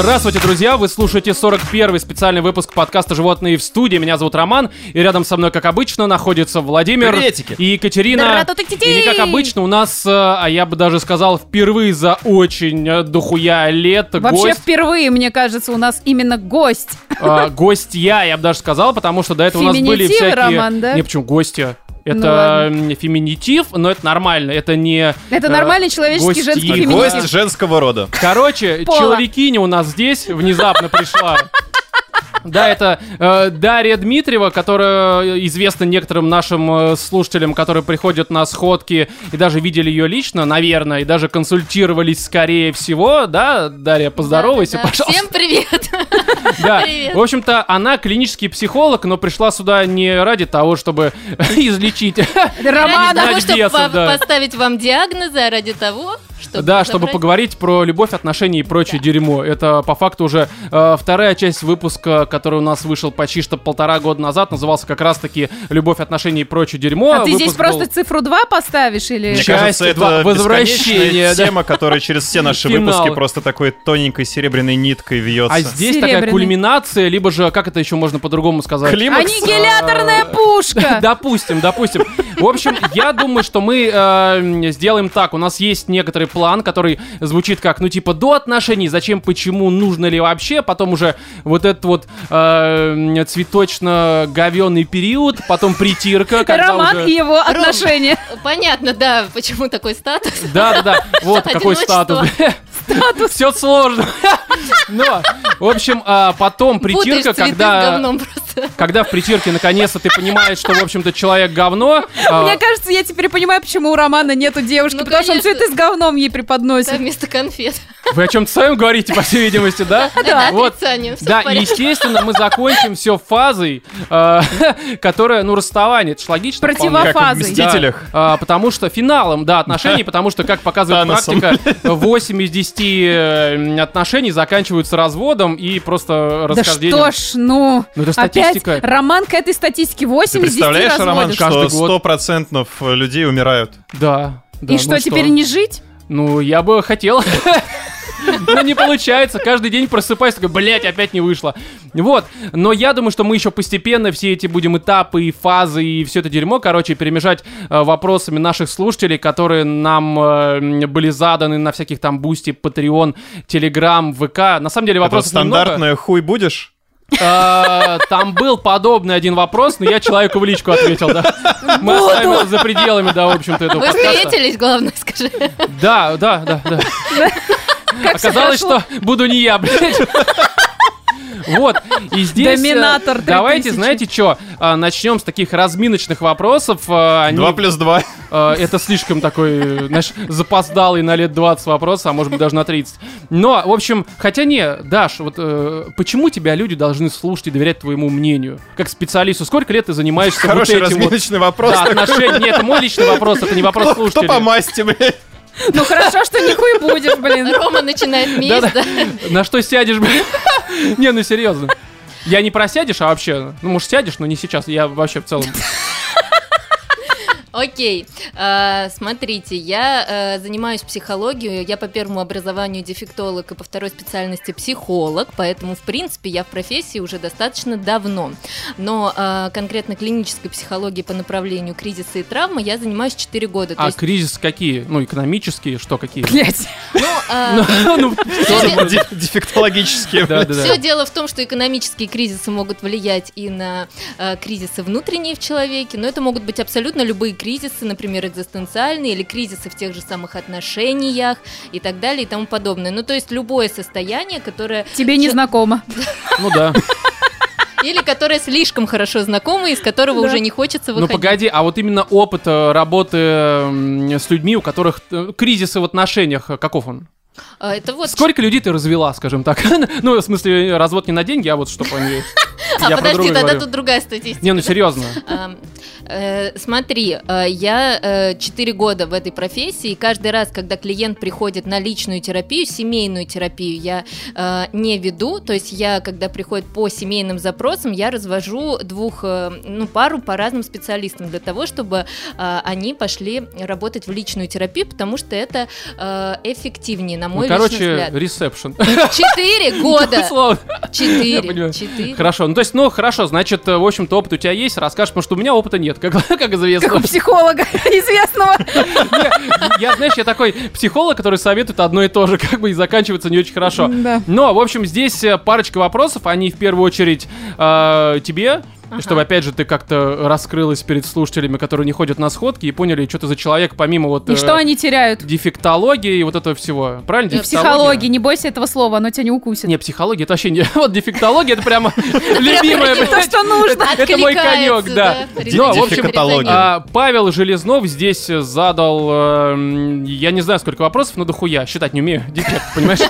Здравствуйте, друзья! Вы слушаете 41-й специальный выпуск подкаста «Животные в студии». Меня зовут Роман, и рядом со мной, как обычно, находится Владимир Приветики. и Екатерина. И не как обычно, у нас, э, а я бы даже сказал, впервые за очень э, дохуя лет Вообще гость. впервые, мне кажется, у нас именно гость. э, гостья, я бы даже сказал, потому что до этого у нас были всякие... Роман, да? Не, почему гостья? Ну Это м, феминитив, но это нормально, это не... Это э, нормальный человеческий женский феминитив. гость женского рода. Короче, Пола. человекиня у нас здесь внезапно пришла. Да, это э, Дарья Дмитриева, которая известна некоторым нашим э, слушателям, которые приходят на сходки и даже видели ее лично, наверное, и даже консультировались, скорее всего, да, Дарья, поздоровайся, Да, да, пожалуйста. Всем привет! Да. Привет. В общем-то, она клинический психолог, но пришла сюда не ради того, чтобы излечить. Романа. Ради того, чтобы поставить вам диагнозы, а ради того, чтобы... Да, чтобы забрать- поговорить про любовь, отношения и прочее дерьмо. Это по факту уже э, вторая часть выпуска, который у нас вышел почти что полтора года назад, назывался как раз-таки «Любовь, отношения и прочее дерьмо». А ты здесь Выпуск просто был- цифру 2 поставишь или... Мне Часть кажется, это Возвращение, бесконечная да. тема, которая через все наши Финал. выпуски просто такой тоненькой серебряной ниткой вьется. А здесь такая кульминация, либо же, как это еще можно по-другому сказать? Климакс. Аннигиляторная пушка! Допустим, допустим. В общем, я думаю, что мы э, сделаем так. У нас есть некоторый план, который звучит как, ну, типа, до отношений, зачем, почему, нужно ли вообще, потом уже вот этот вот э, цветочно-говенный период, потом притирка, когда Роман уже... и его отношения. Понятно, да, почему такой статус. Да, да, да. Вот какой статус. Одиночество. Все сложно. Но, в общем, а, потом притирка, когда, говном просто. Когда в притирке наконец-то ты понимаешь, что, в общем-то, человек говно. а, Мне кажется, я теперь понимаю, почему у Романа нету девушки, Ну, потому что он цветы с говном ей Да, преподносит. вместо конфет. Вы о чем-то своем говорите, по всей видимости, да? Да, Вот. Да, и естественно, мы закончим все фазой, э, которая, ну, расставание, это ж логично. Противофазой. В «Мстителях». Да, а, потому что финалом, да, отношений, потому что, как показывает практика, 8 из 10 э, отношений заканчиваются разводом и просто Да расхождением. что ж, ну, Ну, это статистика. Роман к этой статистике 8 Ты из 10 представляешь, Роман, что год. 100% людей умирают? Да. да, И ну что, теперь не жить? Ну, я бы хотел. Но не получается. Каждый день просыпаюсь, такой, блядь, опять не вышло. Вот. Но я думаю, что мы еще постепенно все эти будем этапы и фазы и все это дерьмо, короче, перемежать э, вопросами наших слушателей, которые нам э, были заданы на всяких там Бусти, Patreon, Telegram, ВК. На самом деле Это вопросов немного. стандартное хуй будешь? Э, Там был подобный один вопрос, но я человеку в личку ответил, да. Мы оставим за пределами, да, в общем-то, этого Вы встретились, главное, скажи. Да, да, да, да. Оказалось, что буду не я, блядь. Вот, и здесь... э, Доминатор Давайте, 3000. знаете что, начнем с таких разминочных вопросов. э, 2 плюс 2. э, Это слишком такой, знаешь, запоздалый на лет 20 вопрос, а может быть даже на 30. Но, в общем, хотя не, Даш, вот почему тебя люди должны слушать и доверять твоему мнению? Как специалисту, сколько лет ты занимаешься вот Хороший этим вот... разминочный вопрос. Да, отношения. Нет, это мой личный вопрос, это не вопрос Кто, кто слушателей. по масти, блядь? Ну хорошо, что нихуй будешь, блин. Рома начинает месть, да? На что сядешь, блин? Не, ну серьезно. Я не просядешь, а вообще, ну, может, сядешь, но не сейчас. Я вообще в целом. Окей, А, смотрите, я э, занимаюсь психологией, я по первому образованию дефектолог и по второй специальности психолог, поэтому, в принципе, я в профессии уже достаточно давно. Но э, конкретно клинической психологией по направлению кризиса и травмы я занимаюсь 4 года. А есть, кризис какие? Ну, экономические, что какие? Блять. ну, Ну, Де- Дефектологические. Все дело в том, что экономические кризисы могут влиять и на кризисы внутренние в человеке, но это могут быть абсолютно любые кризисы, например, экзистенциальные или кризисы в тех же самых отношениях и так далее и тому подобное. Ну, то есть любое состояние, которое... Тебе не знакомо. Ну да. Или которое слишком хорошо знакомо, из которого Да. уже не хочется Ну выходить. погоди, а вот именно опыт э, работы с людьми, у которых э, кризисы в отношениях, э, каков он? А, Это вот... Сколько людей ты развела, скажем так? Ну, в смысле, развод не на деньги, а вот чтобы они... А, подожди, тогда тут другая статистика. Не, ну серьезно. Э, смотри, э, я 4 года в этой профессии, и каждый раз, когда клиент приходит на личную терапию, семейную терапию я э, не веду, то есть я, когда приходит по семейным запросам, я развожу двух, э, ну, пару по разным специалистам для того, чтобы э, они пошли работать в личную терапию, потому что это э, эффективнее, на Ну, мой личный короче, взгляд. ресепшн. Четыре года! Четыре. Хорошо, ну то есть, ну хорошо, значит, э, в общем-то, опыт у тебя есть, расскажешь, потому что у меня опыта нет, как, как известно. Как у психолога известного. Я, знаешь, я такой психолог, который советует одно и то же, как бы и заканчивается не очень хорошо. Но, в общем, здесь э, парочка вопросов, они в первую очередь э, тебе, Ага. чтобы, опять же, ты как-то раскрылась перед слушателями, которые не ходят на сходки и поняли, что ты за человек, помимо вот И э, что они теряют? дефектологии и вот этого всего. Правильно? Э, Дефектология? Психологии, не бойся этого слова, оно тебя не укусит. Не, психология это вообще не... Вот дефектология это прямо любимая, То, блядь. что нужно. Это мой конек, Откликается, да. Но, в общем, а, Павел Железнов здесь задал, э, м, я не знаю, сколько вопросов, но дохуя, считать не умею, дефект, понимаешь?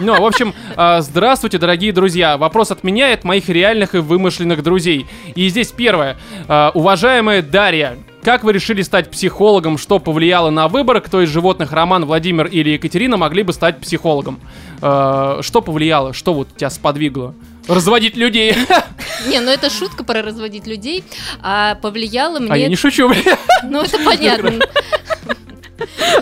Ну, в общем, а, здравствуйте, дорогие друзья. Вопрос от меня и от моих реальных и вымышленных друзей. И здесь первое. А, Уважаемая Дарья, как вы решили стать психологом? Что повлияло на выбор? Кто из животных, Роман, Владимир или Екатерина, могли бы стать психологом? А, Что повлияло? Что вот тебя сподвигло? Разводить людей. Не, ну это шутка про разводить людей, а повлияло мне... А я не шучу, бля. Ну это понятно.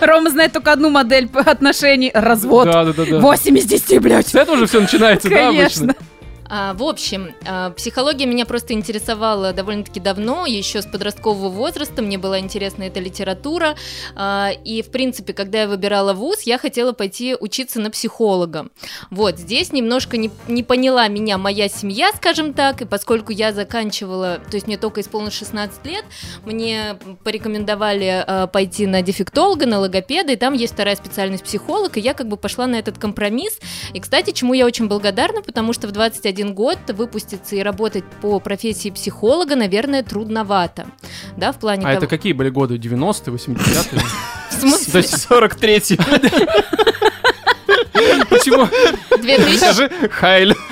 Рома знает только одну модель отношений. Развод. Да, да, да, да. 8 из 10, блядь. С этого же все начинается, да, Конечно. обычно? А, в общем, а, психология меня просто интересовала довольно-таки давно, еще с подросткового возраста. Мне была интересна эта литература. А, и, в принципе, когда я выбирала вуз, я хотела пойти учиться на психолога. Вот, здесь немножко не, не поняла меня моя семья, скажем так, и поскольку я заканчивала, то есть мне только исполнилось 16 лет, мне порекомендовали пойти на дефектолога, на логопеда, и там есть вторая специальность психолог, и я как бы пошла на этот компромисс. И, кстати, чему я очень благодарна, потому что в 21 год выпуститься и работать по профессии психолога, наверное, трудновато. Да, в плане А того... это какие были годы? 90-е, 80-е? В смысле? То есть 43-й. почему? 2000... Скажи Хайль.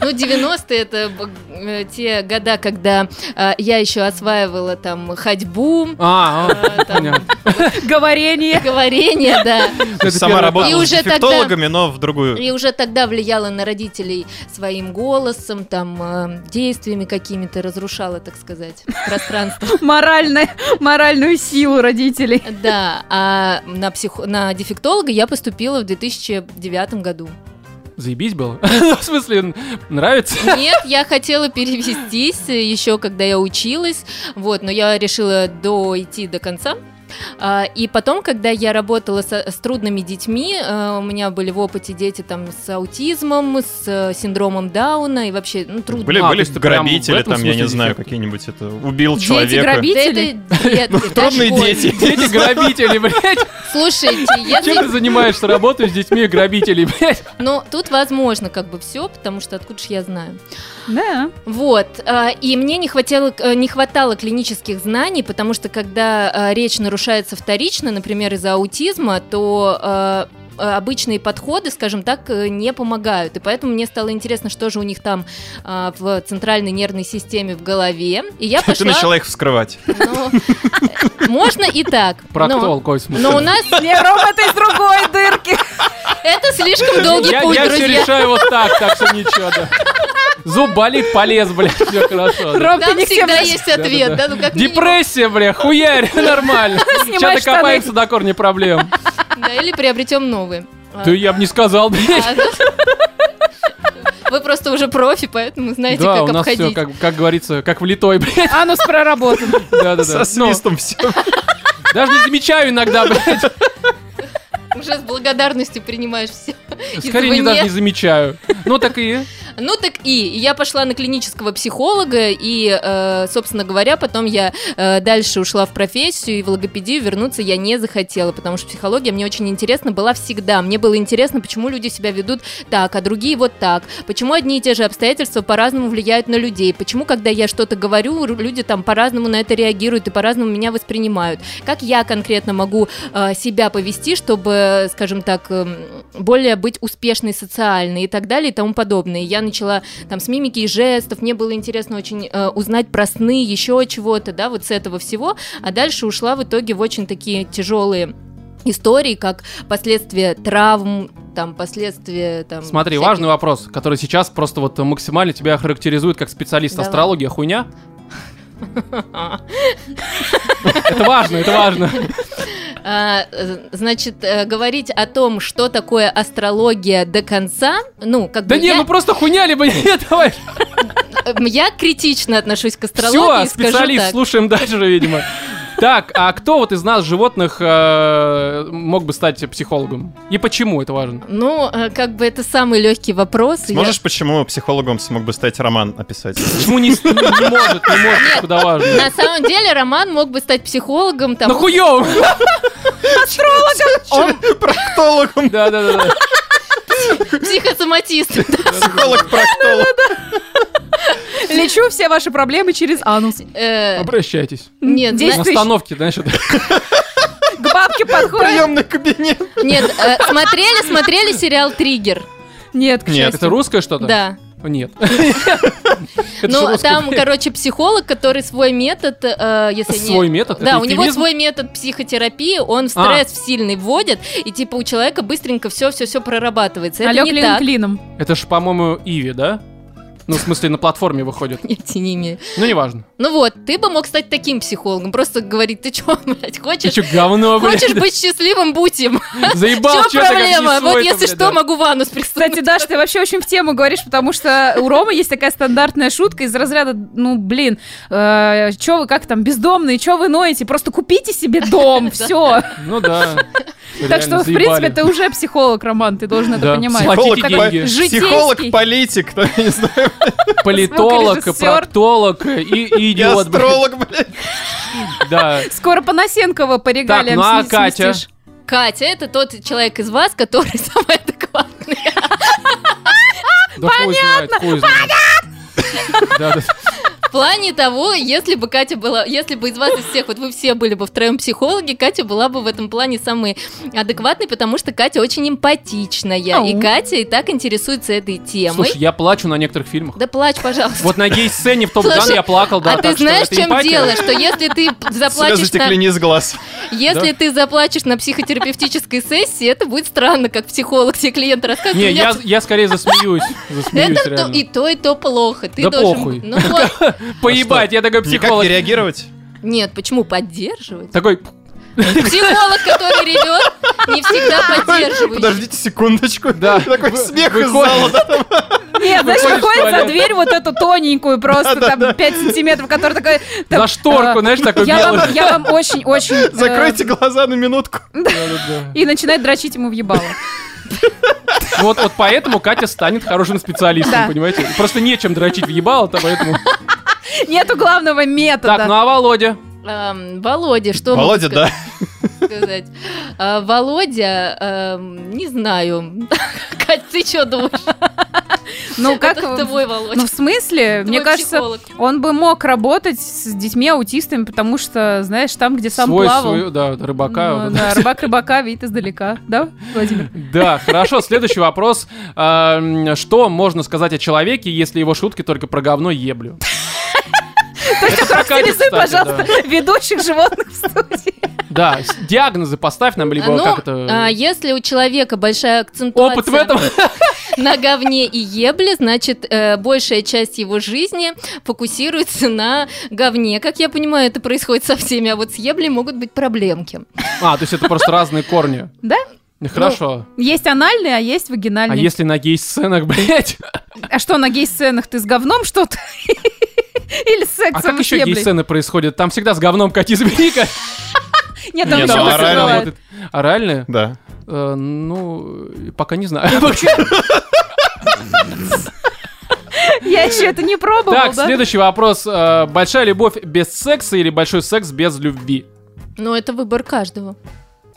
Ну, 90-е это э, те года, когда э, я еще осваивала там ходьбу, А, а, там, понятно. Говорение. говорение, да. Сама работала с дефектологами, но в другую. И уже тогда влияла на родителей своим голосом, там, э, действиями какими-то, разрушала, так сказать, пространство. Моральную силу родителей. Да, а на, психо... на дефектолога я поступила в 2009 году. Заебись было? В смысле, нравится? Нет, я хотела перевестись еще, когда я училась, вот, но я решила дойти до конца. А, И потом, когда я работала со- с, трудными детьми, э, у меня были в опыте дети там с аутизмом, с э, синдромом Дауна и вообще, ну, трудно. Были, А, были грабители, там, я не знаю, какие-нибудь это. Убил Дети человека. Грабители? Ну, трудные дети. Дети грабители, блядь. Слушайте, Чем если... ты занимаешься? Работаю с детьми грабителей, блядь. Ну, тут возможно как бы все, потому что откуда ж я знаю. Да. Вот, э, и мне не хватало, э, не хватало клинических знаний, потому что когда э, речь нарушается вторично, например, из-за аутизма, то обычные подходы, скажем так, не помогают. И поэтому мне стало интересно, что же у них там э, в центральной нервной системе в голове. И я Ты пошла... начала их вскрывать. Ну, можно и так. Проктол, Но, у нас Не, Рома, ты из другой дырки. это слишком долгий путь, я все друзья. решаю вот так, так что ничего, да. Зуб болит, полез, блядь, все хорошо. да. Ром, ты Там не всем всегда есть ответ, Да-да-да. да, ну. Депрессия, бля, хуярь, нормально. Сейчас докопаемся до корня проблем. Да, или приобретем новые. А, Да я бы не сказал, блядь. а, Вы просто уже профи, поэтому знаете, Да, как у нас все, обходить. как, как говорится, как влитой, блядь. Анус проработан. Да-да-да. Со свистом все. даже не замечаю иногда, блядь. Уже с благодарностью принимаешь все. Скорее не даже не замечаю. Ну так и... Ну так и, я пошла на клинического психолога, и, э, собственно говоря, потом я э, дальше ушла в профессию, и в логопедию вернуться я не захотела, потому что психология мне очень интересна была всегда. Мне было интересно, почему люди себя ведут так, а другие вот так. Почему одни и те же обстоятельства по-разному влияют на людей. Почему, когда я что-то говорю, люди там по-разному на это реагируют и по-разному меня воспринимают. Как я конкретно могу э, себя повести, чтобы, скажем так, эм, более быть успешной социальной и так далее и тому подобное. Я начала там с мимики и жестов, мне было интересно очень э, узнать про сны, еще чего-то, да, вот с этого всего, а дальше ушла в итоге в очень такие тяжелые истории, как последствия травм, там, последствия там... Смотри, всяких- важный вопрос, который сейчас просто вот максимально тебя характеризует как специалист Давай. астрология. Хуйня? Это важно, это важно. А, Значит, э, говорить о том, что такое астрология до конца, ну, как Да бы не, я, ну просто хуйня либо нет, давай. э, я критично отношусь к Все, астрологии, скажу специалист, слушаем дальше, видимо. Так, а кто вот из нас, животных, э, мог бы стать психологом? И почему это важно? Ну, э, как бы это самый легкий вопрос. Я- Сможешь почему психологом смог бы стать роман описать? Почему не, не может, не может, куда важно? На самом деле Роман мог бы стать психологом, там, Ну хуёв! Проктологом, Да, да. психолог-проктолог. Лечу все ваши проблемы через анус. Э, Обращайтесь. Нет, На остановке, знаешь, К бабке подходит. Приемный кабинет. нет, э, смотрели, смотрели сериал «Триггер»? Нет, к Нет, это русское что-то? Да. Нет. Ну, там, короче, психолог, который свой метод, э, если не... Свой метод? Да, у него свой метод психотерапии, он в стресс в сильный вводит, и типа у человека быстренько все-все-все прорабатывается. Это Алло, не так. клином. Это же, по-моему, Иви, да? Ну, в смысле, на платформе выходит. Понятия не имею. Ну, неважно. Ну вот, ты бы мог стать таким психологом. Просто говорить, ты чё, блядь, Ты хочешь? чё, говно, блядь? Хочешь быть счастливым, будь им. Заебал, чё ты проблема? Вот если что, могу в анус присунуть. Кстати, Даш, ты вообще очень в тему говоришь, потому что у Ромы есть такая стандартная шутка из разряда, ну, блин, э, чё вы, как там, бездомные, чё вы ноете? Просто купите себе дом, все. Ну да. Так что, в принципе, ты уже психолог, Роман, ты должен это понимать. Платите Психолог, деньги. по- Житейский. психолог, политик, да, не знаю, Политолог, проктолог и, идиот. астролог, блядь. Да. Скоро Панасенкова по регалиям ну а Катя? Катя, это тот человек из вас, который самый адекватный. Да. Да, да. В плане того, если бы Катя была, если бы из вас из всех, вот вы все были бы втроем психологи, Катя была бы в этом плане самой адекватной, потому что Катя очень эмпатичная, и. Катя и так интересуется этой темой. Слушай, я плачу на некоторых фильмах. Да плачь, пожалуйста. Вот на гей-сцене в Топ Ган Слушай, я плакал, да. а ты знаешь, чем эмпатия. дело? Что если ты Слезы заплачешь на, из глаз. если ты заплачешь на психотерапевтической сессии, это будет странно, как психолог тебе клиент рассказывает. Не, «У меня я, я скорее засмеюсь. Засмеюсь, Это и то, и то плохо. Ты Да должен... похуй. Поебать, я такой Никак психолог. не реагировать? Нет, почему поддерживать? Такой, Психолог, который ревет, не всегда поддерживающий. Подождите секундочку. Да. Такой смех из зала. Нет, знаешь, выходит за дверь вот эту тоненькую, просто там 5 сантиметров, которая такая... за шторку, э, знаешь, такой Я белый. вам, я вам очень-очень... э, Закройте глаза на минутку. И начинает дрочить ему в ебало. Вот, вот поэтому Катя станет хорошим специалистом, Да. понимаете? Просто нечем дрочить в ебало-то, поэтому... Нету главного метода. Так, ну а Володя? Эм, Володя, что могу Володя, да. сказать? А, Володя, эм, не знаю. Кать, ты что думаешь? Ну, как... Это твой Володя. Ну, в смысле? Мне Твой кажется, психолог. он бы мог работать с детьми аутистами, потому что, знаешь, там, где сам Свой, плавал... свой, да, рыбака. ну, да, рыбак рыбака видит издалека. Да, Владимир? Да, хорошо. Следующий вопрос. А, м, Что можно сказать о человеке, если его шутки только про говно еблю? То есть охарактеризуй, кстати, пожалуйста, ведущих животных в студии. Да, диагнозы поставь нам, либо Ну, как это... а, если у человека большая акцентуация Опыт в этом? на говне и ебле, значит, э, большая часть его жизни фокусируется на говне. Как я понимаю, это происходит со всеми, а вот с еблей могут быть проблемки. А, то есть это просто разные корни. Да? Ну, Хорошо. Есть анальный, а есть А вагинальный. если на гей-сценах, блядь? А что, на гей-сценах ты с говном что-то? Или с сексом А как еще гей-сцены происходят? Там всегда с говном кати забери-ка. Нет, там Нет, еще бывает. работает. Оральные? Да. Э, Ну, пока не знаю. Я еще это не пробовал, Так, следующий вопрос. Э, Большая любовь без секса или большой секс без любви? Но это выбор каждого.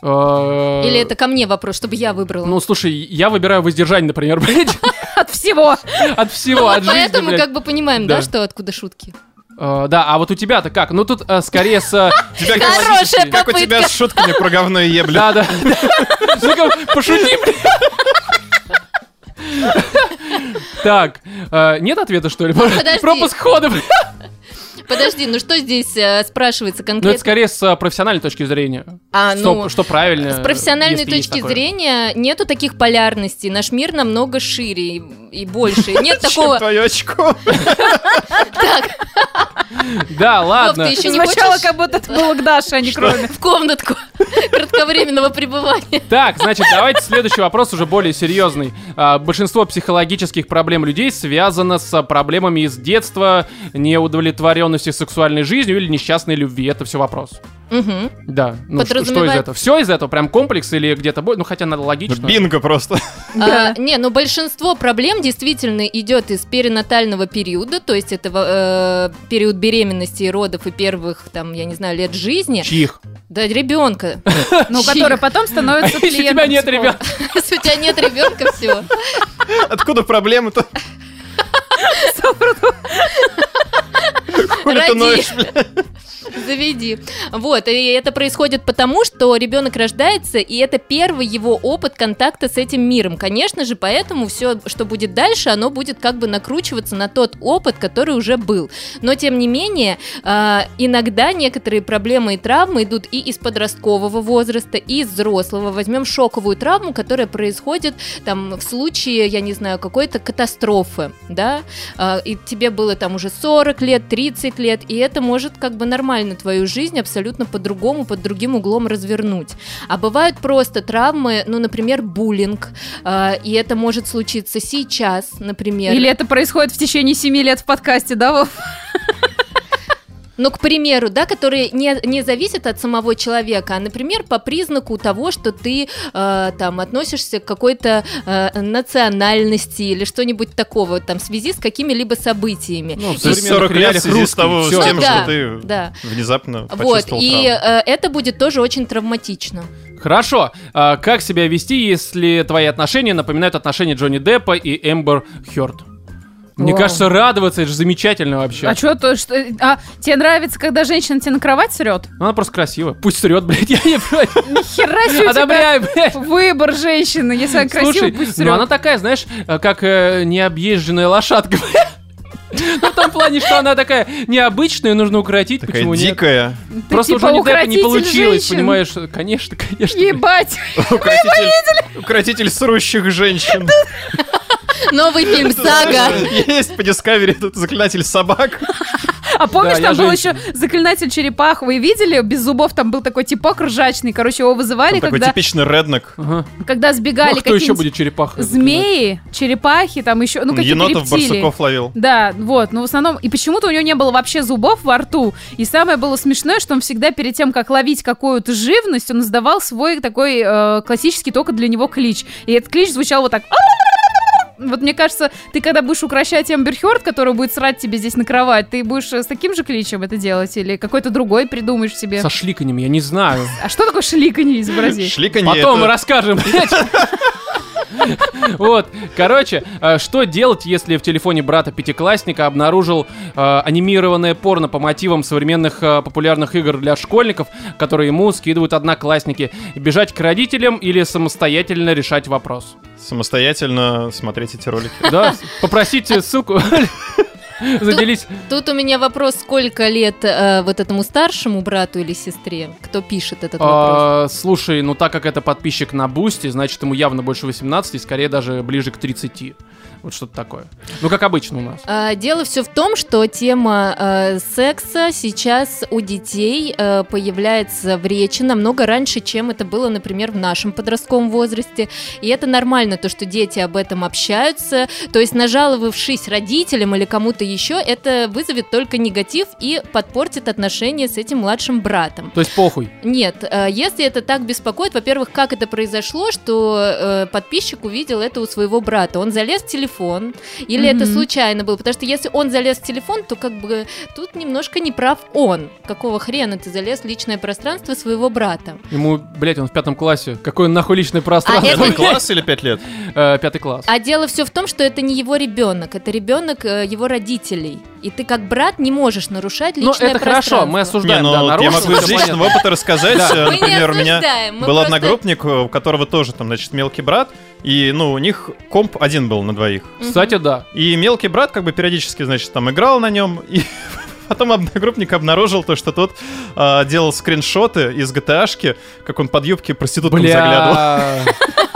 Э, Или это ко мне вопрос, чтобы я выбрала? Ну, слушай, я выбираю воздержание, например, блядь. От всего. От всего, Ну, от жизни, поэтому как бы понимаем, да, что откуда шутки. Э, Да, а вот у тебя-то как? Ну, тут э, скорее с... Тебя как- Хорошая Как у тебя с шутками про говно и ебля? Да, да. Ну-ка, пошути, блядь. Так, нет ответа, что ли? Подожди. Пропуск хода. Подожди, ну что здесь э, спрашивается Ну, это конкретно? скорее с э, профессиональной точки зрения. А, Что, ну, что правильно. С профессиональной если есть точки такое. зрения нету таких полярностей. Наш мир намного шире и, и больше. Нет такого... твое очко? Да, ладно. Вов, ты еще не Сначала хочешь как будто это было к Даше, а не к Роме. в комнатку кратковременного пребывания? Так, значит, давайте следующий вопрос уже более серьезный. А, большинство психологических проблем людей связано с а, проблемами из детства, неудовлетворенности сексуальной жизнью или несчастной любви. Это все вопрос. Мгм. Да. Ну, что, что из Подразумевает- этого? Все из этого? Прям комплекс или где-то будет? Ну, хотя надо логично. Бинго просто. А, не, ну большинство проблем действительно идет из перинатального периода, то есть это э, период беременности и родов и первых, там, я не знаю, лет жизни. Чьих? Да, ребенка. Ну, который потом становится А если у тебя клиентом нет ребенка? Если у тебя нет ребенка, все. Откуда проблема-то? Хули ты Роди. ноешь, бля? Заведи. Вот, и это происходит потому, что ребенок рождается, и это первый его опыт контакта с этим миром. Конечно же, поэтому все, что будет дальше, оно будет как бы накручиваться на тот опыт, который уже был. Но, тем не менее, а, иногда некоторые проблемы и травмы идут и из подросткового возраста, и из взрослого. Возьмем шоковую травму, которая происходит там в случае, я не знаю, какой-то катастрофы, да, а, и тебе было там уже 40 лет, 30 лет, и это может как бы нормально твою жизнь абсолютно по-другому, под другим углом развернуть. А бывают просто травмы, ну, например, буллинг, а, и это может случиться сейчас, например. Или это происходит в течение семи лет в подкасте, да, Вов? Ну, к примеру, да, которые не, не зависят от самого человека, а, например, по признаку того, что ты э, там относишься к какой-то э, национальности или что-нибудь такого, там, в связи с какими-либо событиями. Ну, в современных 40 лет в реалиях связи с русский, того, всё. с тем, Ну да, что ты Да. внезапно Вот, и э, это будет тоже очень травматично. Хорошо. А как себя вести, если твои отношения напоминают отношения Джонни Деппа и Эмбер Хёрд? Мне Вау. кажется, радоваться, это же замечательно вообще. А что то, что... А, тебе нравится, когда женщина тебе на кровать срет? Ну, она просто красивая. Пусть срет, блядь, я не против. Нихера себе Одобряю, блядь. выбор женщины. Если она красивая, Слушай, пусть ну срет. она такая, знаешь, э, как э, необъезженная лошадка. Ну, в том плане, что она такая необычная, нужно укоротить, Такая почему нет? дикая. Ты Просто типа Джонни Деппа не получилось, женщин. понимаешь? Конечно, конечно. Ебать. Укротитель, укротитель срущих женщин. Новый фильм «Сага». Есть по Discovery тут заклинатель собак. А помнишь, Да, там был еще заклинатель черепах? Вы видели? Без зубов там был такой типок ржачный. Короче, его вызывали, Он такой когда, типичный реднек. Ага. когда Ну, сбегали а кто еще будет черепаха? змеи, черепахи, там еще, ну, какие-то Енотов, рептилии. барсуков ловил. Да, вот, но в основном, и почему-то у него не было вообще зубов во рту, и самое было смешное, что он всегда перед тем, как ловить какую-то живность, он издавал свой такой э, классический только для него клич, и этот клич звучал вот так. Вот мне кажется, ты когда будешь укращать Эмбер Хёрд, которая будет срать тебе здесь на кровать, ты будешь э, с таким же кличем это делать или какой-то другой придумаешь себе? Со шликаньем, я не знаю. А что такое шликанье, изобрази? Шликанье Потом мы это- расскажем. Вот, короче, э, что делать, если в телефоне брата пятиклассника обнаружил э, анимированное порно по мотивам современных э, популярных игр для школьников, которые ему скидывают одноклассники? Бежать к родителям или самостоятельно решать вопрос? Самостоятельно смотреть эти ролики. Да, попросите ссылку. Заделись. Тут у меня вопрос, сколько лет э, вот этому старшему брату или сестре? Кто пишет этот вопрос? А, Слушай, ну так как это подписчик на Бусти, значит ему явно больше 18, и скорее даже ближе к 30. Вот что-то такое. Ну, как обычно у нас. А, Дело все в том, что тема э, секса сейчас у детей э, появляется в речи намного раньше, чем это было, например, в нашем подростковом возрасте. И это нормально, то, что дети об этом общаются. То есть, нажаловавшись родителям или кому-то еще, это вызовет только негатив и подпортит отношения с этим младшим братом. То есть похуй. Нет, э, если это так беспокоит, во-первых, как это произошло, что э, подписчик увидел это у своего брата. Он залез в телефон, или это Мгм. случайно было? Потому что если он залез в телефон, то как бы тут немножко не прав он. Какого хрена ты залез в личное пространство своего брата? Ему, блядь, он в пятом классе. Какое нахуй личное А пространство? это- класс или пять лет? Э, Пятый класс. А дело все в том, что это не его ребенок, это ребенок э, его родителей. И ты как брат не можешь нарушать Ну, личное это пространство. хорошо, мы осуждаем, Не, ну да, вот я нарушил, могу из личного опыта рассказать. Да. Э, не Например, у меня был одногруппник, у которого тоже там, значит, мелкий брат, И, ну, у них комп один был на двоих. Кстати, да. И мелкий брат как бы периодически, значит, там играл на нем, и потом одногруппник обнаружил то, что тот а, делал скриншоты из GTA-шки, как он под юбки проституткам заглядывал.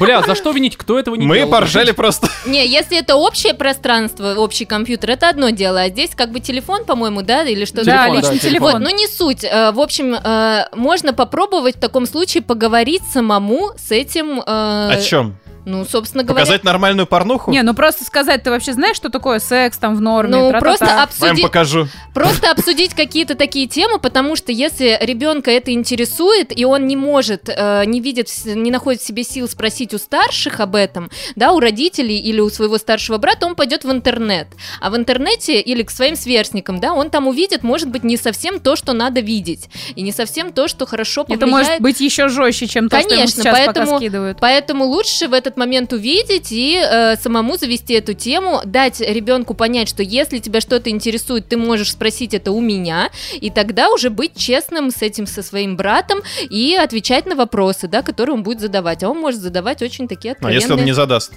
Бля. За что винить? Кто этого не Мы делал? поржали просто. Не, если это общее пространство, общий компьютер, это одно дело. А здесь как бы телефон, по-моему, да, или что-то Да, личный да, телефон. телефон. Вот, ну не суть. Э, В общем, э, можно попробовать в таком случае поговорить самому с этим. э, О чем? Ну, собственно говоря. Показать нормальную порнуху? Не, ну просто сказать, ты вообще знаешь, что такое секс там в норме? Ну, тра-та-та? просто Вам обсудить, покажу. просто обсудить какие-то такие темы, потому что если ребенка это интересует, и он не может, э, не видит, не находит в себе сил спросить у старших об этом, да, у родителей или у своего старшего брата, он пойдет в интернет. А в интернете или к своим сверстникам, да, он там увидит, может быть, не совсем то, что надо видеть, и не совсем то, что хорошо повлияет. Это может быть еще жестче, чем то, что ему Конечно, сейчас пока поэтому- скидывают. Поэтому лучше в этот момент увидеть и э, самому завести эту тему, дать ребенку понять, что если тебя что-то интересует, ты можешь спросить это у меня, и тогда уже быть честным с этим, со своим братом и отвечать на вопросы, да, которые он будет задавать. А он может задавать очень такие А откровенные... если он не задаст?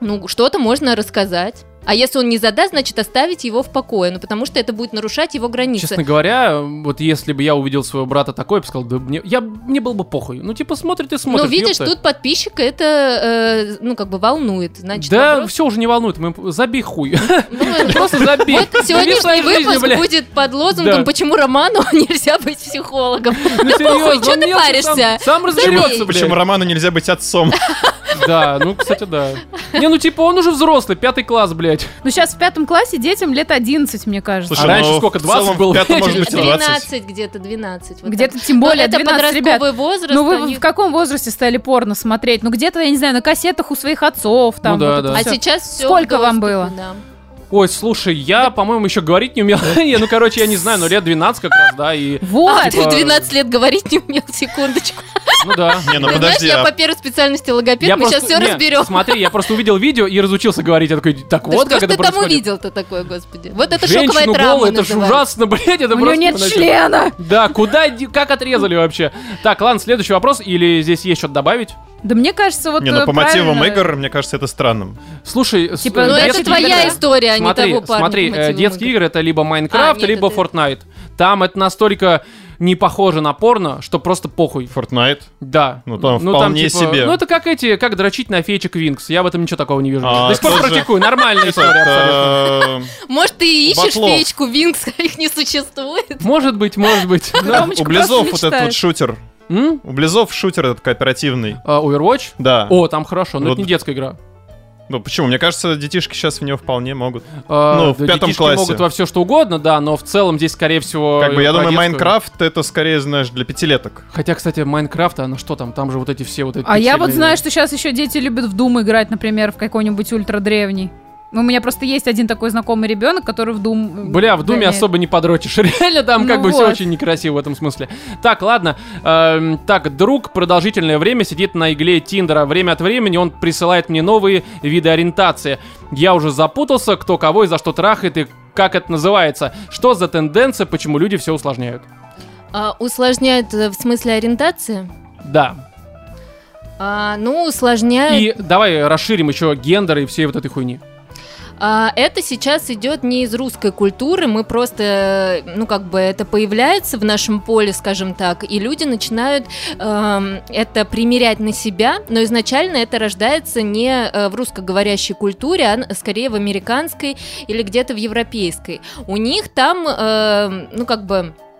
Ну, что-то можно рассказать. А если он не задаст, значит оставить его в покое, ну потому что это будет нарушать его границы. Честно говоря, вот если бы я увидел своего брата такой, я бы сказал, да мне, я, мне было бы похуй. Ну, типа, смотрит и смотрит. ну, видишь, ёпта. тут подписчика это, э, ну, как бы волнует. Значит, Да, вопрос- все уже не волнует, мы забей хуй. Ну, Просто забей. Вот сегодняшний выпуск будет под лозунгом. «Почему Роману нельзя быть психологом?» Ну, серьезно, похуй, чё он ты паришься? Сам, разберется, Почему блядь. Роману нельзя быть отцом? Да, ну, кстати, да. Не, ну, типа, он уже взрослый, пятый класс, блядь. Ну сейчас в пятом классе детям лет 11, мне кажется. А раньше ну, сколько, в целом 20 было? В пятом, может быть, и 20. 12 где-то, 12. вот Где-то тем более Ну, это 12, ребят. подростковый возраст. Ну вы они- в каком возрасте стали порно смотреть? Ну где-то, я не знаю, на кассетах у своих отцов там. Ну да, вот да. А сейчас все Сколько вам было? Ой, слушай, я, по-моему, еще говорить не умел. Не, ну, короче, я не знаю, но лет 12 как раз, да, и... Вот. А, ты Типа- в 12 лет говорить не умел, секундочку. Ну да. Не, ну Ты подожди, знаешь, я а по первой специальности логопед, мы сейчас все не, разберем. Смотри, я просто увидел видео и разучился говорить. Я такой, так Да вот как это ты там происходит. увидел-то такое, господи? Вот это шоковая Женщину травма голую, это ж называется. ужасно, блядь, это У него просто нет невыносимо. члена. Да, куда, как отрезали вообще? Так, ладно, следующий вопрос, или здесь есть что-то добавить? Да мне кажется, вот Не, ну э, по мотивам правильно. игр, мне кажется, это странным. Слушай, Типа, Ну, это твоя история, а Смотри, того парня. смотри, э, детские игры. это либо Майнкрафт, А, либо это- Fortnite. Там это настолько не похоже на порно, что просто похуй. Fortnite. Да. Ну, там вполне себе. Ну, это как эти, как дрочить на феечек Винкс. Я в этом ничего такого не вижу. А, До сих пор практикую. Нормальная история абсолютно. Это, Может, ты ищешь феечку Винкс, а их не существует? Может быть, может быть. У Близов вот этот шутер. У Близов шутер этот кооперативный. А, Overwatch? Да. О, там хорошо, но это не детская игра. Ну почему? Мне кажется, детишки сейчас в него вполне могут. А, Ну, в да, пятом детишки классе. могут во все что угодно, да, но в целом здесь, скорее всего... Как бы я думаю, детскую. Майнкрафт это скорее, знаешь, для пятилеток. Хотя, кстати, Майнкрафт, а ну что там? Там же вот эти все вот эти... А я вот знаю, что сейчас еще дети любят в Doom играть, например, в какой-нибудь ультрадревний. Ну, у меня просто есть один такой знакомый ребенок, который в Doom... Бля, в Думе гоняет. особо не подрочишь. Реально там как Ну бы все вот. очень некрасиво в этом смысле. Так, ладно. Эм, так, друг продолжительное время сидит на игле Тиндера. Время от времени он присылает мне новые виды ориентации. Я уже запутался, кто кого и за что трахает и как это называется. Что за тенденция, почему люди все усложняют? А, усложняют э, в смысле ориентации? Да. А, ну, усложняют. И давай расширим еще гендер и всей вот этой хуйни. А, это сейчас идет не из русской культуры, мы просто, э, ну как бы это появляется в нашем поле, скажем так, и люди начинают эм, это примерять на себя, но изначально это рождается не э, в русскоговорящей культуре, а скорее в американской или где-то в европейской. У них там, эм, ну как бы э,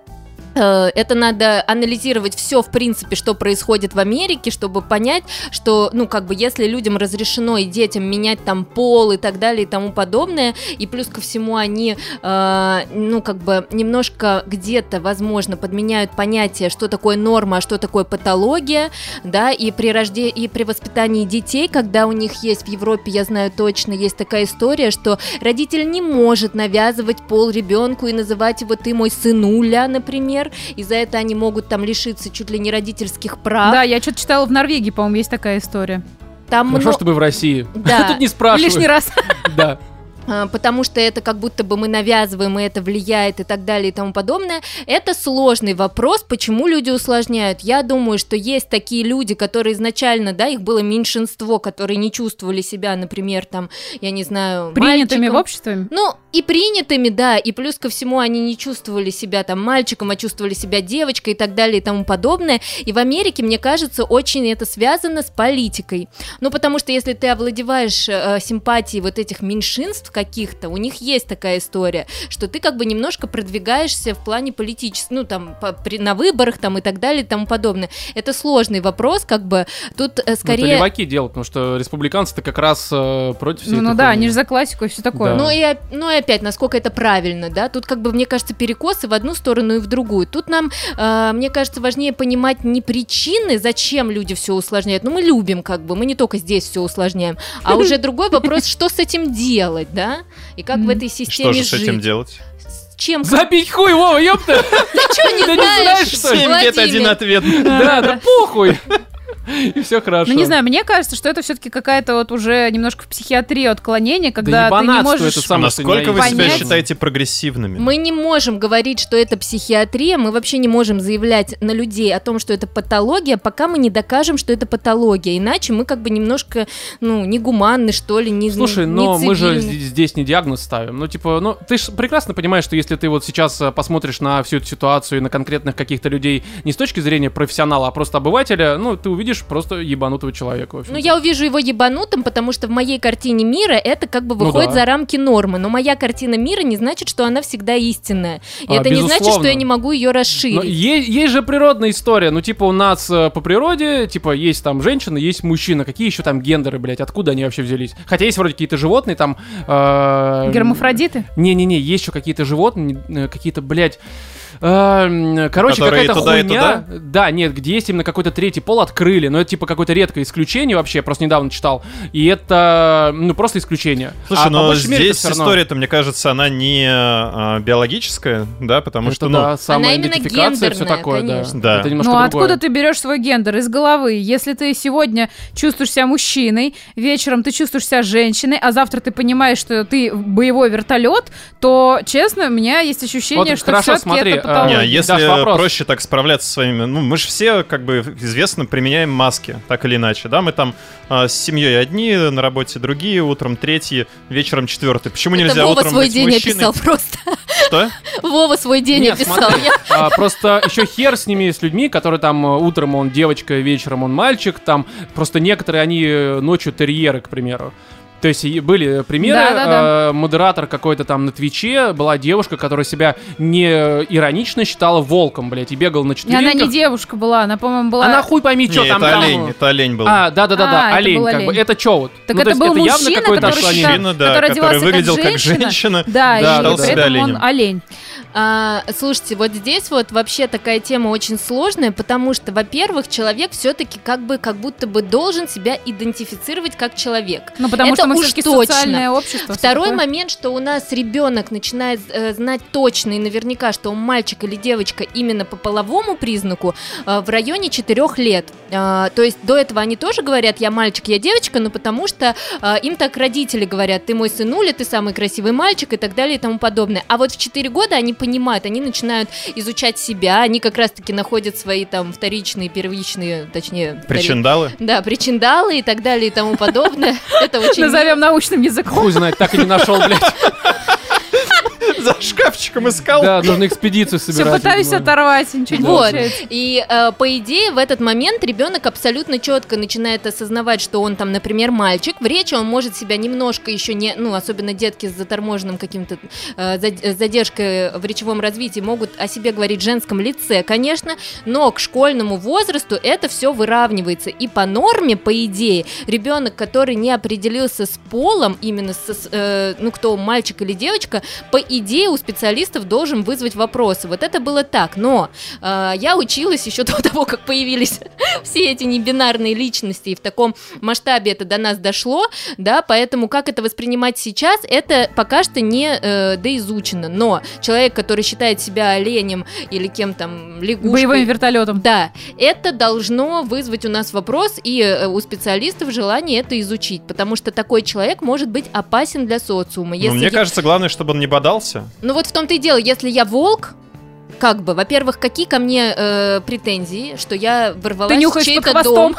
это надо анализировать все, в принципе, что происходит в Америке, чтобы понять, что, ну, как бы, если людям разрешено и детям менять там пол и так далее и тому подобное, и плюс ко всему они, э, ну, как бы, немножко где-то, возможно, подменяют понятие, что такое норма, а что такое патология, да, и при рожде... и при воспитании детей, когда у них есть в Европе, я знаю точно, есть такая история, что родитель не может навязывать пол ребенку и называть его ты мой сынуля, например, и за это они могут там лишиться чуть ли не родительских прав. Да, я что-то читала в Норвегии, по-моему, есть такая история. там Хорошо, мно- чтобы в России. Да. Тут не спрашивают. Лишний раз. Да. А, потому что это как будто бы мы навязываем, и это влияет и так далее и тому подобное. Это сложный вопрос, почему люди усложняют. Я думаю, что есть такие люди, которые изначально, да, их было меньшинство, которые не чувствовали себя, например, там, я не знаю, Принятыми мальчиком. в обществе? Ну, и принятыми, да, и плюс ко всему они не чувствовали себя там мальчиком, а чувствовали себя девочкой и так далее и тому подобное. И в Америке, мне кажется, очень это связано с политикой. Ну, потому что если ты овладеваешь э, симпатией вот этих меньшинств каких-то, у них есть такая история, что ты как бы немножко продвигаешься в плане политического, ну, там, по, при, на выборах там и так далее и тому подобное. Это сложный вопрос, как бы, тут э, Ну, это скорее... леваки делают, потому что республиканцы-то как раз э, против всей Ну, ну да, они же за классику и все такое. Да. Ну и, ну и опять, насколько это правильно, да? Тут как бы, мне кажется, перекосы в одну сторону и в другую. Тут нам, э, мне кажется, важнее понимать не причины, зачем люди все усложняют. Ну мы любим как бы, мы не только здесь все усложняем, а уже другой вопрос, что с этим делать, да? И как в этой Что системе же с этим жить. делать? С чем? Забить хуй, Вова, ёпта! Ты что, не Да не знаешь, знаешь, что ли? Семь бед, один ответ. Да, да похуй! И все хорошо. Ну, не знаю, мне кажется, что это все-таки какая-то вот уже немножко в психиатрию отклонение, когда ты не можешь... это самое, Насколько вы себя считаете прогрессивными? Мы не можем говорить, что это психиатрия, мы вообще не можем заявлять на людей о том, что это патология, пока мы не докажем, что это патология. Иначе мы как бы немножко, ну, негуманны, что ли, не Слушай, не но мы же цивильны. здесь не диагноз ставим. Ну, типа, ну, ты же прекрасно понимаешь, что если ты вот сейчас э, посмотришь на всю эту ситуацию и на конкретных каких-то людей не с точки зрения профессионала, а просто обывателя, ну, ты увидишь просто ебанутого человека. Ну, я увижу его ебанутым, потому что в моей картине мира это как бы Ну выходит да. за рамки нормы. Но моя картина мира не значит, что она всегда истинная. И А, это не значит, что безусловно. я не могу ее расширить. е- есть же природная история. Ну, типа, у нас э, по природе, типа, есть там женщина, есть мужчина. Какие еще там гендеры, блядь? Откуда они вообще взялись? Хотя есть вроде какие-то животные, там... э, Гермафродиты? Не-не-не, есть еще какие-то животные, э, какие-то, блядь... э, Короче, какая-то хуйня. Да, нет, где есть именно какой-то третий пол открыли, но это типа какое-то редкое исключение вообще, я просто недавно читал. И это, ну, просто исключение. Слушай, А но здесь история-то, мне кажется, она не а, биологическая, да, потому Это что, ну, да, самоидентификация, все гендерная, такое, да. конечно. Да. Это немножко Ну, а откуда ты берешь свой гендер? Из головы. Если ты сегодня чувствуешь себя мужчиной, вечером ты чувствуешь себя женщиной, а завтра ты понимаешь, что ты боевой вертолет, то, честно, у меня есть ощущение, Вот что хорошо, все-таки смотри, это патология. Не, если вопрос. проще так справляться со своими... Ну, мы же все, как бы, известно, применяем маски, так или иначе, да? Мы там а, с семьей одни, на работе другие, утром третьи, вечером четвертый. Почему Это нельзя Вова утром свой быть день мужчиной? описал просто. Что? Вова свой день Нет, описал. смотри, Я- а, просто еще хер с ними, с людьми, которые там э, утром он девочка, вечером он мальчик, там просто некоторые они э, ночью терьеры, к примеру. То есть и были примеры, Да-да-да. э, модератор какой-то там на Твиче, была девушка, которая себя не иронично считала волком, блядь, и бегала на И четвереньках. она не девушка была, она, по-моему, была... Она хуй пойми, что там. это там, олень, это олень был. А, да-да-да-да, А, олень, как бы. Это что вот? Так Ну, то это был это явно мужчина, который отклонение. Мужчина, да, который который выглядел как как женщина. женщина. Да, Да, и да, при да. этом он олень. А, слушайте, вот здесь вот вообще такая тема очень сложная, потому что, во-первых, человек все-таки как бы как будто бы должен себя идентифицировать как человек. Ну, потому Это что мы уж точно. социальное общество. Второй такое. момент, что у нас ребенок начинает э, знать точно и наверняка, что он мальчик или девочка именно по половому признаку э, в районе 4 лет. Э, то есть до этого они тоже говорят, я мальчик, я девочка, но потому что э, им так родители говорят, ты мой сынуля, ты самый красивый мальчик и так далее и тому подобное. А вот в 4 года они понимают, они начинают изучать себя, они как раз-таки находят свои там вторичные, первичные, точнее... втори- Причиндалы? Да, причиндалы и так далее и тому подобное. Это очень Назовем научным языком. Хуй знает, так и не нашел, блядь. За шкафчиком искал. Да, нужно экспедицию Все собирать. пытаюсь видимо. оторвать, ничего не Вот. получается. И э, по идее в этот момент ребенок абсолютно четко начинает осознавать, что он там, например, мальчик. В речи он может себя немножко еще не, ну особенно детки с заторможенным каким-то э, э, задержкой в речевом развитии могут о себе говорить в женском лице, конечно, но к школьному возрасту это все выравнивается. И по норме, по идее, ребенок, который не определился с полом, именно со, с, э, ну кто мальчик или девочка, по идее идее, у специалистов должен вызвать вопросы. Вот это было так. Но э, я училась еще до того, как появились все эти небинарные личности, и в таком масштабе это до нас дошло, да, поэтому как это воспринимать сейчас, это пока что не э, доизучено. Но человек, который считает себя оленем или кем там, лягушкой... Боевым вертолетом. Да, это должно вызвать у нас вопрос и э, у специалистов желание это изучить, потому что такой человек может быть опасен для социума. Ну, Если мне я- кажется, главное, чтобы он не бодался. Ну вот в том-то и дело, если я волк, как бы, во-первых, какие ко мне э, претензии, что я ворвалась Ты нюхаешь в чей-то дом?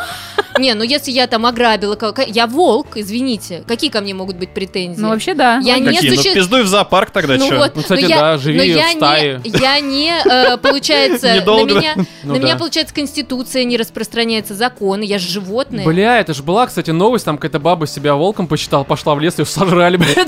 Не, ну если я там ограбила, я волк, извините, какие ко мне могут быть претензии? Ну, вообще, да. Я не Какие? суще- Ну, пиздуй в зоопарк тогда, ну чё? вот, Ну, кстати, но я, да, живи но я в стае. не, я не, э, получается, на меня, Ну на меня, да. получается, конституция не распространяется, законы, я же животное. Бля, это же была, кстати, новость, там какая-то баба себя волком посчитала, пошла в лес, ее сожрали, блядь.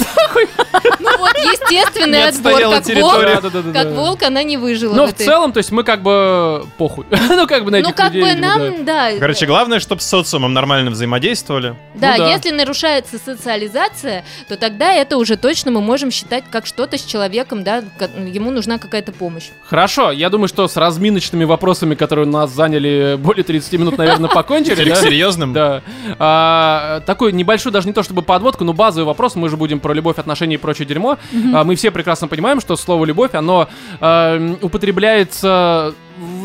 Ну вот, естественный отбор, как территория. волк, как волк она не выжила. Ну, в в этой- целом, то есть мы как бы похуй. Ну, как бы на ну этих как людей, бы нам, да. Короче, главное, чтобы с социумом нормально взаимодействовали. Да, Ну да. если нарушается социализация, то тогда это уже точно мы можем считать как что-то с человеком, да, ему нужна какая-то помощь. Хорошо, я думаю, что с разминочными вопросами, которые у нас заняли более 30 минут, наверное, покончили, Или к да? серьезным. Да. А, такой небольшой, даже не то чтобы подводку, но базовый вопрос. Мы же будем про любовь, отношения и прочее дерьмо. А, мы все прекрасно понимаем, что слово любовь, оно а, употребляется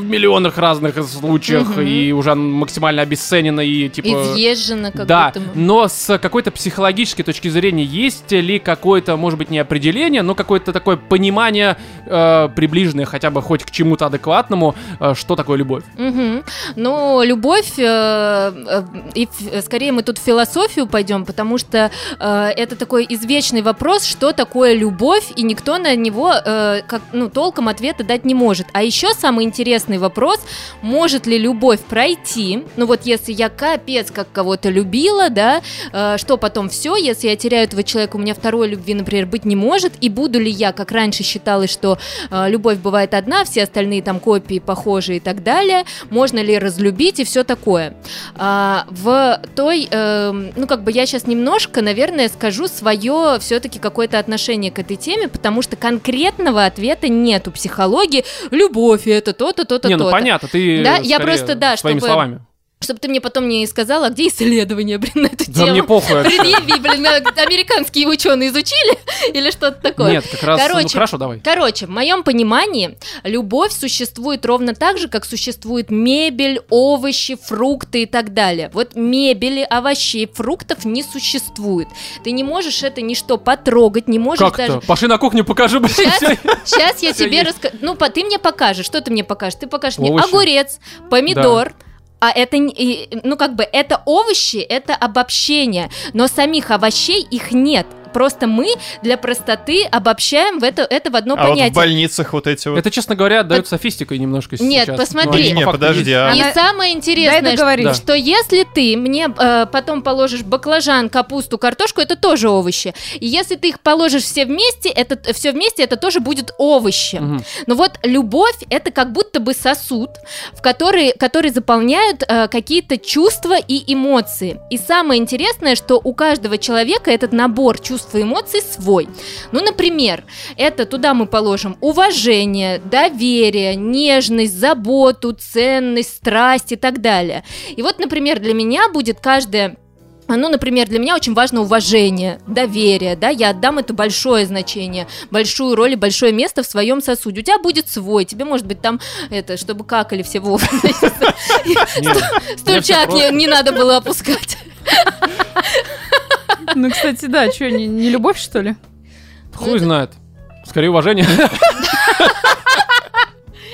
в миллионах разных случаях Мгм. и уже максимально обесценено и типа. Изъезжено как да, будто бы. но с какой-то психологической точки зрения есть ли какое-то, может быть, не определение, но какое-то такое понимание э, приближенное хотя бы хоть к чему-то адекватному, э, что такое любовь? Мгм. Ну, любовь, э, э, и скорее мы тут в философию пойдем, потому что э, это такой извечный вопрос, что такое любовь, и никто на него э, как, ну, толком ответа дать не может. А еще самый интересный вопрос, может ли любовь пройти, ну вот если я капец как кого-то любила, да, э, что потом все, если я теряю этого человека, у меня второй любви, например, быть не может, и буду ли я, как раньше считалось, что э, любовь бывает одна, все остальные там копии, похожие и так далее, можно ли разлюбить и все такое. А, в той, эм, ну как бы я сейчас немножко, наверное, скажу свое все-таки какое-то отношение к этой теме, потому что конкретного ответа нет у психологии. Любовь это то-то, то-то, не, ну то-то. понятно, ты Да, я просто, да, чтобы- словами. Чтобы ты мне потом не сказала, где исследования, блин, на эту Да тему. мне похуй. Предъяви, блин, американские ученые изучили или что-то такое. Нет, как раз, ну Короче, хорошо, давай. Короче, в моем понимании, любовь существует ровно так же, как существует мебель, овощи, фрукты и так далее. Вот мебели, овощей, фруктов не существует. Ты не можешь это ничто потрогать, не можешь Как даже... то Пошли на кухню, покажи, блядь. Сейчас, сейчас я тебе расскажу. Ну, ты мне покажешь. Что ты мне покажешь? Ты покажешь мне Овощи. огурец, помидор. А это, ну как бы, это овощи, это обобщение, но самих овощей их нет. Просто мы для простоты обобщаем в это, это в одно А вот в понятие. больницах вот эти вот... Это, честно говоря, дает софистикой немножко Нет, сейчас. посмотри. Ну, они Не, по подожди, а- И самое интересное, договорить. Да. что если ты мне э, потом положишь баклажан, капусту, картошку, это тоже овощи. И если ты их положишь все вместе, это все вместе, это тоже будет овощи. Мгм. Но вот любовь это как будто бы сосуд, в который, который заполняют э, какие-то чувства и эмоции. И самое интересное, что у каждого человека этот набор чувств и эмоций свой. Ну, например, это туда мы положим уважение, доверие, нежность, заботу, ценность, страсть и так далее. И вот, например, для меня будет каждая ну, например, для меня очень важно уважение, доверие, да, я отдам это большое значение, большую роль и большое место в своем сосуде. У тебя будет свой, тебе, может быть, там, это, чтобы какали все вовремя. Стульчак не надо было опускать. Ну, кстати, да, что, не, не любовь, что ли? Хуй знает. Скорее уважение.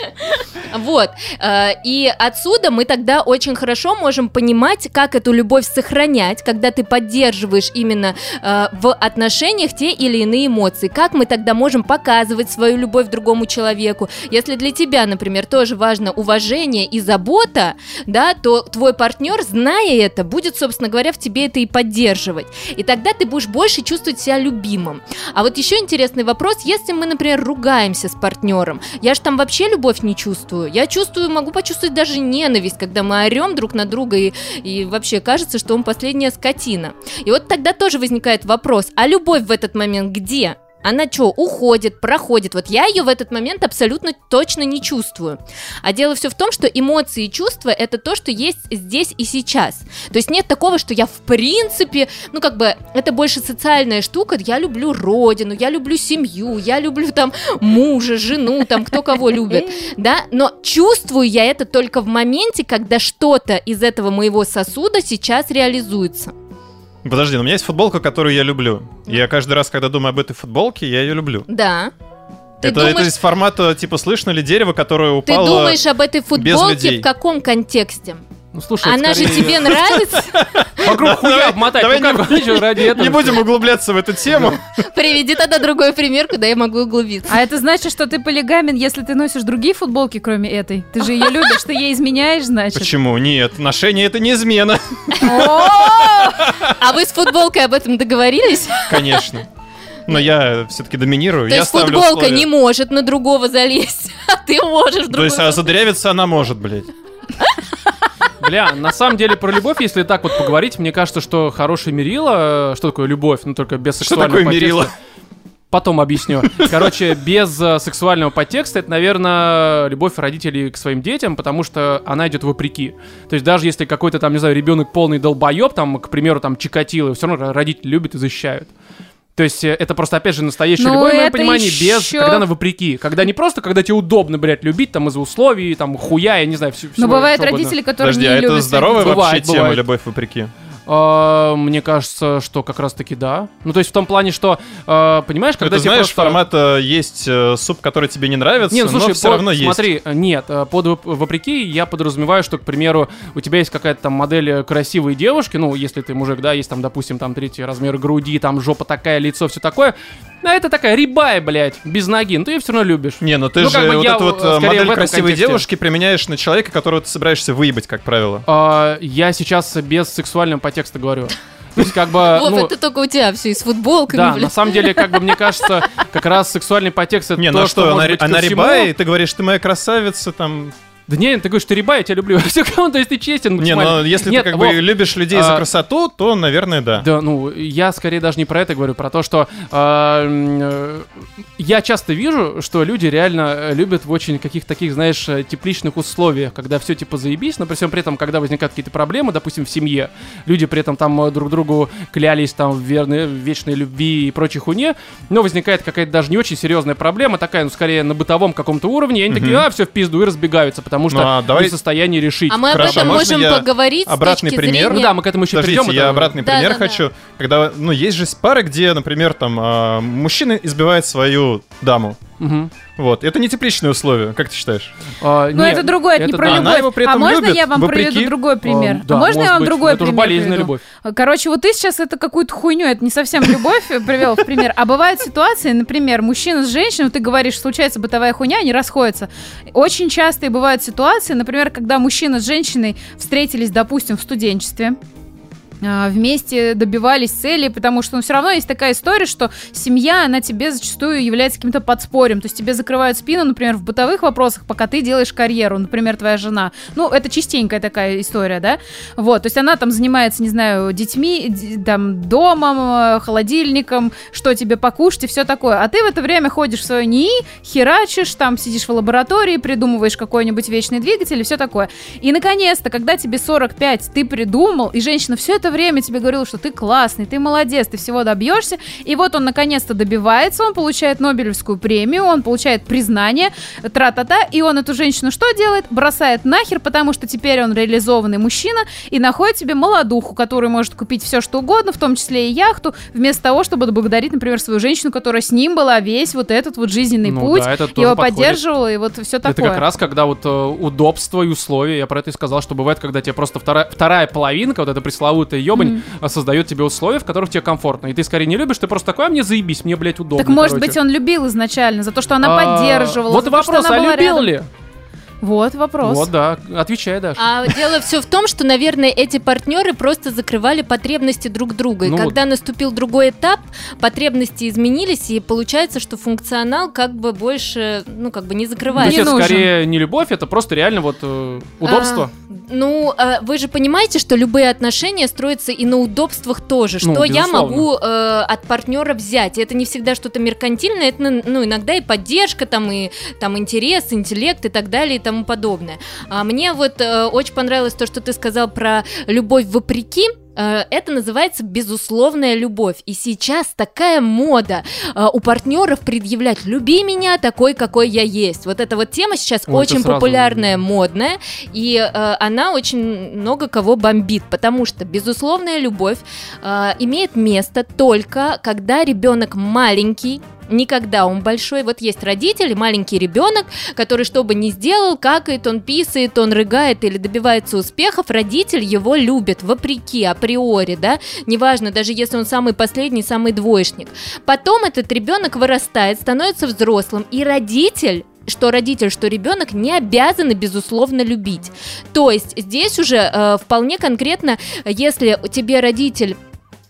Вот. э, И отсюда мы тогда очень хорошо можем понимать, как эту любовь сохранять, когда ты поддерживаешь именно э, в отношениях те или иные эмоции. Как мы тогда можем показывать свою любовь другому человеку? Если для тебя, например, тоже важно уважение и забота, да, то твой партнер, зная это, будет, собственно говоря, в тебе это и поддерживать. И тогда ты будешь больше чувствовать себя любимым. А вот еще интересный вопрос, если мы, например, ругаемся с партнером, я же там вообще любовь не чувствую. Я чувствую, могу почувствовать даже ненависть, когда мы орем друг на друга и, и вообще кажется, что он последняя скотина. И вот тогда тоже возникает вопрос, а любовь в этот момент где? Она что, уходит, проходит. Вот я ее в этот момент абсолютно точно не чувствую. А дело все в том, что эмоции и чувства это то, что есть здесь и сейчас. То есть нет такого, что я в принципе, ну как бы это больше социальная штука. Я люблю родину, я люблю семью, я люблю там мужа, жену, там кто кого любит, да. Но чувствую я это только в моменте, когда что-то из этого моего сосуда сейчас реализуется. Подожди, но у меня есть футболка, которую я люблю. Я каждый раз, когда думаю об этой футболке, я ее люблю. Да. Ты это, думаешь- это из формата, типа, слышно ли дерево, которое Ты упало... думаешь об этой футболке в каком контексте? Ну, слушай, Она же скорее тебе нравится? Вокруг хуя обмотать. давай Ну как, что, ради этого? Не будем углубляться в эту тему. Приведи тогда другой пример, куда я могу углубиться. А это значит, что ты полигамен, если ты носишь другие футболки, кроме этой. Ты же ее любишь, ты ей изменяешь, значит. Почему? Нет, ношение это не измена. А вы с футболкой об этом договорились? Конечно. Но я все-таки доминирую. То я есть футболка условия. не может на другого залезть, а ты можешь в То есть, а задырявиться она может, блядь. Бля, на самом деле про любовь, если так вот поговорить, мне кажется, что хороший мерила, э, что такое любовь, ну только без Что сексуального такое подтекста. мерила? Потом объясню. Короче, без э, сексуального подтекста это, наверное, любовь родителей к своим детям, потому что она идет вопреки. То есть даже если какой-то там, не знаю, ребенок полный долбоеб, там, к примеру, там Чикатило, все равно родители любят и защищают. То есть э, это просто, опять же, настоящая Ну, любовь, в моем понимании, без, ещё- когда она вопреки. Когда не просто, когда тебе удобно, блядь, любить, там, из-за условий, там, хуя, я не знаю, все, Но бывают родители, которые Подожди, не а это любят здоровая вообще Бывает, тема, бывает. любовь вопреки? А, Мне кажется, что как раз-таки да. Ну, то есть в том плане, что, э, понимаешь, когда тебе знаешь, просто- формата есть э, суп, который тебе не нравится, Не, ну, слушай, но все под- равно есть. смотри, э, нет, э, под воп- вопреки я подразумеваю, что, к примеру, у тебя есть какая-то там модель э, красивой девушки, ну, если ты мужик, да, есть там, допустим, там третий размер груди, там жопа такая, лицо, все такое, а это такая рябая, блядь, без ноги, ну, ты ее все равно любишь. Не, ну ты Ну, же как бы вот я, эту вот э, э, модель красивой контексте. девушки применяешь на человека, которого ты собираешься выебать, как правило. А, я сейчас без сексуального подтекста говорю. То есть, как бы, Вов, ну, это только у тебя все и с футболками, да, блин. на самом деле, как бы, мне кажется, как раз сексуальный подтекст это Не, то, ну а что, может она, она рябая, и ты говоришь, ты моя красавица, там... Да не, ты говоришь, ты я тебя люблю. Все, то есть ты честен Не, максимально. ну если Нет, ты как Вов, бы любишь людей за а, красоту, то, наверное, да. Да, ну, я скорее даже не про это говорю, про то, что а, я часто вижу, что люди реально любят в очень каких-то таких, знаешь, тепличных условиях, когда все типа заебись, но при всем при этом, когда возникают какие-то проблемы, допустим, в семье, люди при этом там э, друг другу клялись там в верной, в вечной любви и прочей хуйне, но возникает какая-то даже не очень серьезная проблема, такая, ну, скорее на бытовом каком-то уровне, и они такие, а, все в пизду, и разбегаются, потому что Ну, а давай- не в состоянии решить. А мы об Хорошо, этом можем я поговорить обратный пример? Ну да, мы к этому еще Подождите, придем. я это- обратный Да, пример да, да. хочу. Когда, ну, есть же пары, где, например, там, а, мужчина избивает свою даму. Мгм. Вот. Это не тепличные условия, как ты считаешь? А, Ну, это другое, это не про да. Она любовь. его при а этом можно любит, я вам вопреки- приведу другой пример? А, да, а можно я вам быть, другой это уже пример болезненная приведу? любовь. Короче, вот ты сейчас это какую-то хуйню, это не совсем любовь привел в пример. А бывают ситуации, например, мужчина с женщиной, ты говоришь, случается бытовая хуйня, они расходятся. Очень часто и бывают ситуации, например, когда мужчина с женщиной встретились, допустим, в студенчестве, а, вместе добивались цели, потому что ну, все равно есть такая история, что семья, она тебе зачастую является каким-то подспорьем, то есть тебе закрывают спину, например, в бытовых вопросах, пока ты делаешь карьеру, например, твоя жена. Ну, это частенькая такая история, да? Вот, то есть она там занимается, не знаю, детьми, там, домом, э, холодильником, что тебе покушать и все такое. А ты в это время ходишь в свое НИИ, херачишь, там сидишь в лаборатории, придумываешь какой-нибудь вечный двигатель и все такое. И, наконец-то, когда тебе 45, ты придумал, и женщина все это время тебе говорила, что ты классный, ты молодец, ты всего добьешься, и вот он наконец-то добивается, он получает Нобелевскую премию, он получает признание, тра-та-та, и он эту женщину что делает? Бросает нахер, потому что теперь он реализованный мужчина и находит себе молодуху, которая может купить все, что угодно, в том числе и яхту, вместо того, чтобы благодарить, например, свою женщину, которая с ним была весь вот этот вот жизненный Ну путь, да, это его поддерживала, и вот все такое. Это как раз когда вот э, удобство и условия, я про это и сказал, что бывает, когда тебе просто вторая, вторая половинка, вот эта пресловутая ебань, э, создает тебе условия, в которых тебе комфортно. И ты скорее не любишь, ты просто такой, а мне заебись, мне, блядь, удобно. Так может короче». быть он любил изначально за то, что она А, поддерживала. Вот вопрос, а любил рядом. ли? Вот вопрос. Вот, да. Отвечай, Даш. А дело все в том, что, наверное, эти партнеры просто закрывали потребности друг друга. И Ну когда наступил другой этап, потребности изменились, и получается, что функционал как бы больше, ну, как бы не То закрывается. есть не это нужен. скорее не любовь, это просто реально вот э, удобство. А, ну, а, вы же понимаете, что любые отношения строятся и на удобствах тоже. Ну, Что я безусловно. могу э, от партнера взять? И Это не всегда что-то меркантильное, это ну, иногда и поддержка, там, и там, интерес, интеллект и так далее и тому подобное. А мне вот э, очень понравилось то, что ты сказал про любовь вопреки. Э, Это называется безусловная любовь. И сейчас такая мода э, у партнеров предъявлять «люби меня такой, какой я есть». Вот эта вот тема сейчас Ой, это очень популярная, модная, и э, она очень много кого бомбит, потому что безусловная любовь имеет место только когда ребенок маленький, Никогда он большой. Вот есть родители, маленький ребенок, который что бы ни сделал, какает, он писает, он рыгает или добивается успехов, родитель его любит, вопреки, априори, да, неважно, даже если он самый последний, самый двоечник. Потом этот ребенок вырастает, становится взрослым, и родитель что родитель, что ребенок не обязаны, безусловно, любить. То есть здесь уже э, вполне конкретно, если тебе родитель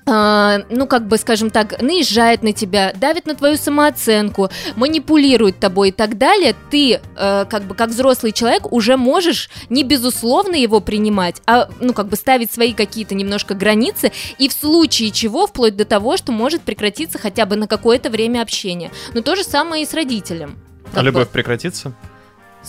ну, как бы, скажем так, наезжает на тебя, давит на твою самооценку, манипулирует тобой и так далее, ты, э, как бы, как взрослый человек, уже можешь не безусловно его принимать, а, ну, как бы, ставить свои какие-то немножко границы, и в случае чего, вплоть до того, что может прекратиться хотя бы на какое-то время общения. Но то же самое и с родителем. А Как бы. любовь прекратится?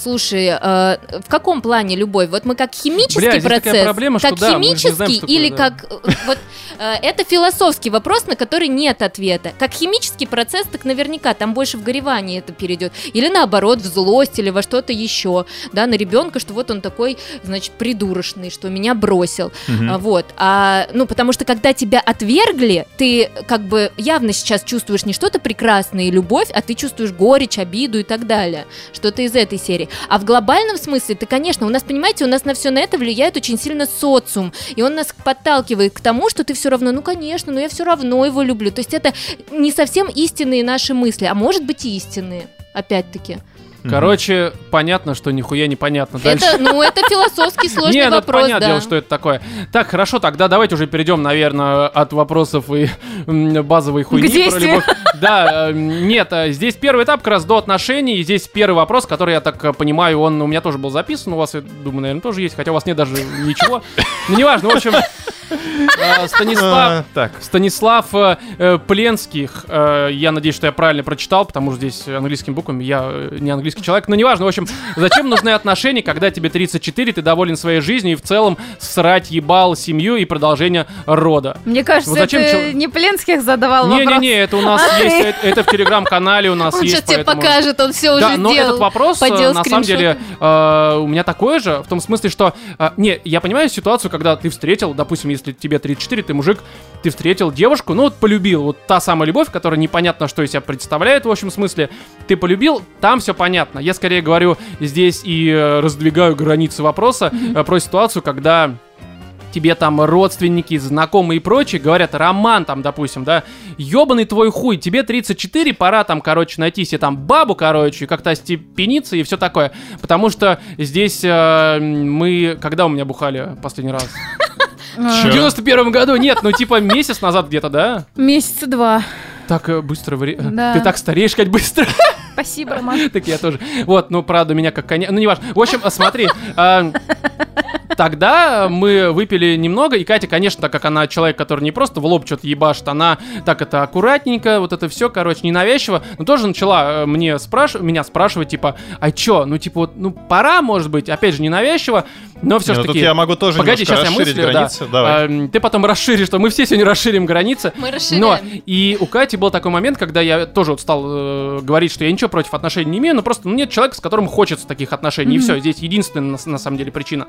Слушай, э, в каком плане любовь? Вот мы как химический Бля, процесс, проблема, что как да, же не знаем, химический что такое, или да. как вот э, это философский вопрос, на который нет ответа. Как химический процесс, так наверняка там больше в горевание это перейдет, или наоборот в злость или во что-то еще, да, на ребенка, что вот он такой, значит, придурочный, что меня бросил. А, вот. А, ну потому что когда тебя отвергли, ты как бы явно сейчас чувствуешь не что-то прекрасное и любовь, а ты чувствуешь горечь, обиду и так далее, что-то из этой серии. А в глобальном смысле, ты, конечно, у нас, понимаете, у нас на все на это влияет очень сильно социум, и он нас подталкивает к тому, что ты все равно, ну, конечно, но я все равно его люблю. То есть это не совсем истинные наши мысли, а может быть и истинные, опять-таки. Короче, понятно, что нихуя непонятно. Дальше. Это, ну, это философский сложный Не, ну вопрос, понятное да. дело, что это такое. Так, хорошо, тогда давайте уже перейдем, наверное, от вопросов и базовой хуйни К действию. Да, э, нет, э, здесь первый этап как раз до отношений. и Здесь первый вопрос, который, я так э, понимаю, он у меня тоже был записан, у вас, я думаю, наверное, тоже есть, хотя у вас нет даже ничего. Ну, неважно, в общем, Станислав, А, Так, Станислав Пленских, я надеюсь, что я правильно прочитал, потому что здесь английскими буквами я не английский человек, но неважно, в общем, зачем нужны отношения, когда тебе 34, ты доволен своей жизнью и в целом срать ебал семью и продолжение рода? Мне кажется, Вот зачем это чел- не Пленских задавал вопрос. Не-не-не, это у нас Ай. Есть, это, это в телеграм-канале у нас Он есть, сейчас тебе поэтому- покажет, он все да, уже но сделал. этот вопрос, э, поделал на самом деле, э, у меня такой же, в том смысле, что... э, не, я понимаю ситуацию, когда ты встретил, допустим, если тебе 34, ты мужик, ты встретил девушку, ну вот полюбил, вот та самая любовь, которая непонятно, что из себя представляет, в общем смысле, ты полюбил, там все понятно. Я скорее говорю здесь и э, раздвигаю границы вопроса э, про ситуацию, когда тебе там родственники, знакомые и прочие говорят, Роман там, допустим, да, ебаный твой хуй, тебе 34, пора там, короче, найти себе там бабу, короче, и как-то остепениться и все такое. Потому что здесь э, мы, когда у меня бухали последний раз? В Чё? 91 году, нет, ну типа месяц назад где-то, да? Месяца два. Так э, быстро, вре- Да. ты так стареешь, как быстро. Спасибо, Роман. Так я тоже. Вот, ну, правда, меня как коня... Ну, не важно. В общем, смотри. А, Тогда мы выпили немного, и Катя, конечно, так как она человек, который не просто в лоб что-то ебашит, она так это аккуратненько, вот это все, короче, ненавязчиво, но тоже начала э, мне спрашивать, меня спрашивать, типа, а чё, ну, типа, вот, ну, пора, может быть, опять же, ненавязчиво, но все Не, же ну тут таки... я могу тоже Погоди, сейчас я расширить мыслю, границы. да. Давай. Эм, ты потом расширишь, что мы все сегодня расширим границы. Мы Но расширяем. и у Кати был такой момент, когда я тоже вот стал э, говорить, что я ничего против отношений не имею, но просто ну, нет человека, с которым хочется таких отношений, и все, здесь единственная на, на самом деле причина.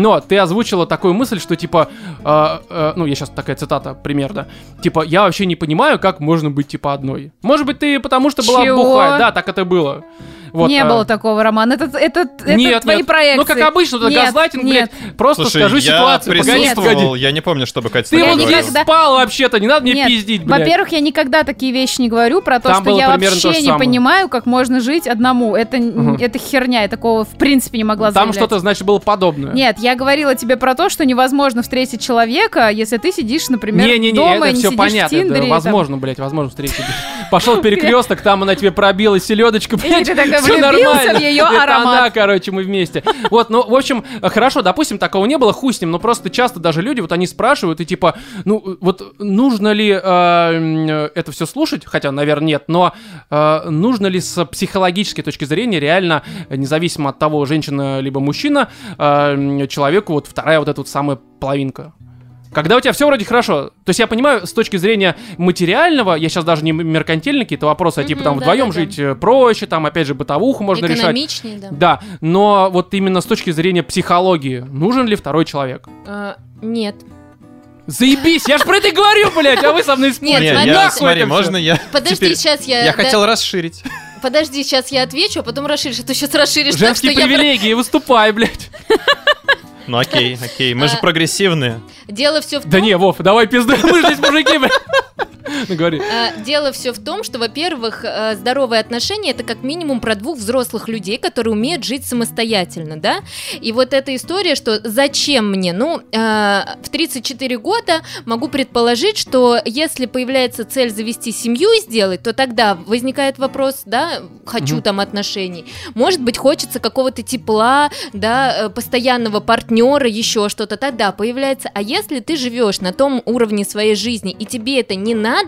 Но ты озвучила такую мысль, что типа, э, э, ну я сейчас такая цитата, пример, да, типа, я вообще не понимаю, как можно быть типа одной. Может быть, ты потому что была Чего? бухая, да, так это было. Вот, не а, было такого, Роман. Это, это, это Нет, твои нет. проекции. Ну, как обычно, это Нет, газлайтинг, нет. блядь. Просто Слушай, скажу я ситуацию. Присутствовал, погоди. я не помню, чтобы Катя Ты такое вот не никогда- спал вообще-то, не надо мне Нет, пиздить, блядь. Во-первых, я никогда такие вещи не говорю про то, Там что я вообще не самое. понимаю, как можно жить одному. Это, Мгм. это херня, я такого в принципе не могла Там заявлять. что-то, значит, было подобное. Нет, я говорила тебе про то, что невозможно встретить человека, если ты сидишь, например, Не-не-не, дома и это не все сидишь понятно. в Тиндере. да, и там- возможно, блядь, возможно встретить. Пошел перекресток, там она тебе пробила селедочку, блядь. Влюбился нормально. в её Это аромат. она, короче, мы вместе. Вот, ну, в общем, хорошо, допустим, такого не было, хуй с ним, но просто часто даже люди, вот они спрашивают, и типа, ну, вот нужно ли э, это все слушать, хотя, наверное, нет, но э, нужно ли с психологической точки зрения реально, независимо от того, женщина либо мужчина, э, человеку вот вторая вот эта вот самая половинка? Когда у тебя все вроде хорошо. То есть я понимаю, с точки зрения материального, я сейчас даже не меркантильные какие-то вопросы, а типа там вдвоем да-да-да. жить э, проще, там опять же бытовуху можно решать. Экономичнее, да. Да, но вот именно с точки зрения психологии, нужен ли второй человек? А, нет. Заебись, я ж про это и говорю, блядь, а вы со мной спорите. Нет, Не, смотри, я, смотри, это можно я Подожди, теперь- сейчас я... Я да, хотел расширить. Подожди, сейчас я отвечу, а потом расширишь. А ты сейчас расширишь так, что Женские я... привилегии, выступай, блядь. Ну окей, окей, мы же А, прогрессивные. Дело все в том... Да не, Вов, давай пизду, мы же здесь мужики, блядь. Ну говори. А, Дело все в том, что, во-первых, э, здоровые отношения это как минимум про двух взрослых людей, которые умеют жить самостоятельно, да? И вот эта история, что зачем мне? Ну, э, в 34 года могу предположить, что если появляется цель завести семью и сделать, то тогда возникает вопрос, да, хочу там отношений. Может быть, хочется какого-то тепла, да, э, постоянного партнера, еще что-то, тогда появляется. А если ты живешь на том уровне своей жизни, и тебе это не надо,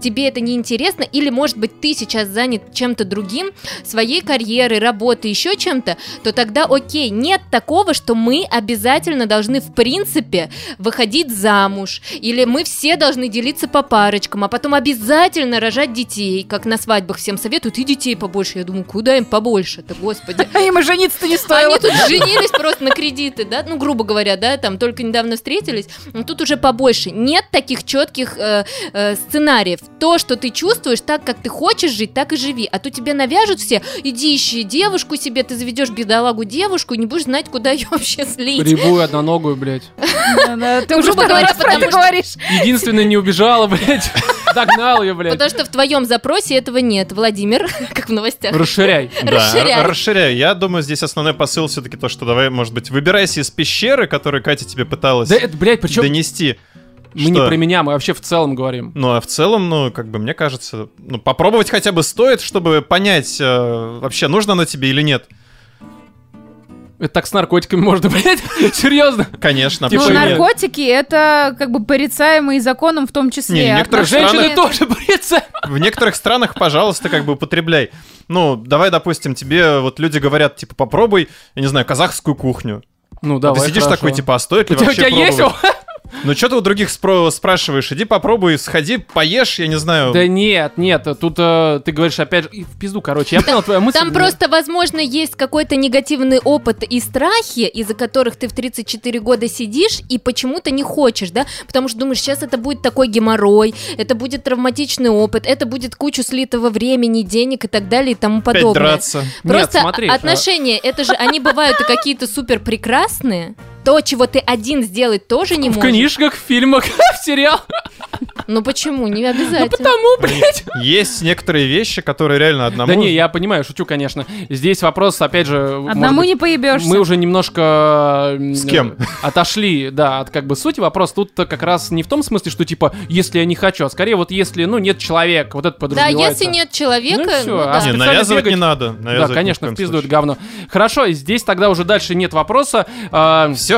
тебе это не интересно, или, может быть, ты сейчас занят чем-то другим, своей карьерой, работой, еще чем-то, то тогда окей, нет такого, что мы обязательно должны, в принципе, выходить замуж, или мы все должны делиться по парочкам, а потом обязательно рожать детей, как на свадьбах всем советуют, и детей побольше. Я думаю, куда им побольше-то, господи. А им и жениться-то не стоило. Они тут женились просто на кредиты, да, ну, грубо говоря, да, там только недавно встретились, но тут уже побольше. Нет таких четких э, э, сценариев. То, что ты чувствуешь, так, как ты хочешь жить, так и живи. А то тебе навяжут все, иди ищи девушку себе, ты заведешь бедолагу девушку и не будешь знать, куда ее вообще слить. Рябую одноногую, блядь. Ты уже говоря, раз про это потому говоришь. Единственная не убежала, блядь. Догнал ее, блядь. Потому что в твоем запросе этого нет, Владимир, как в новостях. Расширяй. Да, Расширяй. р- расширяю. Я думаю, здесь основной посыл все-таки то, что давай, может быть, выбирайся из пещеры, которую Катя тебе пыталась Да это, блядь, причем донести. Мы не Что? про меня, мы вообще в целом говорим. Ну, а в целом, ну, как бы, мне кажется, ну, попробовать хотя бы стоит, чтобы понять, э, вообще, нужно оно тебе или нет. Это так с наркотиками можно, блядь? Серьезно? Конечно, Типа Ну, наркотики это как бы порицаемые законом в том числе. Не, некоторые Отношения- Женщины Странно. тоже борются. В некоторых странах, пожалуйста, как бы употребляй. Ну, давай, допустим, тебе вот люди говорят, типа, попробуй, я не знаю, казахскую кухню. Ну, А давай, ты сидишь хорошо. такой, типа, а стоит У ли тебя, у вообще тебя есть? Ну, что ты у других спро- спрашиваешь? Иди попробуй, сходи, поешь, я не знаю. Да нет, нет, тут э, ты говоришь опять же, и в пизду, короче, я понял твою мысль. Там просто, возможно, есть какой-то негативный опыт и страхи, из-за которых ты в 34 года сидишь и почему-то не хочешь, да? Потому что думаешь, сейчас это будет такой геморрой, это будет травматичный опыт, это будет кучу слитого времени, денег и так далее и тому Опять подобное. драться. Просто Нет, смотри, отношения, это же, они бывают и какие-то супер прекрасные. То, чего ты один сделать тоже не В можешь. книжках, в фильмах, в сериалах. Ну почему? Не Ну обязательно. потому, блядь. Есть некоторые вещи, которые реально одному... Да не, я понимаю, шучу, конечно. Здесь вопрос, опять же... Одному быть, не поебешься. Мы уже немножко... С кем? Отошли, да, от как бы сути. Вопрос тут как раз не в том смысле, что типа, если я не хочу, а скорее вот если, ну, нет человека, вот это Да, подразумевается. если нет человека, Ну и всё, ну а да. Не, специально навязывать бегать- не надо. Да, навязывать ни конечно, в случае. говно. Хорошо, здесь тогда уже дальше нет вопроса. А, Все.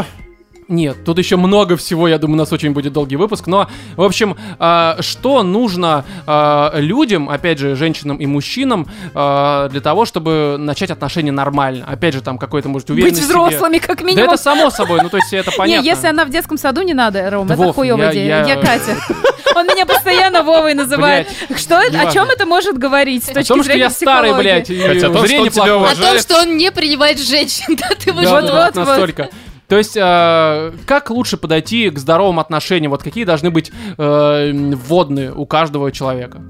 Нет, тут еще много всего, я думаю, у нас очень будет долгий выпуск. Но, в общем, а, что нужно а, людям, опять же, женщинам и мужчинам, а, для того, чтобы начать отношения нормально? Опять же, там какой-то, может, Быть уверенность себе. взрослыми, как Да минимум. это само собой, ну то есть это понятно. Не, если она в детском саду, не надо, Ром, Да, это Вов, хуёвая я- идея. я- Катя. Он меня постоянно Вовой называет. Что это? О чем это может говорить с О точки том, что зрения я старый, блядь, и Хотя о том, что он тебя. О том, что он не принимает женщин, да, ты Да, да, Вот, да, вот, вот. настолько. То есть, э, как лучше подойти к здоровым отношениям? Вот какие должны быть э, вводные у каждого человека?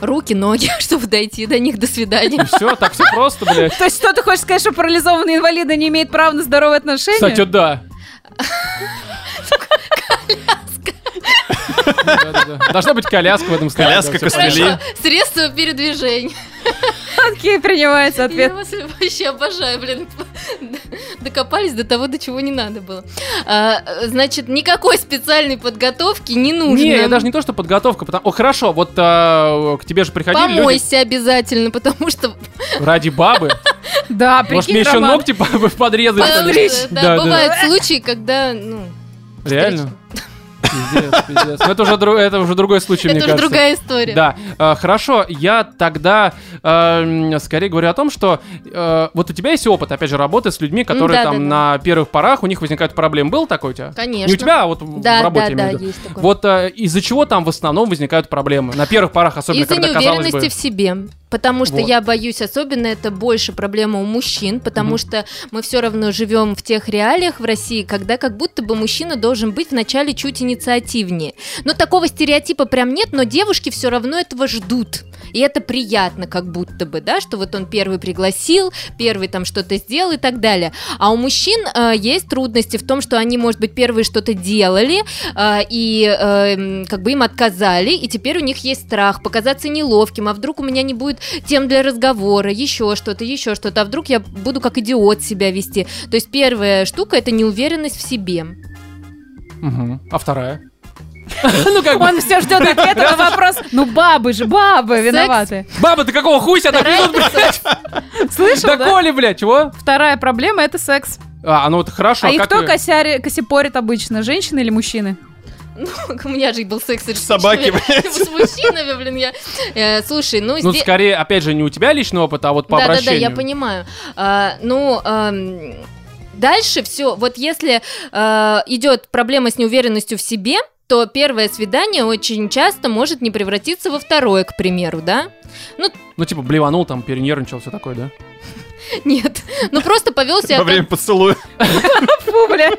Руки, ноги, чтобы дойти до них. До свидания. Все, так все просто, блядь. То есть что ты хочешь сказать, что парализованные инвалиды не имеют права на здоровые отношения? Кстати, да. Должна быть коляска в этом случае. Коляска, костыли. средства передвижения. Окей, принимается ответ. Я вас вообще обожаю, блин. Докопались до того, до чего не надо было. А, значит, никакой специальной подготовки не нужно. Не, я даже не то, что подготовка, потому... О, хорошо, вот а, к тебе же приходили люди Помойся обязательно, потому что ради бабы. Да, Может, прикинь, мне еще ногти по- подрезать? да, бывают случаи, когда, ну, Реально? Пиздец, пиздец. Но это уже, дру- это уже другой случай, мне это уже кажется. другая история. Да, э, хорошо, я тогда э, м, скорее говорю о том, что э, вот у тебя есть опыт, опять же, работы с людьми, которые да, там да, да. на первых порах, у них возникают проблемы. Был такой у тебя? Конечно. Не у тебя, а вот в работе, да, да, есть такое. Вот э, из-за чего там в основном возникают проблемы? На первых порах, особенно, Из-за когда казалось неуверенности бы... в себе. Потому что Вот. я боюсь, особенно это больше проблема у мужчин, потому что мы все равно живем в тех реалиях в России, когда как будто бы мужчина должен быть вначале чуть инициативнее. Но такого стереотипа прям нет, но девушки все равно этого ждут. И это приятно, как будто бы, да, что вот он первый пригласил, первый там что-то сделал и так далее. А у мужчин э, есть трудности в том, что они, может быть, первые что-то делали, э, и э, как бы им отказали, и теперь у них есть страх показаться неловким, а вдруг у меня не будет тем для разговора, еще что-то, еще что-то, а вдруг я буду как идиот себя вести. То есть первая штука это неуверенность в себе. Мгм. А вторая? Ну как бы, Он все ждет ответа на вопрос. Ну, бабы же, бабы виноваты. баба, ты какого хуя себя так ведут, блядь? Слышал, Да? Коли, блядь, чего? Вторая проблема — это секс. А, ну это хорошо. А и как кто косяри- косипорит обычно, женщины или мужчины? У меня же был секс с Собаки, с мужчинами, блин, я. Э, Слушай, ну Ну, здесь. скорее, опять же, не у тебя личный опыт, а вот по да, да, да, обращению. я понимаю. А, ну, дальше все. Вот если а, идет проблема с неуверенностью в себе, то первое свидание очень часто может не превратиться во второе, к примеру, да? Ну, типа, блеванул, там, перенервничал, все такое, да? Нет. Ну просто повел себя Во время поцелуя. Фу, бля.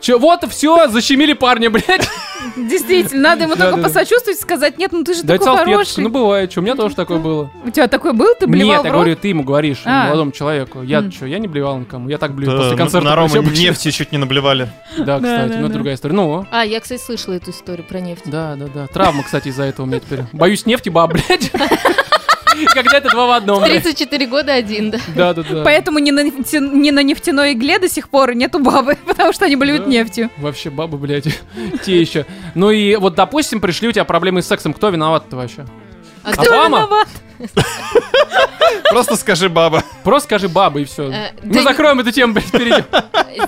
Че, вот, все, защемили парня, блядь. Действительно, надо ему Да, только посочувствовать, сказать, нет, ну ты же такой хороший. Ну, бывает, что, у меня тоже такое было. У тебя такой был? Ты блевал Нет, я говорю, ты ему говоришь, А. молодому человеку. Я что, я не блевал никому. Я так блюю Да, после концерта. На обычно. нефти чуть не наблевали. Да, кстати, да, ну другая история. Ну, А, я, кстати, слышала эту историю про нефть. да, да, да. Травма, кстати, из-за этого у меня теперь. Боюсь нефти, баб, блядь. Когда это два в одном, блядь. 34 года один, да. Да, да, да. Поэтому не на, нефте- не на нефтяной игле до сих пор нету бабы, потому что они блюют Да. нефтью. Вообще бабы, блядь, те еще. Ну и вот, допустим, пришли у тебя проблемы с сексом. Кто виноват-то вообще? А кто- Обама? виноват? Просто скажи баба. Просто скажи баба и все. Э, Мы закроем эту тему, блядь, перейдем.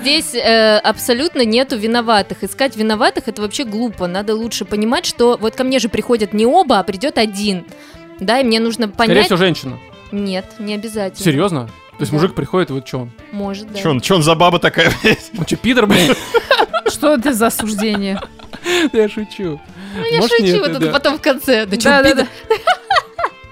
Здесь э, абсолютно нету виноватых. Искать виноватых это вообще глупо. Надо лучше понимать, что вот ко мне же приходят не оба, а придет один. Да, и мне нужно Скорее понять. всего, женщина. Нет, не обязательно. Серьезно? То есть Да. мужик приходит, и вот что он? Может, да. Че он, чё он за баба такая, блядь? Он что, пидор, блядь? Что это за осуждение? Я шучу. Ну, я шучу, вот это потом в конце. Да да, пидор?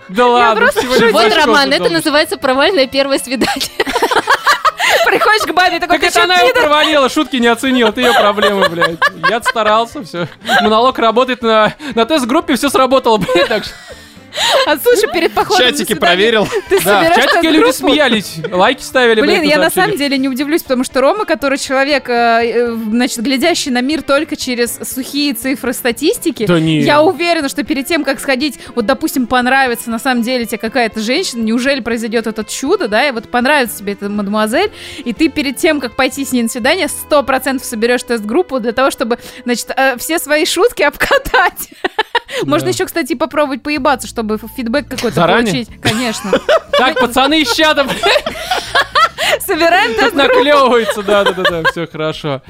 да. Ладно, всего лишь Вот, Роман, это называется провальное первое свидание. Приходишь к бабе, такой, Так ты это она его пидор?» провалила, шутки не оценила, это ее проблемы, блядь. Я старался, все. Монолог работает на, на тест-группе, все сработало, блядь, так что... А слушай, перед походом Чатики проверил. Ты Да, в чатике люди смеялись, лайки ставили, Блин, я на самом деле не удивлюсь, потому что Рома, который человек, э, э, значит, глядящий на мир только через сухие цифры статистики, Да не. я уверена, что перед тем, как сходить, вот, допустим, понравится на самом деле тебе какая-то женщина, неужели произойдет это чудо, да, и вот понравится тебе эта мадемуазель, и ты перед тем, как пойти с ней на свидание, сто процентов соберешь тест-группу для того, чтобы, значит, э, все свои шутки обкатать. Можно еще, кстати, попробовать поебаться, чтобы фидбэк какой-то Заранее? получить. Конечно. Так, пацаны блядь, Собираем тест наклевываются, да-да-да, все хорошо.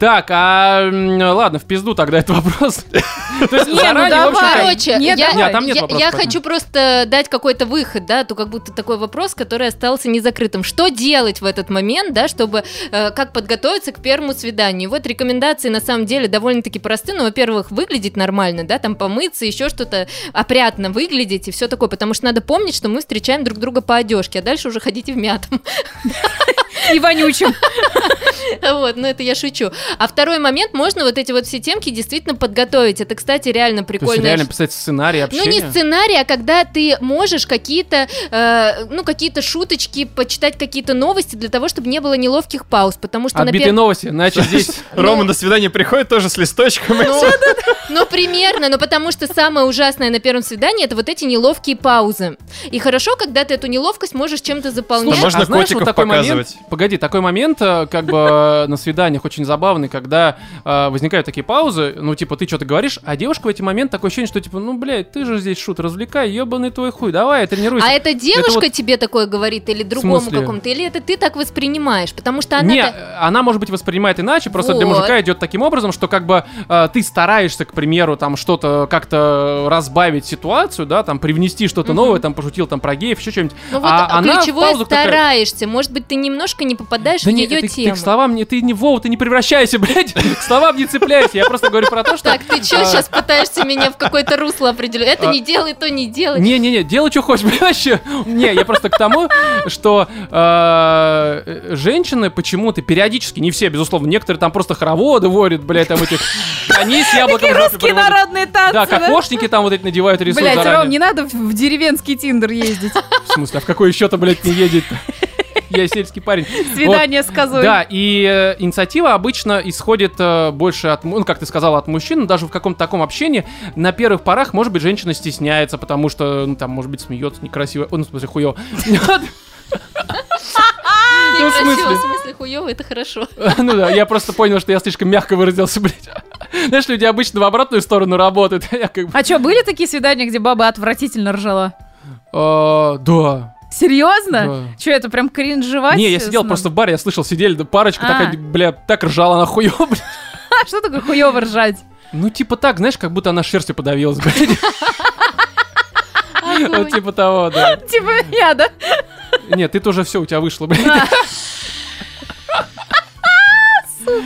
Так, а ладно, в пизду тогда этот вопрос. Не, ну давай. Короче, Нет, я, хочу просто дать какой-то выход, да, то как будто такой вопрос, который остался незакрытым. Что делать в этот момент, да, чтобы э, как подготовиться к первому свиданию? Вот рекомендации на самом деле довольно-таки просты. Ну, во-первых, выглядеть нормально, да, там помыться, еще что-то опрятно выглядеть и все такое, потому что надо помнить, что мы встречаем друг друга по одежке, а дальше уже ходите в мятом. и вонючим. Вот, ну это я шучу. А второй момент, можно вот эти вот все темки действительно подготовить. Это, кстати, реально То есть прикольно. реально писать сценарий Ну, общения? не сценарий, а когда ты можешь какие-то, э, ну, какие-то шуточки, почитать какие-то новости для того, чтобы не было неловких пауз, потому что, Отбитые новости, значит здесь... Рома на свидание приходит тоже с листочком. и Ну, ну, примерно, но потому что самое ужасное на первом свидании это вот эти неловкие паузы. И хорошо, когда ты эту неловкость можешь чем-то заполнять. Можно а знаешь, котиков вот такой момент, показывать. Погоди, такой момент, э, как бы на свиданиях очень забавный, когда э, возникают такие паузы, ну, типа, ты что-то говоришь, а девушка в эти моменты такое ощущение, что, типа, ну, блядь, ты же здесь шут, развлекай, ебаный твой хуй, давай, тренируйся. А эта девушка вот- тебе такое говорит или другому какому-то, или это ты так воспринимаешь? Потому что она... Не, э, она, может быть, воспринимает иначе, просто для Вот. мужика идет таким образом, что как бы э, ты стараешься, к примеру, там что-то как-то разбавить ситуацию, да, там привнести что-то Мгм. новое, там пошутил там про геев, еще что-нибудь. Ну вот а а она ключевое паузу такая, стараешься. Может быть, ты немножко не попадаешь Да в не, ее ты, ты тему. к словам не, ты не Вова, ты не превращайся, блядь, к словам не цепляйся. Я просто говорю про то, что... Так, ты что, а, сейчас пытаешься меня в какое-то русло определить? Это А, не делай, то не делай. Не-не-не, делай, что хочешь, блядь, вообще. Не, я просто к тому, что э, женщины почему-то периодически, не все, безусловно, некоторые там просто хороводы водят, блядь, там этих коней с яблоком Русские народные танцы, Да, кокошники там вот эти надевают, рисуют Блять, Ром, не надо в в деревенский тиндер ездить. В смысле, а в какой еще-то, блядь, не едет? Я сельский парень. Свидание с козой. Да, и э, инициатива обычно исходит э, больше от, ну, как ты сказала, от мужчин, даже в каком-то таком общении на первых порах, может быть, женщина стесняется, потому что, ну, там, может быть, смеется некрасиво, о, ну, в смысле, хуёво. Вот. Ну, в смысле? в смысле хуёво, это хорошо. Ну да, я просто понял, что я слишком мягко выразился, блядь. Знаешь, люди обычно в обратную сторону работают. Бы... А что, были такие свидания, где баба отвратительно ржала? а, Да. Серьезно? Да. Что, это прям кринжевать? Не, я сидел просто в баре, я слышал, сидели, парочка А. такая, бля, так ржала на хуёво, блядь. А что такое хуёво ржать? Ну, типа так, знаешь, как будто она шерстью подавилась, блядь. Типа того, да. Типа я, да? Нет, ты тоже все, у тебя вышло, блядь.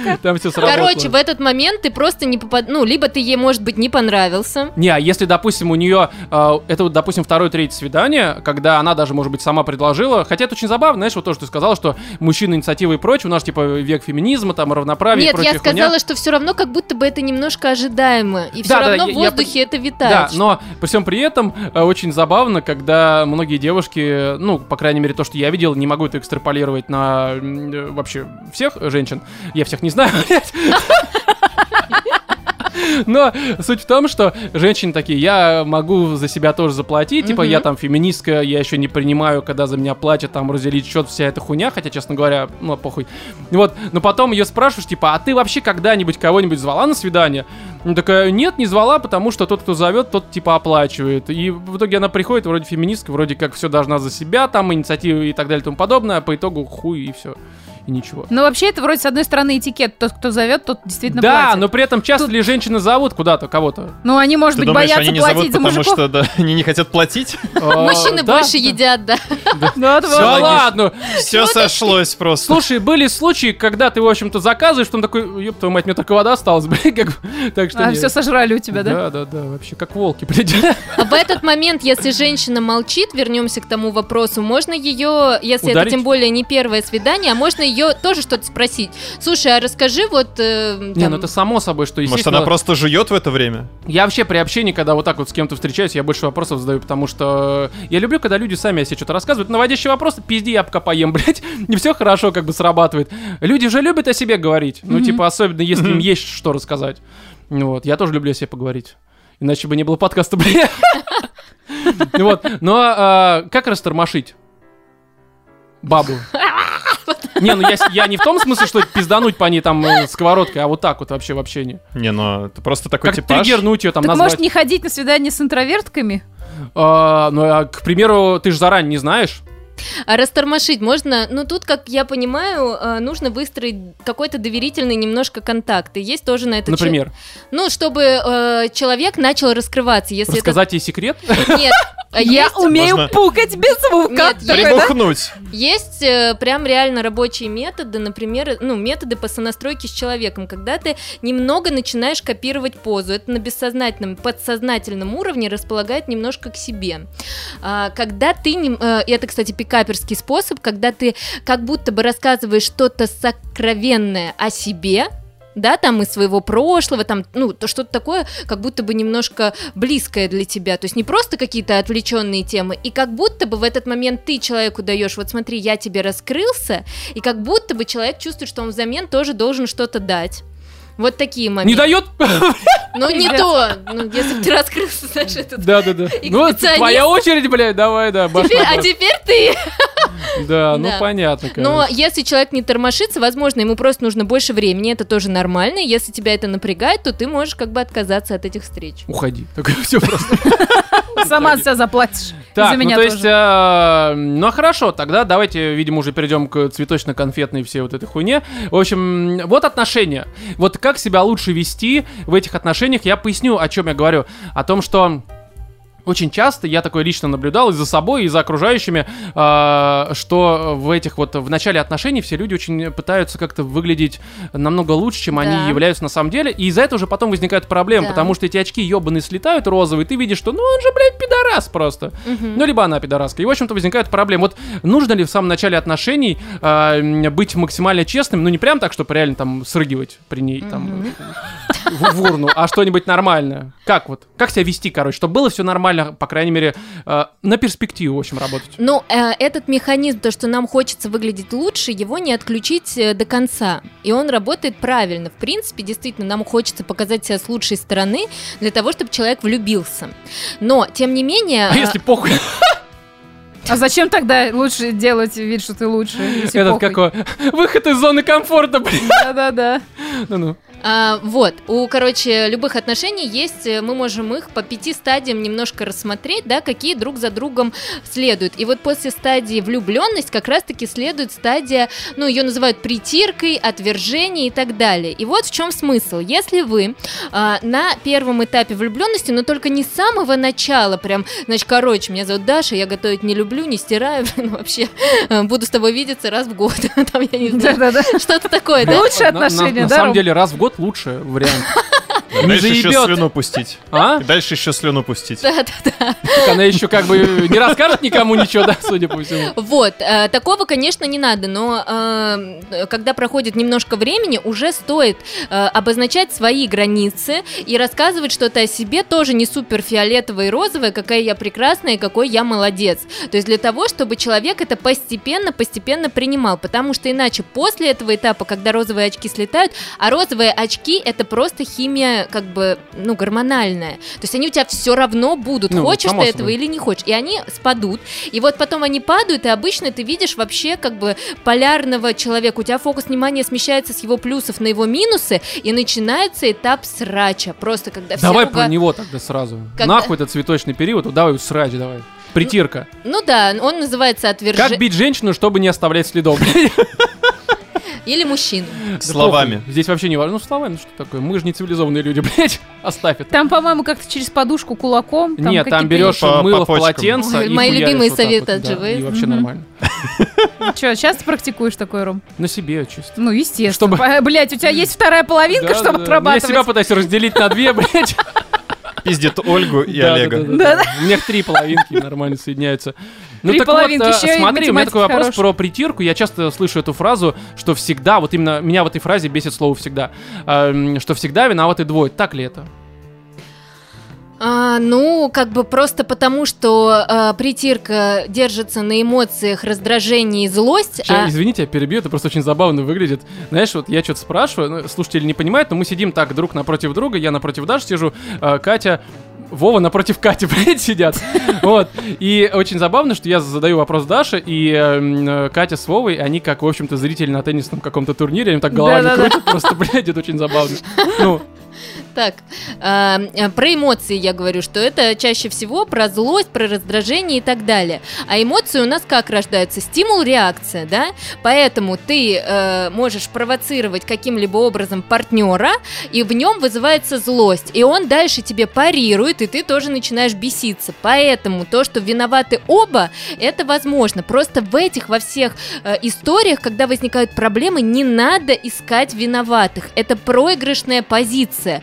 А. Там все сработало. Короче, в этот момент ты просто не попад... Ну, либо ты ей, может быть, не понравился. Не, а если, допустим, у нее, это вот, допустим, второе, третье свидание, когда она даже, может быть, сама предложила, хотя это очень забавно, знаешь, вот то, что ты сказала, что мужчина, инициатива и прочее, у нас, типа, век феминизма, там, равноправие и Нет, я хуйня. сказала, что все равно как будто бы это немножко ожидаемо. И все Да, да, равно я- в я воздухе это Да, витает. но при всем при этом э, очень забавно, когда многие девушки, ну, по крайней мере, то, что я видел, не могу это экстраполировать на э, вообще всех женщин. Я всех не знаю, блядь. Но суть в том, что женщины такие, я могу за себя тоже заплатить, типа я там феминистка, я еще не принимаю, когда за меня платят, там разделить счет, вся эта хуйня, хотя, честно говоря, ну похуй. Вот, но потом ее спрашиваешь, типа, а ты вообще когда-нибудь кого-нибудь звала на свидание? Ну такая, нет, не звала, потому что тот, кто зовет, тот типа оплачивает. И в итоге она приходит, вроде феминистка, вроде как все должна за себя, там инициативы и так далее и тому подобное, а по итогу хуй и все. И ничего. Ну, вообще, это вроде, с одной стороны, этикет. Тот, кто зовет, тот действительно да, платит. но при этом часто Тут- ли женщины зовут куда-то кого-то? Ну, они, может Ты быть, думаешь, боятся они не зовут, платить за потому мужиков. что да, они не хотят платить? Мужчины А, да, больше да. едят, да. Да, Да да. ладно! Все сошлось просто. Слушай, были случаи, когда ты, в общем-то, заказываешь, потом такой, ёб твою мать, мне только вода осталась, блин, как бы. Так что А, все сожрали у тебя, да? Да, да, да, вообще как волки, блядь. А в этот момент, если женщина молчит, вернемся к тому вопросу, можно ее, если это тем более не первое свидание, а можно ее тоже что-то спросить. Слушай, а расскажи вот... э, Не, там, ну это само собой, что Может, естественно... она просто жует в это время? Я вообще при общении, когда вот так вот с кем-то встречаюсь, я больше вопросов задаю, потому что я люблю, когда люди сами о себе что-то рассказывают. Наводящий вопрос, пизди, я пока поем, блядь. Не все хорошо как бы срабатывает. Люди же любят о себе говорить. Ну, типа, особенно если им есть что рассказать. Вот, я тоже люблю о себе поговорить. Иначе бы не было подкаста, блядь. Вот, но а, как растормошить бабу? Не, ну я, я не в том смысле, что пиздануть по ней там э, сковородкой, а вот так вот вообще в общении. Не, ну это просто такой Как типаж. триггернуть ее там Так назвать. может не ходить на свидание с интровертками? А, ну, а, к примеру, ты же заранее не знаешь. А растормошить можно, ну тут, как я понимаю, э, нужно выстроить какой-то доверительный немножко контакт. И есть тоже на это... Например, Ну, чтобы э, человек начал раскрываться, если рассказать ей секрет. это... Нет, а Я умею пукать без звука. Прибухнуть. Есть э, прям реально рабочие методы, например, ну, методы по сонастройке с человеком, когда ты немного начинаешь копировать позу. Это на бессознательном, подсознательном уровне располагает немножко к себе. А, когда ты, не- э, это, кстати, пикаперский способ, когда ты как будто бы рассказываешь что-то сокровенное о себе, да, там из своего прошлого, там, ну, то что-то такое, как будто бы немножко близкое для тебя, то есть не просто какие-то отвлеченные темы, и как будто бы в этот момент ты человеку даешь, вот смотри, я тебе раскрылся, и как будто бы человек чувствует, что он взамен тоже должен что-то дать. Вот такие моменты. Не дает? Ну, не то. Ну, если бы ты раскрылся, знаешь, этот... Да, да, да. Ну, твоя очередь, блядь, давай, да. а теперь ты. Да, ну понятно, Но если человек не тормошится, возможно, ему просто нужно больше времени, это тоже нормально. Если тебя это напрягает, то ты можешь как бы отказаться от этих встреч. Уходи. Так все просто. Сама себя заплатишь. Так, ну то есть, э, ну хорошо, тогда давайте, видимо, уже перейдем к цветочно-конфетной всей вот этой хуйне. В общем, вот отношения. Вот как себя лучше вести в этих отношениях, я поясню, о чем я говорю. О том, что очень часто я такое лично наблюдал и за собой, и за окружающими, э, что в этих вот в начале отношений все люди очень пытаются как-то выглядеть намного лучше, чем Да. они являются на самом деле, и из-за этого уже потом возникают проблемы, Да. потому что эти очки ебаные слетают розовые, ты видишь, что ну он же, блядь, пидорас просто. Мгм. Ну, либо она пидораска. И, в общем-то, возникают проблемы. Вот нужно ли в самом начале отношений а, м, быть максимально честным? Ну, не прям так, чтобы реально там срыгивать при ней там в, в урну, а что-нибудь нормальное. Как вот? Как себя вести, короче, чтобы было все нормально, по крайней мере, а, на перспективу, в общем, работать. Ну, э, этот механизм, то, что нам хочется выглядеть лучше, его не отключить э, до конца. И он работает правильно. В принципе, действительно, нам хочется показать себя с лучшей стороны для того, чтобы человек влюбился. Но, тем не менее... А э, если похуй, А зачем тогда лучше делать вид, что ты лучше? этот какой? Выход из зоны комфорта, блин. Да-да-да. Ну-ну. А, вот, у, короче, любых отношений есть, э, мы можем их по пяти стадиям немножко рассмотреть, да, какие друг за другом следуют. И вот после стадии влюбленность как раз-таки следует стадия, ну, ее называют притиркой, отвержение и так далее. И вот в чем смысл. Если вы а, на первом этапе влюбленности, но только не с самого начала, прям, значит, короче, меня зовут Даша, я готовить не люблю, не стираю, вообще, э, буду с тобой видеться раз в год, там, я не знаю, что-то такое, да? Лучшие На- на- отношения, На да, самом Ром? деле, раз в год лучше вариант. Не Дальше еще слюну пустить. А? И дальше еще слюну пустить. Да-да-да. Она еще как бы не расскажет никому ничего, да, судя по всему. Вот, э, такого, конечно, не надо, но э, когда проходит немножко времени, уже стоит э, обозначать свои границы и рассказывать что-то о себе тоже не супер фиолетовое и розовое, какая я прекрасная и какой я молодец. То есть для того, чтобы человек это постепенно-постепенно принимал, потому что иначе после этого этапа, когда розовые очки слетают, а розовые очки это просто химия как бы, ну, гормональная. То есть они у тебя все равно будут, Ну, хочешь ты этого или не хочешь. И они спадут. И вот потом они падают, и обычно ты видишь вообще как бы полярного человека. У тебя фокус внимания смещается с его плюсов на его минусы, и начинается этап срача. Просто когда все Давай руга- про него тогда сразу. Когда- Нахуй этот цветочный период, вот давай срач давай. Притирка. Ну да, он называется Как отвержение. бить женщину, чтобы не оставлять следов? Или мужчину. Словами. Здесь вообще не важно. Ну, словами, ну что такое? Мы же не цивилизованные люди, блядь. Оставь это. Там, по-моему, как-то через подушку кулаком. Нет, там берешь По- мыло по в полотенце Ой, и мои любимые советы вот, от да. И вообще Мгм. нормально. Че, часто практикуешь такой, Ром? На себе чисто. Ну, естественно. Чтобы-. Блять, у тебя есть вторая половинка, Да, чтобы да, да. отрабатывать. Я себя пытаюсь разделить на две, блядь. Пиздит Ольгу и Да, Олега. да, да, да. У меня три половинки нормально соединяются. Ну Три так половинки, вот, э, еще смотри, у меня такой вопрос про притирку. Я часто слышу эту фразу, что всегда, вот именно меня в этой фразе бесит слово «всегда», эм, что всегда виноваты двое. Так ли это? А, ну, как бы просто потому, что а, притирка держится на эмоциях, раздражении и злость. Сейчас, а- извините, я перебью, это просто очень забавно выглядит. Знаешь, вот я что-то спрашиваю, ну, слушатели не понимают, но мы сидим так друг напротив друга, я напротив Даши сижу, э, Катя Вова напротив Кати, блядь, сидят. Вот. И очень забавно, что я задаю вопрос Даше, и э, Катя с Вовой, они как, в общем-то, зрители на теннисном каком-то турнире, они так головами Да-да-да. крутят, просто, блядь, это очень забавно. Ну, Так, а, про эмоции я говорю, что это чаще всего про злость, про раздражение и так далее. А эмоции у нас как рождаются? Стимул, реакция, да? Поэтому ты э, можешь провоцировать каким-либо образом партнера, и в нем вызывается злость. И он дальше тебе парирует, и ты тоже начинаешь беситься. Поэтому то, что виноваты оба, это возможно. Просто в этих во всех э, историях, когда возникают проблемы, не надо искать виноватых. Это проигрышная позиция.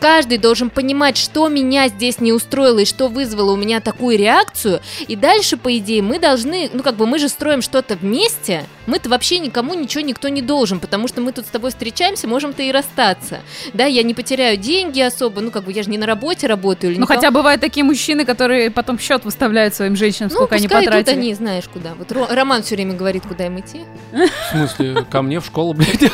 каждый должен понимать, что меня здесь не устроило и что вызвало у меня такую реакцию. И дальше, по идее, мы должны, ну как бы мы же строим что-то вместе, мы-то вообще никому ничего никто не должен, потому что мы тут с тобой встречаемся, можем-то и расстаться. Да, я не потеряю деньги особо, ну как бы я же не на работе работаю. Или Ну, никого- хотя бывают такие мужчины, которые потом счет выставляют своим женщинам, ну, сколько они потратили. они, знаешь, куда. Вот Ро- Роман все время говорит, куда им идти. В смысле, ко мне в школу, блядь.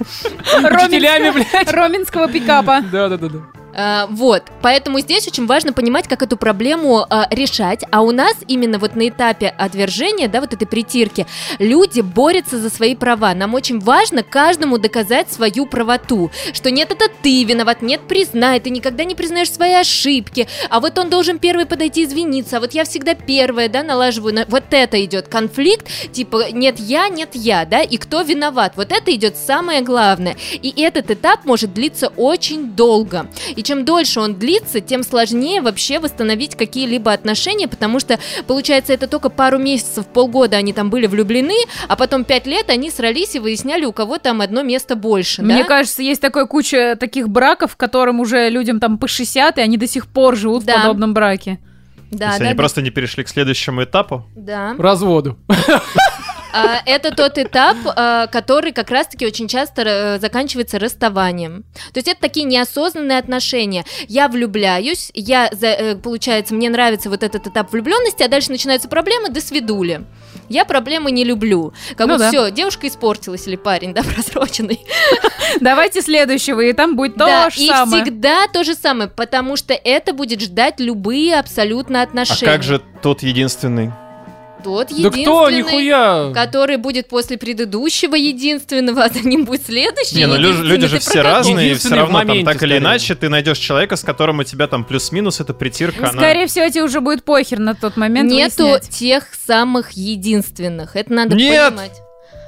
Учителями, блядь. Роминского пикапа. Да-да-да. А, вот, поэтому здесь очень важно понимать, как эту проблему а, решать. А у нас именно вот на этапе отвержения, да, вот этой притирки, люди борются за свои права. Нам очень важно каждому доказать свою правоту, что нет, это ты виноват, нет, признай, ты никогда не признаешь свои ошибки, а вот он должен первый подойти извиниться, а вот я всегда первая, да, налаживаю, на... вот это идет конфликт, типа нет я, нет я, да, и кто виноват, вот это идет самое главное. И этот этап может длиться очень долго. И чем дольше он длится, тем сложнее вообще восстановить какие-либо отношения, потому что, получается, это только пару месяцев, полгода они там были влюблены, а потом пять лет они срались и выясняли, у кого там одно место больше, Мне да? кажется, есть такая куча таких браков, которым уже людям там по 60, и они до сих пор живут Да. в подобном браке. То Да, есть да, они да. просто не перешли к следующему этапу. Да. Разводу. А, Это тот этап, а, который как раз-таки очень часто э, заканчивается расставанием. То есть это такие неосознанные отношения. Я влюбляюсь, я, э, получается, мне нравится вот этот этап влюбленности, а дальше начинаются проблемы, до свидули. Я проблемы не люблю. Как Ну бы да. все, девушка испортилась или парень, да, просроченный. Давайте следующего, и там будет то да, же и самое. всегда то же самое, потому что это будет ждать любые абсолютно А отношения. как же тот единственный? Тот Да кто, нихуя? который будет после предыдущего единственного, а за ним будет следующий. Не, ну люди же все разные, и все равно там так или скорее. иначе ты найдешь человека, с которым у тебя там плюс-минус эта притирка, Ну, она... Скорее всего, тебе уже будет похер на тот момент Нету выяснять. тех самых единственных. Это надо Нет! понимать.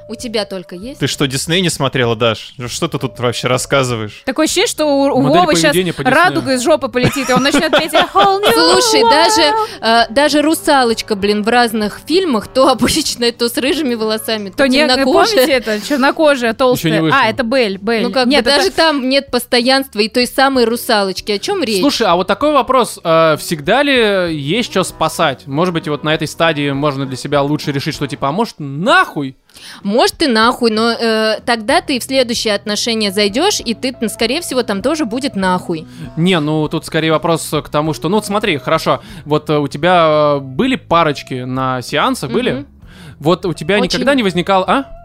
У тебя только есть? Ты что, Дисней не смотрела, Даш? Что ты тут вообще рассказываешь? Такое ощущение, что у, у Вовы сейчас радуга из жопы полетит, и он начнет петь «A whole new Слушай, world». даже, э, даже русалочка, блин, в разных фильмах, то обычная, то с рыжими волосами, то, То не, темнокожая. помните это? Чернокожая, толстая. А, это Бель, Бель. Ну как Нет, бы, это- даже там нет постоянства и той самой русалочки. О чем речь? Слушай, а вот такой вопрос. э, всегда ли есть что спасать? Может быть, вот на этой стадии можно для себя лучше решить, что типа, а может нахуй? Может, ты нахуй, но э, тогда ты в следующие отношения зайдешь, и ты, скорее всего, там тоже будет нахуй. Не, ну тут скорее вопрос к тому, что, ну вот смотри, хорошо, вот э, у тебя э, были парочки на сеансах, были? Мгм. Вот у тебя Очень. никогда не возникало, а?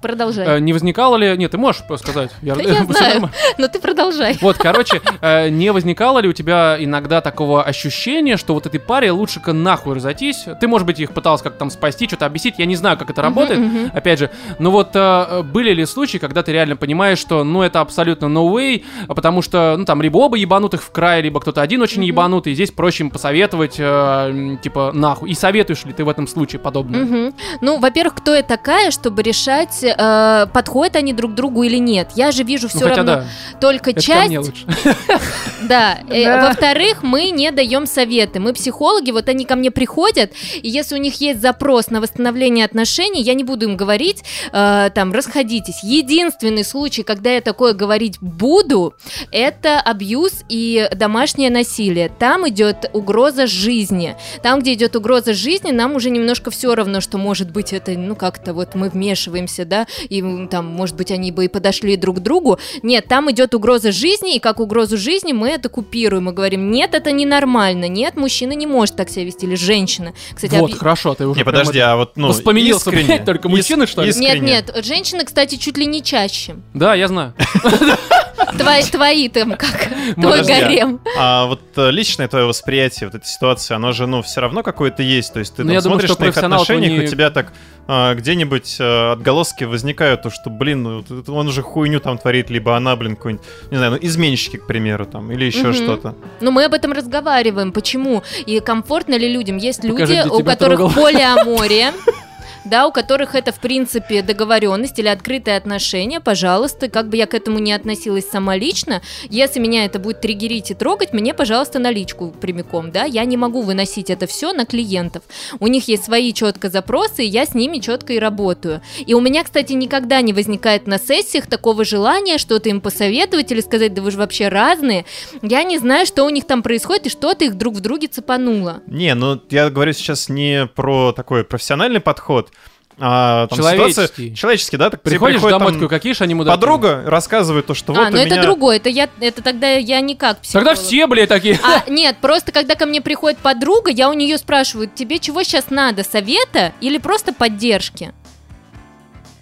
Продолжай. Э, не возникало ли, нет, ты можешь сказать? Я нормально. знаю, но ты продолжай. Вот, короче, э, не возникало ли у тебя иногда такого ощущения, что вот этой паре лучше-ка нахуй разойтись? Ты, может быть, их пыталась как-то там спасти, что-то объяснить, я не знаю, как это работает, опять же. Но вот э, были ли случаи, когда ты реально понимаешь, что, ну, это абсолютно no way, потому что, ну, там, либо оба ебанутых в край, либо кто-то один очень ебанутый, и здесь проще им посоветовать, типа, нахуй. И советуешь ли ты в этом случае подобное? Ну, во-первых, кто я такая, чтобы решать, э, подходят они друг другу или нет? Я же вижу Ну, все хотя равно да, только это ко часть. мне лучше. Да. Э, Да. Во-вторых, мы не даем советы. Мы психологи, вот они ко мне приходят, и если у них есть запрос на восстановление отношений, я не буду им говорить, э, там, расходитесь. Единственный случай, когда я такое говорить буду, это абьюз и домашнее насилие. Там идет угроза жизни. Там, где идет угроза жизни, нам уже немножко все равно, что может быть это, ну, как-то вот мы вмешиваемся, да, и там, может быть, они бы и подошли друг к другу. Нет, там идет угроза жизни, и как угрозу жизни мы это купируем и говорим, нет, это ненормально, нет, мужчина не может так себя вести, или женщина. Кстати, Вот, объ- хорошо, ты уже Не, подожди, это- а вот, ну, Воспламенился, искренне, блядь, только мужчины, что ли? искренне. Нет, нет, женщины, кстати, чуть ли не чаще. Да, я знаю. Твои, твои там как, твой а- гарем. А вот э, личное твое восприятие вот этой ситуации, оно же, ну, все равно какое-то есть. То есть ты Ну, смотришь что на их отношениях, у тебя так а, где-нибудь э, отголоски возникают, то, что, блин, ну, он уже хуйню там творит, либо она, блин, какой-нибудь, не знаю, ну, изменщики, к примеру, там, или еще что-то. Ну, мы об этом разговариваем. Почему? И комфортно ли людям? Есть люди, у которых трогал. полиамория. да, у которых это, в принципе, договоренность или открытые отношения, пожалуйста, как бы я к этому не относилась сама лично, если меня это будет триггерить и трогать, мне, пожалуйста, наличку прямиком, да, я не могу выносить это все на клиентов. У них есть свои четко запросы, и я с ними четко и работаю. И у меня, кстати, никогда не возникает на сессиях такого желания что-то им посоветовать или сказать, да вы же вообще разные. Я не знаю, что у них там происходит и что-то их друг в друге цепануло. Не, ну я говорю сейчас не про такой профессиональный подход, а там Человеческий. ситуация человеческий, да? Так Приходишь приходит домой, там такой, какие же они мудаки. подруга, рассказывает то, что вот а, ну это меня... другое, это я, это тогда я никак психолог. Тогда все, блядь, такие. А, нет, просто когда ко мне приходит подруга, я у нее спрашиваю, тебе чего сейчас надо, совета или просто поддержки?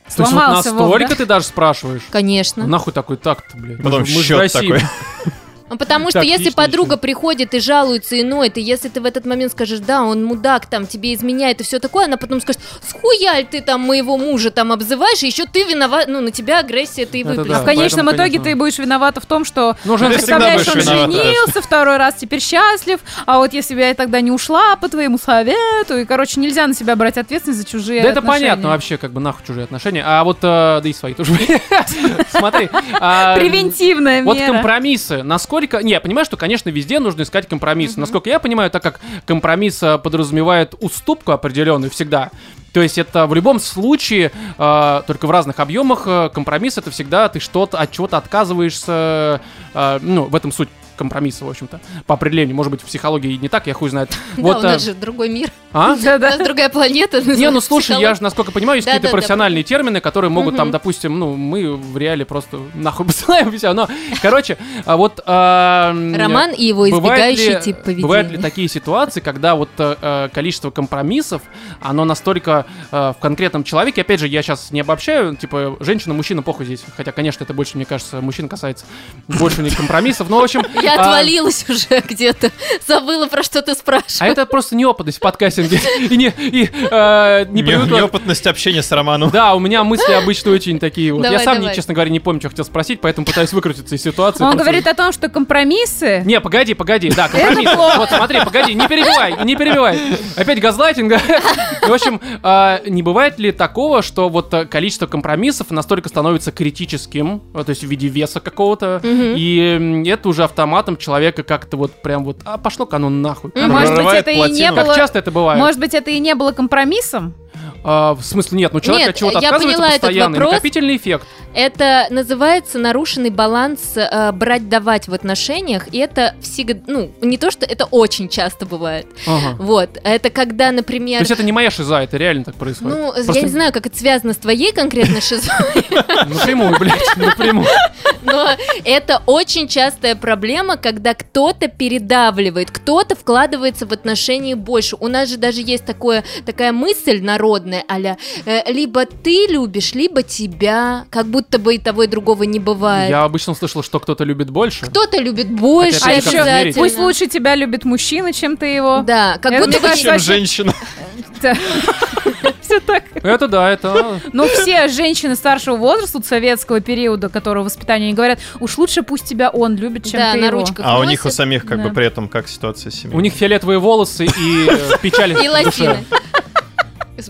То есть вот Сломался Вов, настолько да? ты даже спрашиваешь? Конечно. Нахуй такой так-то, блядь. Потом мы мы счет России. такой. Ну, потому что если подруга приходит и жалуется и ноет, и если ты в этот момент скажешь, да, он мудак, там, тебе изменяет и все такое, она потом скажет, схуяль ты там моего мужа там обзываешь, и еще ты виноват, ну, на тебя агрессия ты и Это выплеснула. да. А в конечном поэтому, итоге конечно. ты будешь виновата в том, что Ну, всегда представляешь, он виновата. женился, второй раз теперь счастлив, а вот если бы я тогда не ушла по твоему совету, и, короче, нельзя на себя брать ответственность за чужие Да это отношения. понятно вообще, как бы нахуй чужие отношения. А вот, э, да и свои тоже. Смотри. а, Превентивная Вот мера. компромиссы, насколько... Не, я понимаю, что, конечно, везде нужно искать компромиссы. Насколько я понимаю, так как компромисс э, подразумевает уступку определенную всегда, то есть это в любом случае, э, только в разных объемах, э, компромисс это всегда ты что-то, от чего-то отказываешься, э, ну, в этом суть компромисса, в общем-то, по определению. Может быть, в психологии не так, я хуй знает. Да, Вот, у э, нас же другой мир, а? у нас другая планета. Не, ну слушай, я же, насколько понимаю, есть Да, какие-то да, да. профессиональные термины, которые могут там, допустим, ну, мы в реале просто нахуй посылаем все, но, короче, а вот... Роман и его избегающий тип поведения. Бывают ли такие ситуации, когда вот э, э, количество компромиссов, оно настолько э, в конкретном человеке, опять же, я сейчас не обобщаю, типа, женщина, мужчина, похуй здесь, хотя, конечно, это больше, мне кажется, мужчин касается, больше у них компромиссов, но, в общем... Я а, отвалилась уже где-то, забыла, про что ты А спрашиваешь. это просто неопытность в подкастинге. И не, и, э, не привыкла Неопытность общения с Романом. Да, у меня мысли обычно очень такие вот. Я Давай, сам, не, честно говоря, не помню, что хотел спросить, поэтому пытаюсь выкрутиться из ситуации. Он Просто- говорит о том, что компромиссы... Не, погоди, погоди, да, компромисс. Вот смотри, погоди, не перебивай, не перебивай. Опять газлайтинг. В общем, а, не бывает ли такого, что вот а, количество компромиссов настолько становится критическим, а, то есть в виде веса какого-то, и это уже автоматом человека как-то вот прям вот, а пошло-ка оно нахуй. Ну, Может быть, это и не плотину. Как было... часто это бывает? Может быть, это и не было компромиссом? А, в смысле, нет, ну человек Нет, от чего-то я отказывается поняла этот постоянно, и вопрос. накопительный эффект. Это называется нарушенный баланс э, брать-давать в отношениях, и это всегда, ну, не то, что это очень часто бывает. Ага. Вот, это когда, То например... есть это не моя шиза, это реально так происходит. Ну, Просто я не знаю, как это связано с твоей конкретной шизой, Напрямую, блядь, напрямую. но это очень частая проблема, когда кто-то передавливает, кто-то вкладывается в отношения больше. У нас же даже есть такое, такая мысль народная, аля, э, либо ты любишь, либо тебя, как будто бы и того, и другого не бывает. Я обычно слышал, что кто-то любит больше. Кто-то любит больше, Хотя А еще пусть лучше тебя любит мужчина, чем ты его. Да, как Это будто бы Чем вообще- женщина. Все так. Это да, это... Ну, все женщины старшего возраста, советского периода, которого воспитания, они говорят, уж лучше пусть тебя он любит, чем Да, ты на его. ручках А у них у самих как бы при этом как ситуация с семьей? У них фиолетовые волосы и э, печаль и лосины.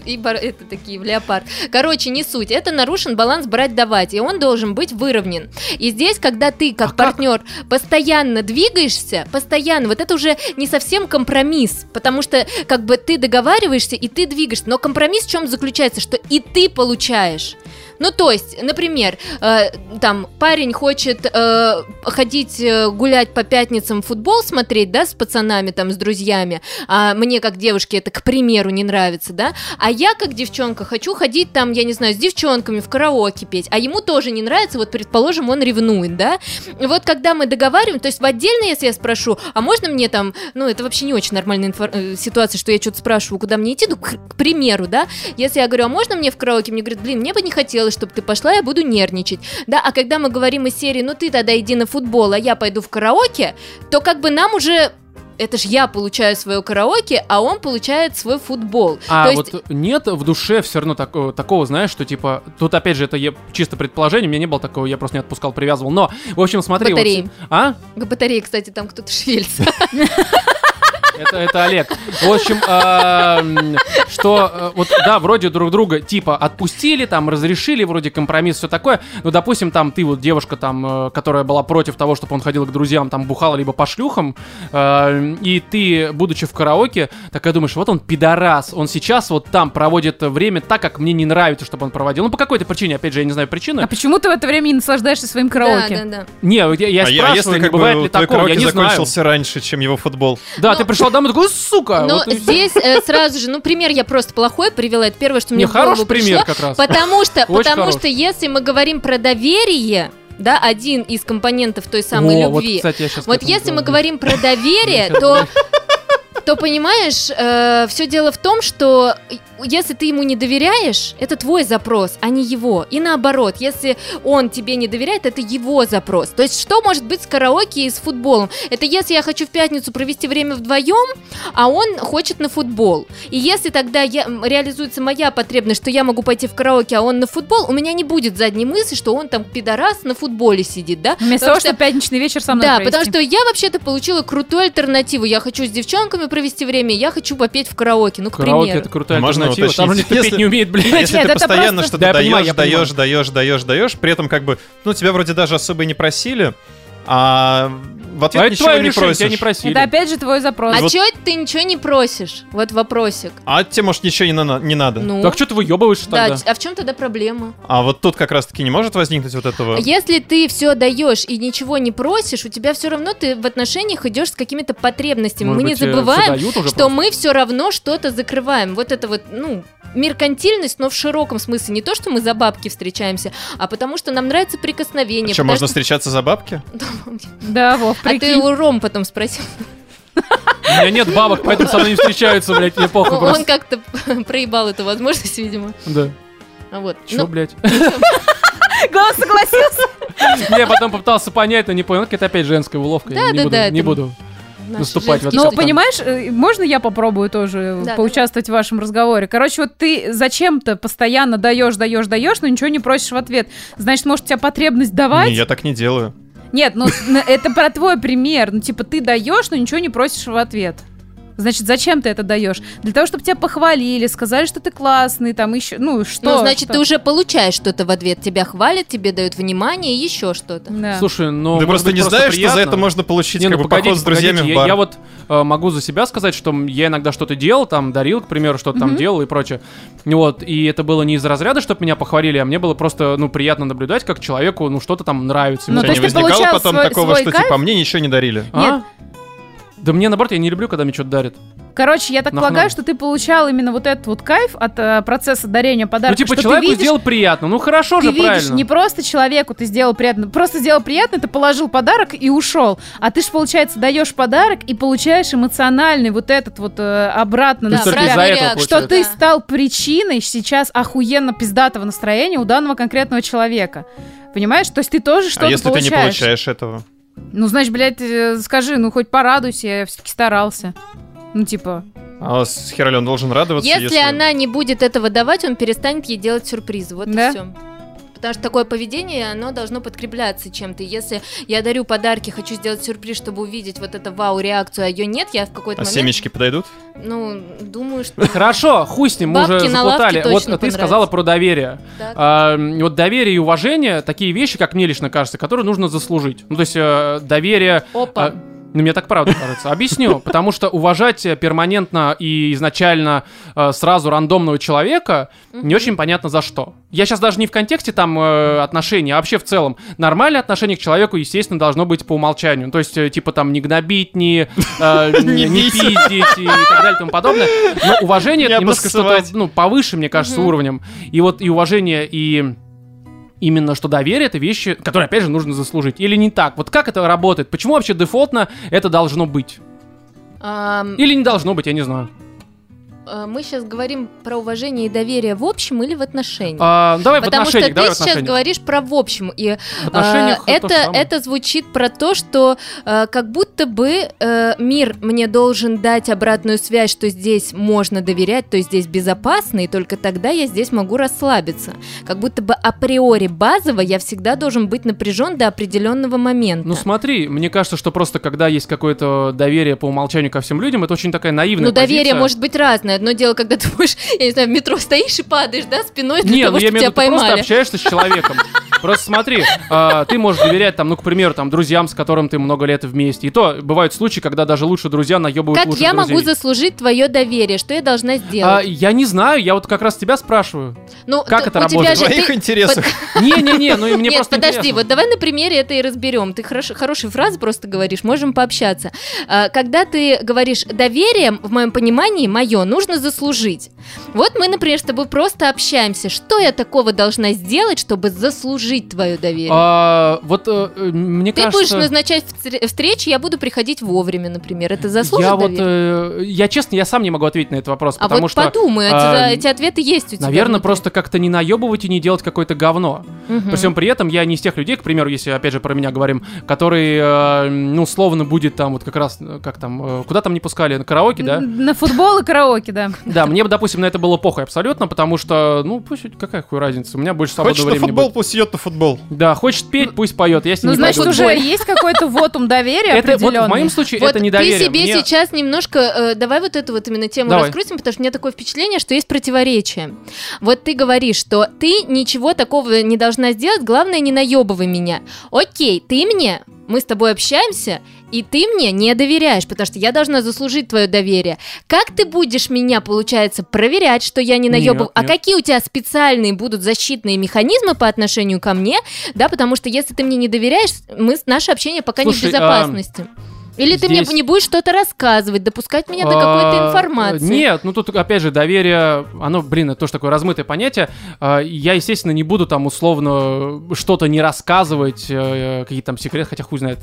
И бар- это такие, в леопард. Короче, не суть. Это нарушен баланс брать-давать, и он должен быть выровнен. И здесь, когда ты, как А как? партнер, постоянно двигаешься, постоянно, вот это уже не совсем компромисс, потому что как бы ты договариваешься, и ты двигаешься. Но компромисс в чем заключается? Что и ты получаешь. Ну, то есть, например, э, там парень хочет э, ходить э, гулять по пятницам футбол смотреть, да, с пацанами, там, с друзьями, а мне как девушке это, к примеру, не нравится, да, а я как девчонка хочу ходить там, я не знаю, с девчонками в караоке петь, а ему тоже не нравится, вот, предположим, он ревнует, да, вот когда мы договариваем, то есть в отдельно, если я спрошу, а можно мне там, ну, это вообще не очень нормальная инфор- э, ситуация, что я что-то спрашиваю, куда мне идти, ну, к, к примеру, да, если я говорю, а можно мне в караоке, мне говорят, блин, мне бы не хотелось, чтобы ты пошла, я буду нервничать, да, а когда мы говорим из серии, ну, ты тогда иди на футбол, а я пойду в караоке, то как бы нам уже это ж я получаю свое караоке, а он получает свой футбол. А То есть вот нет в душе все равно такого, такого, знаешь, что типа, тут опять же это я- чисто предположение, у меня не было такого, я просто не отпускал, привязывал. Но, в общем, смотри, вот Батареи. с- а? к батарее, кстати, там кто-то шевелится. Это, это Олег. В общем, эм, что э, вот да, вроде друг друга типа отпустили, там разрешили, вроде компромисс, все такое. Но, допустим, там ты вот девушка там, э, которая была против того, чтобы он ходил к друзьям, там бухала либо по шлюхам, э, и ты, будучи в караоке, такая думаешь, вот он пидорас, он сейчас вот там проводит время так, как мне не нравится, чтобы он проводил. Ну, по какой-то причине, опять же, я не знаю причины. А почему ты в это время не наслаждаешься своим караоке? Да, да, да. Не, я, я а спрашиваю, если не как бывает бы ли такого, я караоке не знаю. закончился раньше, чем его футбол. Да, Ну- ты пришел домой, такой, сука! Но вот и- здесь э, сразу же, ну, пример я просто плохой привела. Это первое, что мне Не, в голову хороший пример пришло. как раз. Потому что, Очень потому что если мы говорим про доверие, да, один из компонентов той самой Во, вот, любви. кстати, я щас к Вот этому если мы говорю. говорим про доверие, то то понимаешь, все дело в том, что если ты ему не доверяешь, это твой запрос, а не его. И наоборот, если он тебе не доверяет, это его запрос. То есть что может быть с караоке и с футболом? Это если я хочу в пятницу провести время вдвоем, а он хочет на футбол. И если тогда я, реализуется моя потребность, что я могу пойти в караоке, а он на футбол, у меня не будет задней мысли, что он там пидорас на футболе сидит, да? Вместо Потому того, чтобы пятничный вечер со мной Да, провести. потому что я вообще-то получила крутую альтернативу. Я хочу с девчонками провести время, я хочу попеть в караоке, ну, к Караоке примеру. это крутая Можно альтернатива. Там же уточнить, никто петь если- не умеет, блядь. Если Нет, ты постоянно просто- что-то Да, даешь, понимаю, даешь, даешь, даешь, даешь, при этом как бы, ну, тебя вроде даже особо и не просили, а в ответ А это ничего твое не решение, тебя не просишь. просили. Это опять же твой запрос. А Вот- чё ты ничего не просишь? Вот вопросик. А тебе, может, ничего не, на- не надо. Ну, Так что ты выебываешься да, тогда? а в чем тогда проблема? А вот тут как раз-таки не может возникнуть вот этого... Если ты все даешь и ничего не просишь, у тебя все равно ты в отношениях идешь с какими-то потребностями. Может мы не быть, э, забываем, что просто? мы все равно что-то закрываем. Вот это вот, ну, меркантильность, но в широком смысле. Не то, что мы за бабки встречаемся, а потому что нам нравится прикосновение. Что, потому можно что- встречаться за бабки? Да, Вов, А ты прикинь. у Ром потом спросил. У меня нет бабок, поэтому со мной не встречаются, блядь, мне похуй Он просто. как-то проебал эту возможность, видимо. Да. А Вот. Чё, Ну, блядь? Голос согласился. Я потом попытался понять, но не понял. Это опять женская уловка. Я Да, не да, буду- да, Не буду. наступать в женские это. Но понимаешь, э, можно я попробую тоже Да, поучаствовать в вашем разговоре? Короче, вот ты зачем-то постоянно даешь, даешь, даешь, но ничего не просишь в ответ. Значит, может, у тебя потребность давать? Не, я так не делаю. Нет, ну это про твой пример. Ну, типа, ты даешь, но ничего не просишь в ответ. Значит, зачем ты это даешь? Для того, чтобы тебя похвалили, сказали, что ты классный, там еще, ну что? Ну, значит, что? ты уже получаешь что-то в ответ. Тебя хвалят, тебе дают внимание и еще что-то. Да. Слушай, ну... Ты просто быть, не знаешь, что за приятно. это можно получить, Не, как ну бы, погодите, поход с друзьями погодите, в я- бар. Я, вот э, могу за себя сказать, что я иногда что-то делал, там, дарил, к примеру, что-то там Мгм. делал и прочее. Вот, и это было не из разряда, чтобы меня похвалили, а мне было просто, ну, приятно наблюдать, как человеку, ну, что-то там нравится. Ну, то есть не возникало потом свой- такого, свой что кайф? типа мне ничего не дарили? А? Да мне, наоборот, я не люблю, когда мне что-то дарят. Короче, я так Нахуй полагаю, надо. что ты получал именно вот этот вот кайф от э, процесса дарения Ну, подарка. типа, что человеку ты видишь, сделал приятно. Ну, хорошо ты же, видишь, правильно. не просто человеку ты сделал приятно, просто сделал приятно, ты положил подарок и ушел. А ты же, получается, даешь подарок и получаешь эмоциональный вот этот вот э, обратно Ты на что ты стал причиной сейчас охуенно пиздатого настроения у данного конкретного человека. Понимаешь? То есть ты тоже что-то А если получаешь. ты не получаешь этого? Ну, значит, блядь, э, скажи, ну хоть порадуйся, я все-таки старался. Ну, типа, А с хера ли он должен радоваться, Если, если... она не будет этого давать, он перестанет ей делать сюрпризы. Вот Да? и все. Потому что такое поведение, оно должно подкрепляться чем-то. Если я дарю подарки, хочу сделать сюрприз, чтобы увидеть вот эту вау-реакцию, а ее нет, я в какой-то А момент, семечки подойдут? ну, думаю, что... Хорошо, хуй с ним, мы уже заплутали. Вот ты сказала про доверие. Так. А, вот доверие и уважение такие вещи, как мне лично кажется, которые нужно заслужить. Ну, то есть э, доверие. Опа. а, ну, мне так правда кажется. Объясню. Потому что уважать перманентно и изначально э, сразу рандомного человека не очень понятно за что. Я сейчас даже не в контексте там э, отношений, а вообще в целом. Нормальное отношение к человеку, естественно, должно быть по умолчанию. То есть, э, типа там не гнобить, не, э, не, не пиздить и так далее и тому подобное. Но уважение Не это немножко что-то ну, повыше, мне кажется, уровнем. И вот и уважение, и именно что доверие это вещи, которые, опять же, нужно заслужить. Или не так? Вот как это работает? Почему вообще дефолтно это должно быть? Или не должно быть, я не знаю. Э, мы сейчас говорим про уважение и доверие в общем или в отношениях? А, давай в Потому что отношениях, ты давай в сейчас говоришь про в общем, и В э, же это, это звучит про то, что э, как будто бы э, мир мне должен дать обратную связь, что здесь можно доверять, то есть здесь безопасно, и только тогда я здесь могу расслабиться. Как будто бы априори базово я всегда должен быть напряжен до определенного момента. Ну смотри, мне кажется, что просто когда есть какое-то доверие по умолчанию ко всем людям, это очень такая наивная Ну, доверие позиция. может быть разное. Одно дело, когда ты будешь, я не знаю, в метро стоишь и падаешь, да, спиной для Не, того, ну я чтобы в тебя виду, ты просто поймали. общаешься с человеком. Просто смотри, а, ты можешь доверять, там, ну, к примеру, там, друзьям, с которым ты много лет вместе. И то бывают случаи, когда даже лучшие друзья наебывают Как я друзей. могу заслужить твое доверие? Что я должна А, сделать? я не знаю, я вот как раз тебя спрашиваю. ну, как т- это у тебя работает? В твоих ты- интересах. Не-не-не, ну и мне Нет, просто подожди, интересно. вот давай на примере это и разберем. Ты хорош, хорошие фразы просто говоришь, можем пообщаться. А, Когда ты говоришь доверием, в моем понимании, мое, нужно заслужить. Вот мы, например, с тобой просто общаемся. Что я такого должна сделать, чтобы заслужить твое доверие? А, вот э, э, мне Ты кажется... будешь назначать встр- встречи, я буду приходить вовремя, например. Это заслужит я вот, доверие? э, я честно, я сам не могу ответить на этот вопрос, а потому вот что, подумай, а, эти, ответы есть у тебя. наверное, внутри. просто как-то не наебывать и не делать какое-то говно. Мгм. При всем при этом я не из тех людей, к примеру, если опять же про меня говорим, который, э, ну, словно будет там вот как раз, э, как там, э, куда там не пускали, на караоке, да? На футбол и караоке, да. Да, мне, бы, допустим, на это было похуй абсолютно, потому что, ну, пусть какая хуй разница, у меня больше свободного Хочешь на времени футбол, будет. пусть идет на футбол. Да, хочет петь, пусть поет, я с ним Ну, не значит, пойду. уже есть какой-то вотум доверия Это вот в моем случае Вот это недоверие. ты себе Мне- сейчас немножко, э, давай вот эту вот именно тему Давай. раскрутим, потому что у меня такое впечатление, что есть противоречие. Вот ты говоришь, что ты ничего такого не должна сделать, главное не наебывай меня. Окей, ты мне, мы с тобой общаемся, и ты мне не доверяешь, потому что я должна заслужить твое доверие. Как ты будешь меня, получается, проверять, что я не наебываю? А какие у тебя специальные будут защитные механизмы по отношению ко мне? Да, потому что если ты мне не доверяешь, мы, наше общение пока не в Слушай, а, Или ты мне здесь- не будешь что-то рассказывать, допускать меня до А, какой-то информации. Нет, ну тут опять же доверие, оно, блин, это тоже такое размытое понятие. А, Я, естественно, не буду там условно что-то не рассказывать, э, какие там секреты, хотя хуй знает.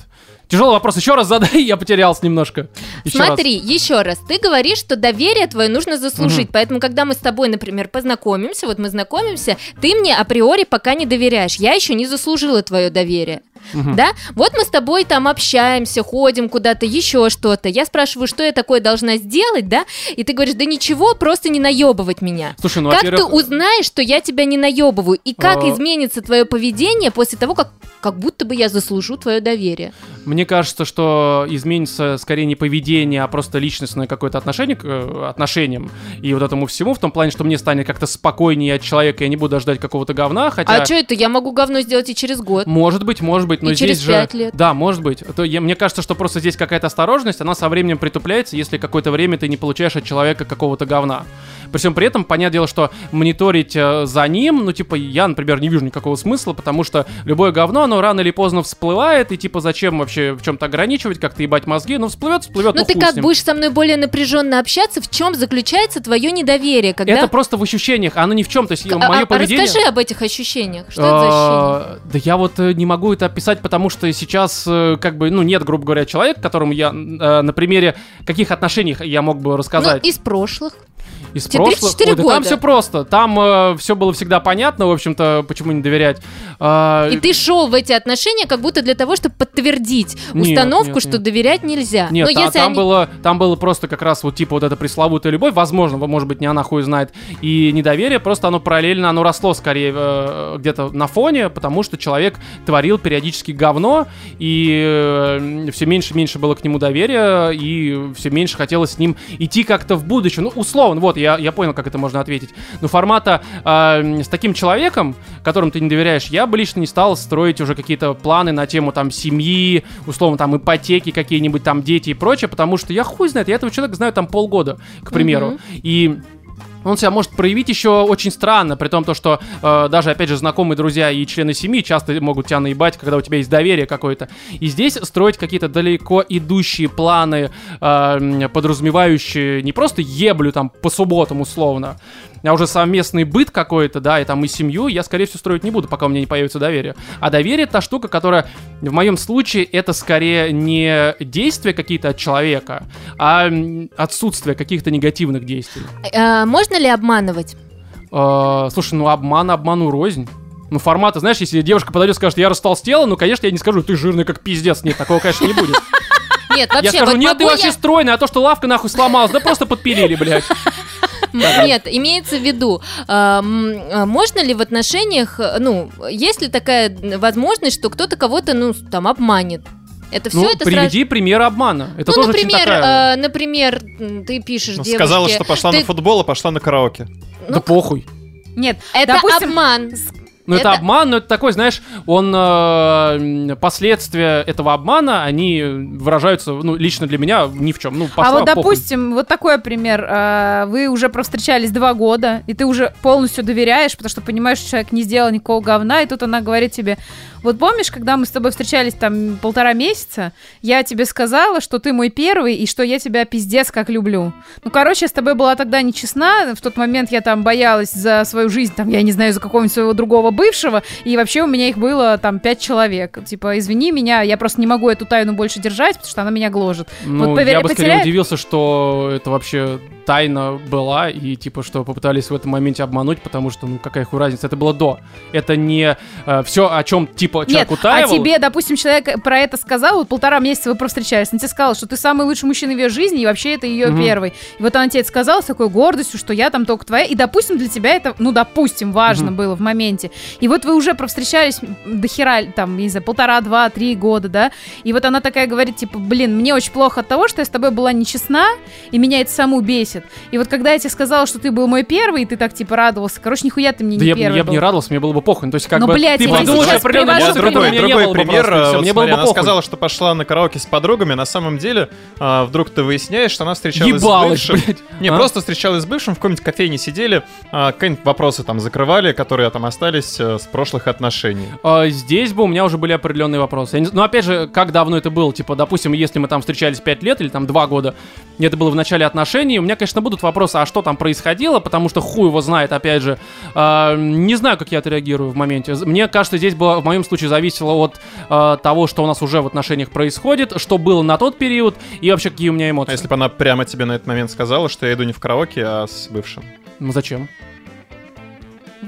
Тяжелый вопрос, еще раз задай, я потерялся немножко. Еще раз. Смотри, еще раз, ты говоришь, что доверие твое нужно заслужить, поэтому, когда мы с тобой, например, познакомимся, вот мы знакомимся, ты мне априори пока не доверяешь, я еще не заслужила твое доверие. Мгм. Да? Вот мы с тобой там общаемся, ходим куда-то, еще что-то. Я спрашиваю, что я такое должна сделать, да? И ты говоришь, да ничего, просто не наебывать меня. Слушай, ну, как ты узнаешь, что я тебя не наебываю? И как А. изменится твое поведение после того, как как будто бы я заслужу твое доверие? мне кажется, что изменится скорее не поведение, а просто личностное какое-то отношение к э, отношениям и вот этому всему, в том плане, что мне станет как-то спокойнее от человека, я не буду ждать какого-то говна, хотя... А что это? Я могу говно сделать и через год. Может быть, может быть, но И здесь через же... пять лет. Да, может быть. То я, мне кажется, что просто здесь какая-то осторожность, она со временем притупляется, если какое-то время ты не получаешь от человека какого-то говна. При всем при этом, понятное дело, что мониторить э, за ним, ну, типа, я, например, не вижу никакого смысла, потому что любое говно, оно рано или поздно всплывает, и, типа, зачем вообще в чем-то ограничивать, как-то ебать мозги, ну, всплывет, всплывет, Ну ну, ты как будешь со мной более напряженно общаться? В чем заключается твое недоверие? Когда... Это просто в ощущениях, оно ни в чем. То есть, А- мое а поведение... расскажи об этих ощущениях. Что это за ощущения? А, Да я вот э, не могу это описать, потому что сейчас, э, как бы, ну, нет, грубо говоря, человека, которому я э, на примере каких отношений я мог бы Ну, рассказать из прошлых. из тебе прошлых. 34 Ой, да там года. все просто. Там все было всегда понятно, в общем-то, почему не доверять. А, И ты шел в эти отношения как будто для того, чтобы подтвердить Нет, установку, нет, что нет. доверять нельзя. Нет, Но та- если там, они- было, там было просто как раз вот типа вот эта пресловутая любовь, возможно, может быть, не она хуй знает, и недоверие, просто оно параллельно, оно росло скорее э, где-то на фоне, потому что человек творил периодически говно, и все меньше и меньше было к нему доверия, и все меньше хотелось с ним идти как-то в будущее. Ну, условно, вот, я, я понял, как это можно ответить. Но формата э, с таким человеком, которому ты не доверяешь, я бы лично не стал строить уже какие-то планы на тему там семьи, условно там ипотеки какие-нибудь, там дети и прочее, потому что я хуй знает, я этого человека знаю там полгода, к примеру. Мгм. И он себя может проявить еще очень странно, при том, то, что э, даже, опять же, знакомые друзья и члены семьи часто могут тебя наебать, когда у тебя есть доверие какое-то. И здесь строить какие-то далеко идущие планы, э, подразумевающие не просто еблю там по субботам условно, а уже совместный быт какой-то, да, и там и семью, я, скорее всего, строить не буду, пока у меня не появится доверие. А доверие та штука, которая в моем случае это скорее не действия какие-то от человека, а отсутствие каких-то негативных действий. А, можно ли обманывать? Э, слушай, ну обман обману рознь. Ну, формата, знаешь, если девушка подойдет и скажет, я растолстела, ну, конечно, я не скажу, ты жирный как пиздец. Нет, такого, конечно, не будет. Нет, Я вообще, скажу, вот нет, ты вообще я- стройная, а то, что лавка нахуй сломалась, да просто подпилили, блядь. Нет, имеется в виду, а, можно ли в отношениях, ну, есть ли такая возможность, что кто-то кого-то, ну, там, обманет? Это все Ну, это приведи пример обмана. Это Ну, тоже очень например, такая... э, например, ты пишешь Ну, девушке... Сказала, что пошла ты- на футбол, а пошла на караоке. Да похуй. Нет, Это допустим, обман. Ну, это... Это- обман, но это такой, знаешь, он... э, последствия этого обмана, они выражаются, ну, лично для меня ни в чем. Ну, А пошла, вот, похуй. допустим, вот такой пример. э, Вы уже провстречались два года, и ты уже полностью доверяешь, потому что понимаешь, что человек не сделал никакого говна, и тут она говорит тебе, вот помнишь, когда мы с тобой встречались там полтора месяца, я тебе сказала, что ты мой первый, и что я тебя пиздец как люблю. Ну, короче, я с тобой была тогда нечестна, в тот момент я там боялась за свою жизнь, там, я не знаю, за какого-нибудь своего другого бывшего, и вообще у меня их было там пять человек. Типа, извини меня, я просто не могу эту тайну больше держать, потому что она меня гложет. Ну, Вот поверь- я бы скорее потеряет- удивился, что это вообще тайна была, и типа, что попытались в этом моменте обмануть, потому что, ну, какая хуй разница, это было до. Это не все, о чем, типа, человек Нет, утаивал. а тебе, допустим, человек про это сказал, вот полтора месяца вы провстречались, он тебе сказал, что ты самый лучший мужчина в ее жизни, и вообще это ее Мгм. первый. И вот она тебе это сказала с такой гордостью, что я там только твоя, и, допустим, для тебя это, ну, допустим, важно Мгм. было в моменте. И вот вы уже провстречались до хера, там, не знаю, полтора, два, три года, да, и вот она такая говорит, типа, блин, мне очень плохо от того, что я с тобой была нечестна, и меня это саму бесит. И вот когда я тебе сказала, что ты был мой первый, и ты так, типа, радовался, короче, нихуя ты мне Да не я, первый я бы не был. радовался, мне было бы похуй. Ну, То есть, как Ну, бы, блядь, ты я сейчас определенную привожу у другой, другой было бы пример. просто, э, вот Мне было смотри, бы она сказала, что пошла на караоке с подругами, на самом деле а, вдруг ты выясняешь, что она встречалась Ебалась, с бывшим. блядь. Не, А? просто встречалась с бывшим, в какой-нибудь кофейне сидели, а, какие-нибудь вопросы там закрывали, которые там остались э, с прошлых отношений. А, Здесь бы у меня уже были определенные вопросы. Я не з- Ну, опять же, как давно это было? Типа, допустим, если мы там встречались 5 лет или там 2 года, это было в начале отношений, у меня, конечно, будут вопросы, а что там происходило, потому что хуй его знает, опять же. А, Не знаю, как я отреагирую в моменте. Мне кажется, здесь было, в моем случае зависело от а, того, что у нас уже в отношениях происходит, что было на тот период, и вообще какие у меня А эмоции. если бы она прямо тебе на этот момент сказала, что я иду не в караоке, а с бывшим? Ну, зачем?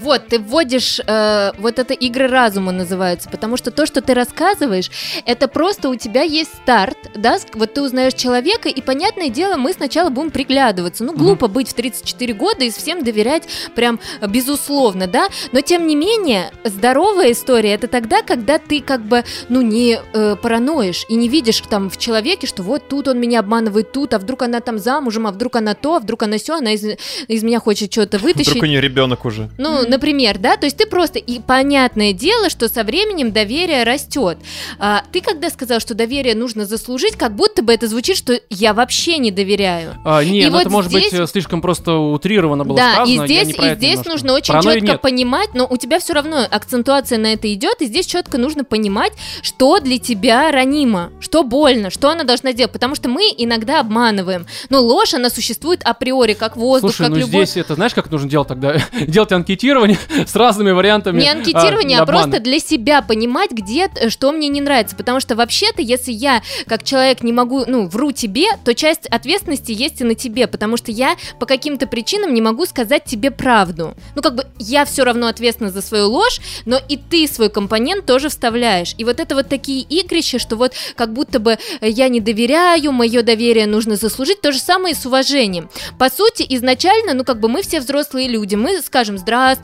Вот, ты вводишь, э, вот это игры разума называются, потому что то, что ты рассказываешь, это просто у тебя есть старт, да, вот ты узнаешь человека, и, понятное дело, мы сначала будем приглядываться. Ну, глупо быть в 34 года и всем доверять прям э, безусловно, да, но, тем не менее, здоровая история, это тогда, когда ты как бы, ну, не э, параноишь и не видишь там в человеке, что вот тут он меня обманывает, тут, а вдруг она там замужем, а вдруг она то, а вдруг она все, она из, из меня хочет что-то вытащить. Вдруг у нее ребенок уже. Ну, например, да, то есть ты просто, и понятное дело, что со временем доверие растет. А, ты когда сказал, что доверие нужно заслужить, как будто бы это звучит, что я вообще не доверяю. А, не, И ну вот это может здесь- быть э, слишком просто утрированно было да, сказано. и я здесь, и здесь немножко. нужно очень Паранойи четко нет. понимать, но у тебя все равно акцентуация на это идет, и здесь четко нужно понимать, что для тебя ранимо, что больно, что она должна делать, потому что мы иногда обманываем. Но ложь, она существует априори, как воздух, Слушай, как ну любовь. здесь это знаешь, как нужно делать тогда? делать анкетирование с разными вариантами. Не анкетирование, а, обмана. просто для себя понимать, где, что мне не нравится. Потому что вообще-то, если я, как человек, не могу, ну, вру тебе, то часть ответственности есть и на тебе. Потому что я по каким-то причинам не могу сказать тебе правду. Ну, как бы я все равно ответственна за свою ложь, но и ты свой компонент тоже вставляешь. И вот это вот такие игрища, что вот как будто бы э, я не доверяю, мое доверие нужно заслужить. То же самое и с уважением. По сути, изначально, ну, как бы мы все взрослые люди, мы скажем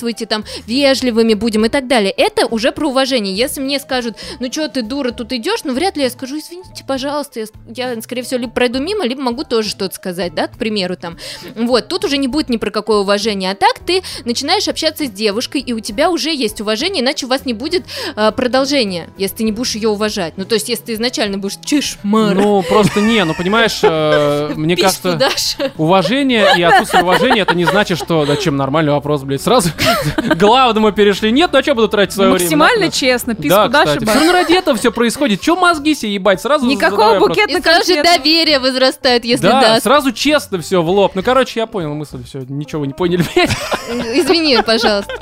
здравствуйте, там, вежливыми будем и так далее. Это уже про уважение. Если мне скажут, ну, что ты, дура, тут идешь, ну, вряд ли я скажу, извините, пожалуйста, я, я, скорее всего, либо пройду мимо, либо могу тоже что-то сказать, да, к примеру, там. Вот, тут уже не будет ни про какое уважение. А так ты начинаешь общаться с девушкой, и у тебя уже есть уважение, иначе у вас не будет э, продолжения, если ты не будешь ее уважать. Ну, то есть, если ты изначально будешь чешмар, Ну, просто не, ну понимаешь, э, мне кажется, уважение и отсутствие уважения, это не значит, что, да чем нормальный вопрос, блядь, сразу главному перешли. Нет, ну а что буду тратить свое время? Максимально честно, писку Да, дашь и кстати. бах. Все равно ради этого все происходит. Че мозги себе ебать? Сразу Никакого букета И сразу же доверие возрастает, если Да, даст. сразу честно все в лоб. Ну, короче, я понял мысль, все, ничего вы не поняли. блядь. Извини, пожалуйста.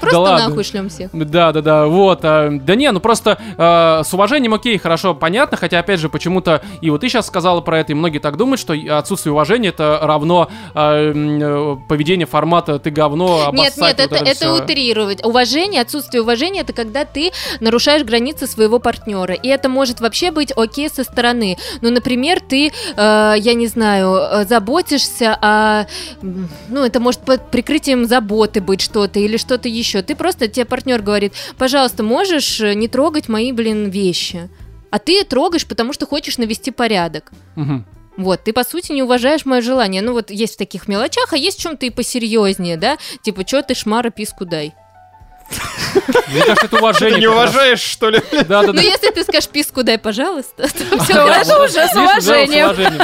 Просто ладно. нахуй шлем всех. Да, да, да, вот. а, да не, ну просто а, с уважением, окей, хорошо, понятно, хотя, опять же, почему-то, и вот ты сейчас сказала про это, и многие так думают, что отсутствие уважения это равно а, э, поведение формата «ты говно», Нет, обоссать, нет, вот это, это всё. утрировать. Уважение, отсутствие уважения это когда ты нарушаешь границы своего партнера. И это может вообще быть окей со стороны. Ну, например, ты, э, я не знаю, э, заботишься о. Ну, это может под прикрытием заботы быть что-то или что-то еще. Ты просто, тебе партнер говорит, пожалуйста, можешь э, не трогать мои, блин, вещи. А ты трогаешь, потому что хочешь навести порядок. Мгм. Вот, ты, по сути, не уважаешь мое желание. Ну, вот есть в таких мелочах, а есть в чем-то и посерьезнее, да? Типа, что ты шмара писку дай? Мне кажется, это уважение. Ты не уважаешь, что ли? Да, да, Ну, да. если ты скажешь писку дай, пожалуйста, то все это уже с уважением.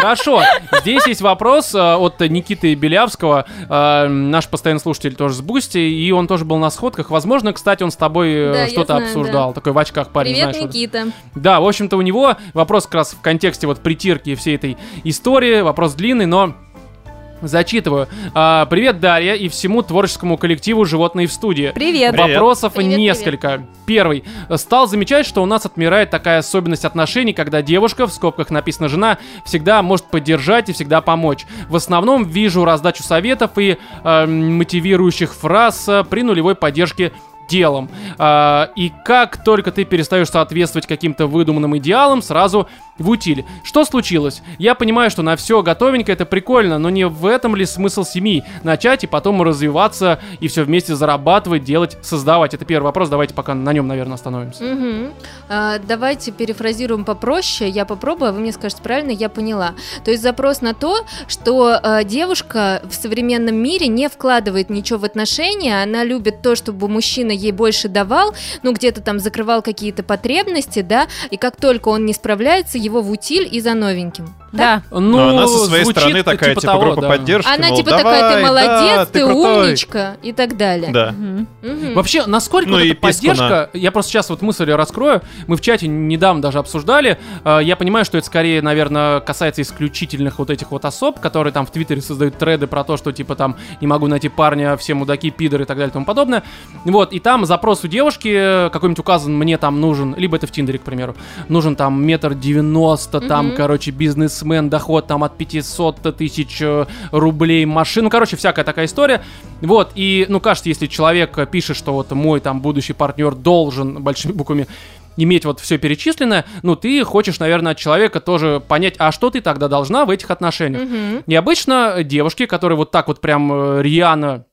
Хорошо, здесь есть вопрос э, от Никиты Белявского, э, наш постоянный слушатель тоже с Бусти, и он тоже был на сходках. Возможно, кстати, он с тобой э, Да, что-то знаю, обсуждал, такой в очках парень, Привет, знаешь. вот. Никита. Да, в общем-то, у него вопрос как раз в контексте вот притирки всей этой истории, вопрос длинный, но зачитываю. А, привет, Дарья, и всему творческому коллективу «Животные в студии». Привет. Привет. Вопросов Привет, несколько. Первый. Стал замечать, что у нас отмирает такая особенность отношений, когда девушка, в скобках написано жена, всегда может поддержать и всегда помочь. В основном вижу раздачу советов и э, мотивирующих фраз э, при нулевой поддержке делом. А, и как только ты перестаешь соответствовать каким-то выдуманным идеалам, сразу в утиль. Что случилось? Я понимаю, что на все готовенько это прикольно, но не в этом ли смысл семьи? Начать и потом развиваться и все вместе зарабатывать, делать, создавать. Это первый вопрос, давайте пока на нем, наверное, остановимся. Мгм. А, давайте перефразируем попроще. Я попробую, а вы мне скажете правильно, я поняла. То есть запрос на то, что э, девушка в современном мире не вкладывает ничего в отношения, она любит то, чтобы мужчина ей больше давал, ну где-то там закрывал какие-то потребности, да, и как только он не справляется, его в утиль и за новеньким. Да. Ну, Но она со своей звучит стороны такая, типа, того, группа да. поддержки, Она мол, типа «Давай, такая, ты молодец, да, ты, крутой». умничка и так далее. Да. Мгм. Мгм. Вообще, насколько Ну вот и эта поддержка, я просто сейчас вот мысль раскрою, мы в чате недавно даже обсуждали, э, я понимаю, что это скорее, наверное, касается исключительных вот этих вот особ, которые там в Твиттере создают треды про то, что типа там не могу найти парня, все мудаки, пидоры и так далее и тому подобное. Вот, и там запрос у девушки э, какой-нибудь указан, мне там нужен, либо это в Тиндере, к примеру, нужен там метр девяносто, там, короче, бизнесмен, доход там от 500 тысяч э, рублей, машин, ну, короче, всякая такая история. Вот, и, ну, кажется, если человек пишет, что вот мой там будущий партнер должен большими буквами иметь вот все перечисленное, ну, ты хочешь, наверное, от человека тоже понять, а что ты тогда должна в этих отношениях. Мгм. И обычно девушки, которые вот так вот прям э, рьяно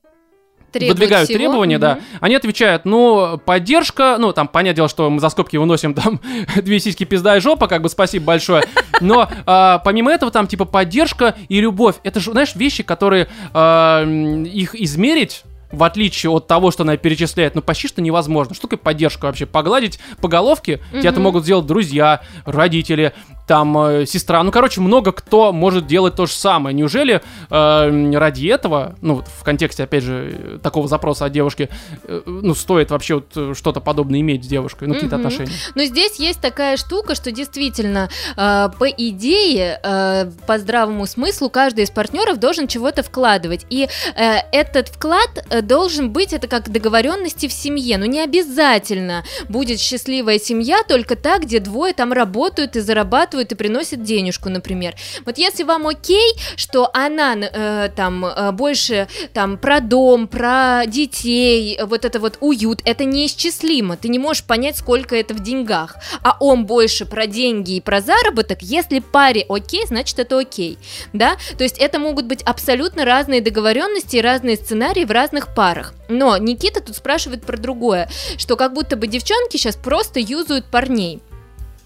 Требует выдвигают всего. требования, да, Мгм. они отвечают, ну, поддержка, ну, там, понятное дело, что мы за скобки выносим там две сиськи, пизда и жопа, как бы, спасибо большое, но а, помимо этого там, типа, поддержка и любовь, это же, знаешь, вещи, которые м, их измерить в отличие от того, что она перечисляет, ну почти что невозможно. Что такое поддержка вообще? Погладить по головке? Тебя это могут сделать друзья, родители, там, э, сестра. Ну, короче, много кто может делать то же самое. Неужели э, ради этого, ну, вот в контексте, опять же, такого запроса от девушки, э, ну, стоит вообще вот э, что-то подобное иметь с девушкой, ну, какие-то Мгм. отношения? Но здесь есть такая штука, что действительно, э, по идее, э, по здравому смыслу, каждый из партнеров должен чего-то вкладывать. И э, этот вклад э, должен быть, это как договоренности в семье. Но не обязательно будет счастливая семья только та, где двое там работают и зарабатывают и приносят денежку, например. Вот если вам окей, что она э, там э, больше там про дом, про детей, вот это вот уют, это неисчислимо. Ты не можешь понять, сколько это в деньгах. А он больше про деньги и про заработок. Если паре окей, значит это окей. Да? То есть это могут быть абсолютно разные договоренности и разные сценарии в разных парах. Но Никита тут спрашивает про другое, что как будто бы девчонки сейчас просто юзают парней.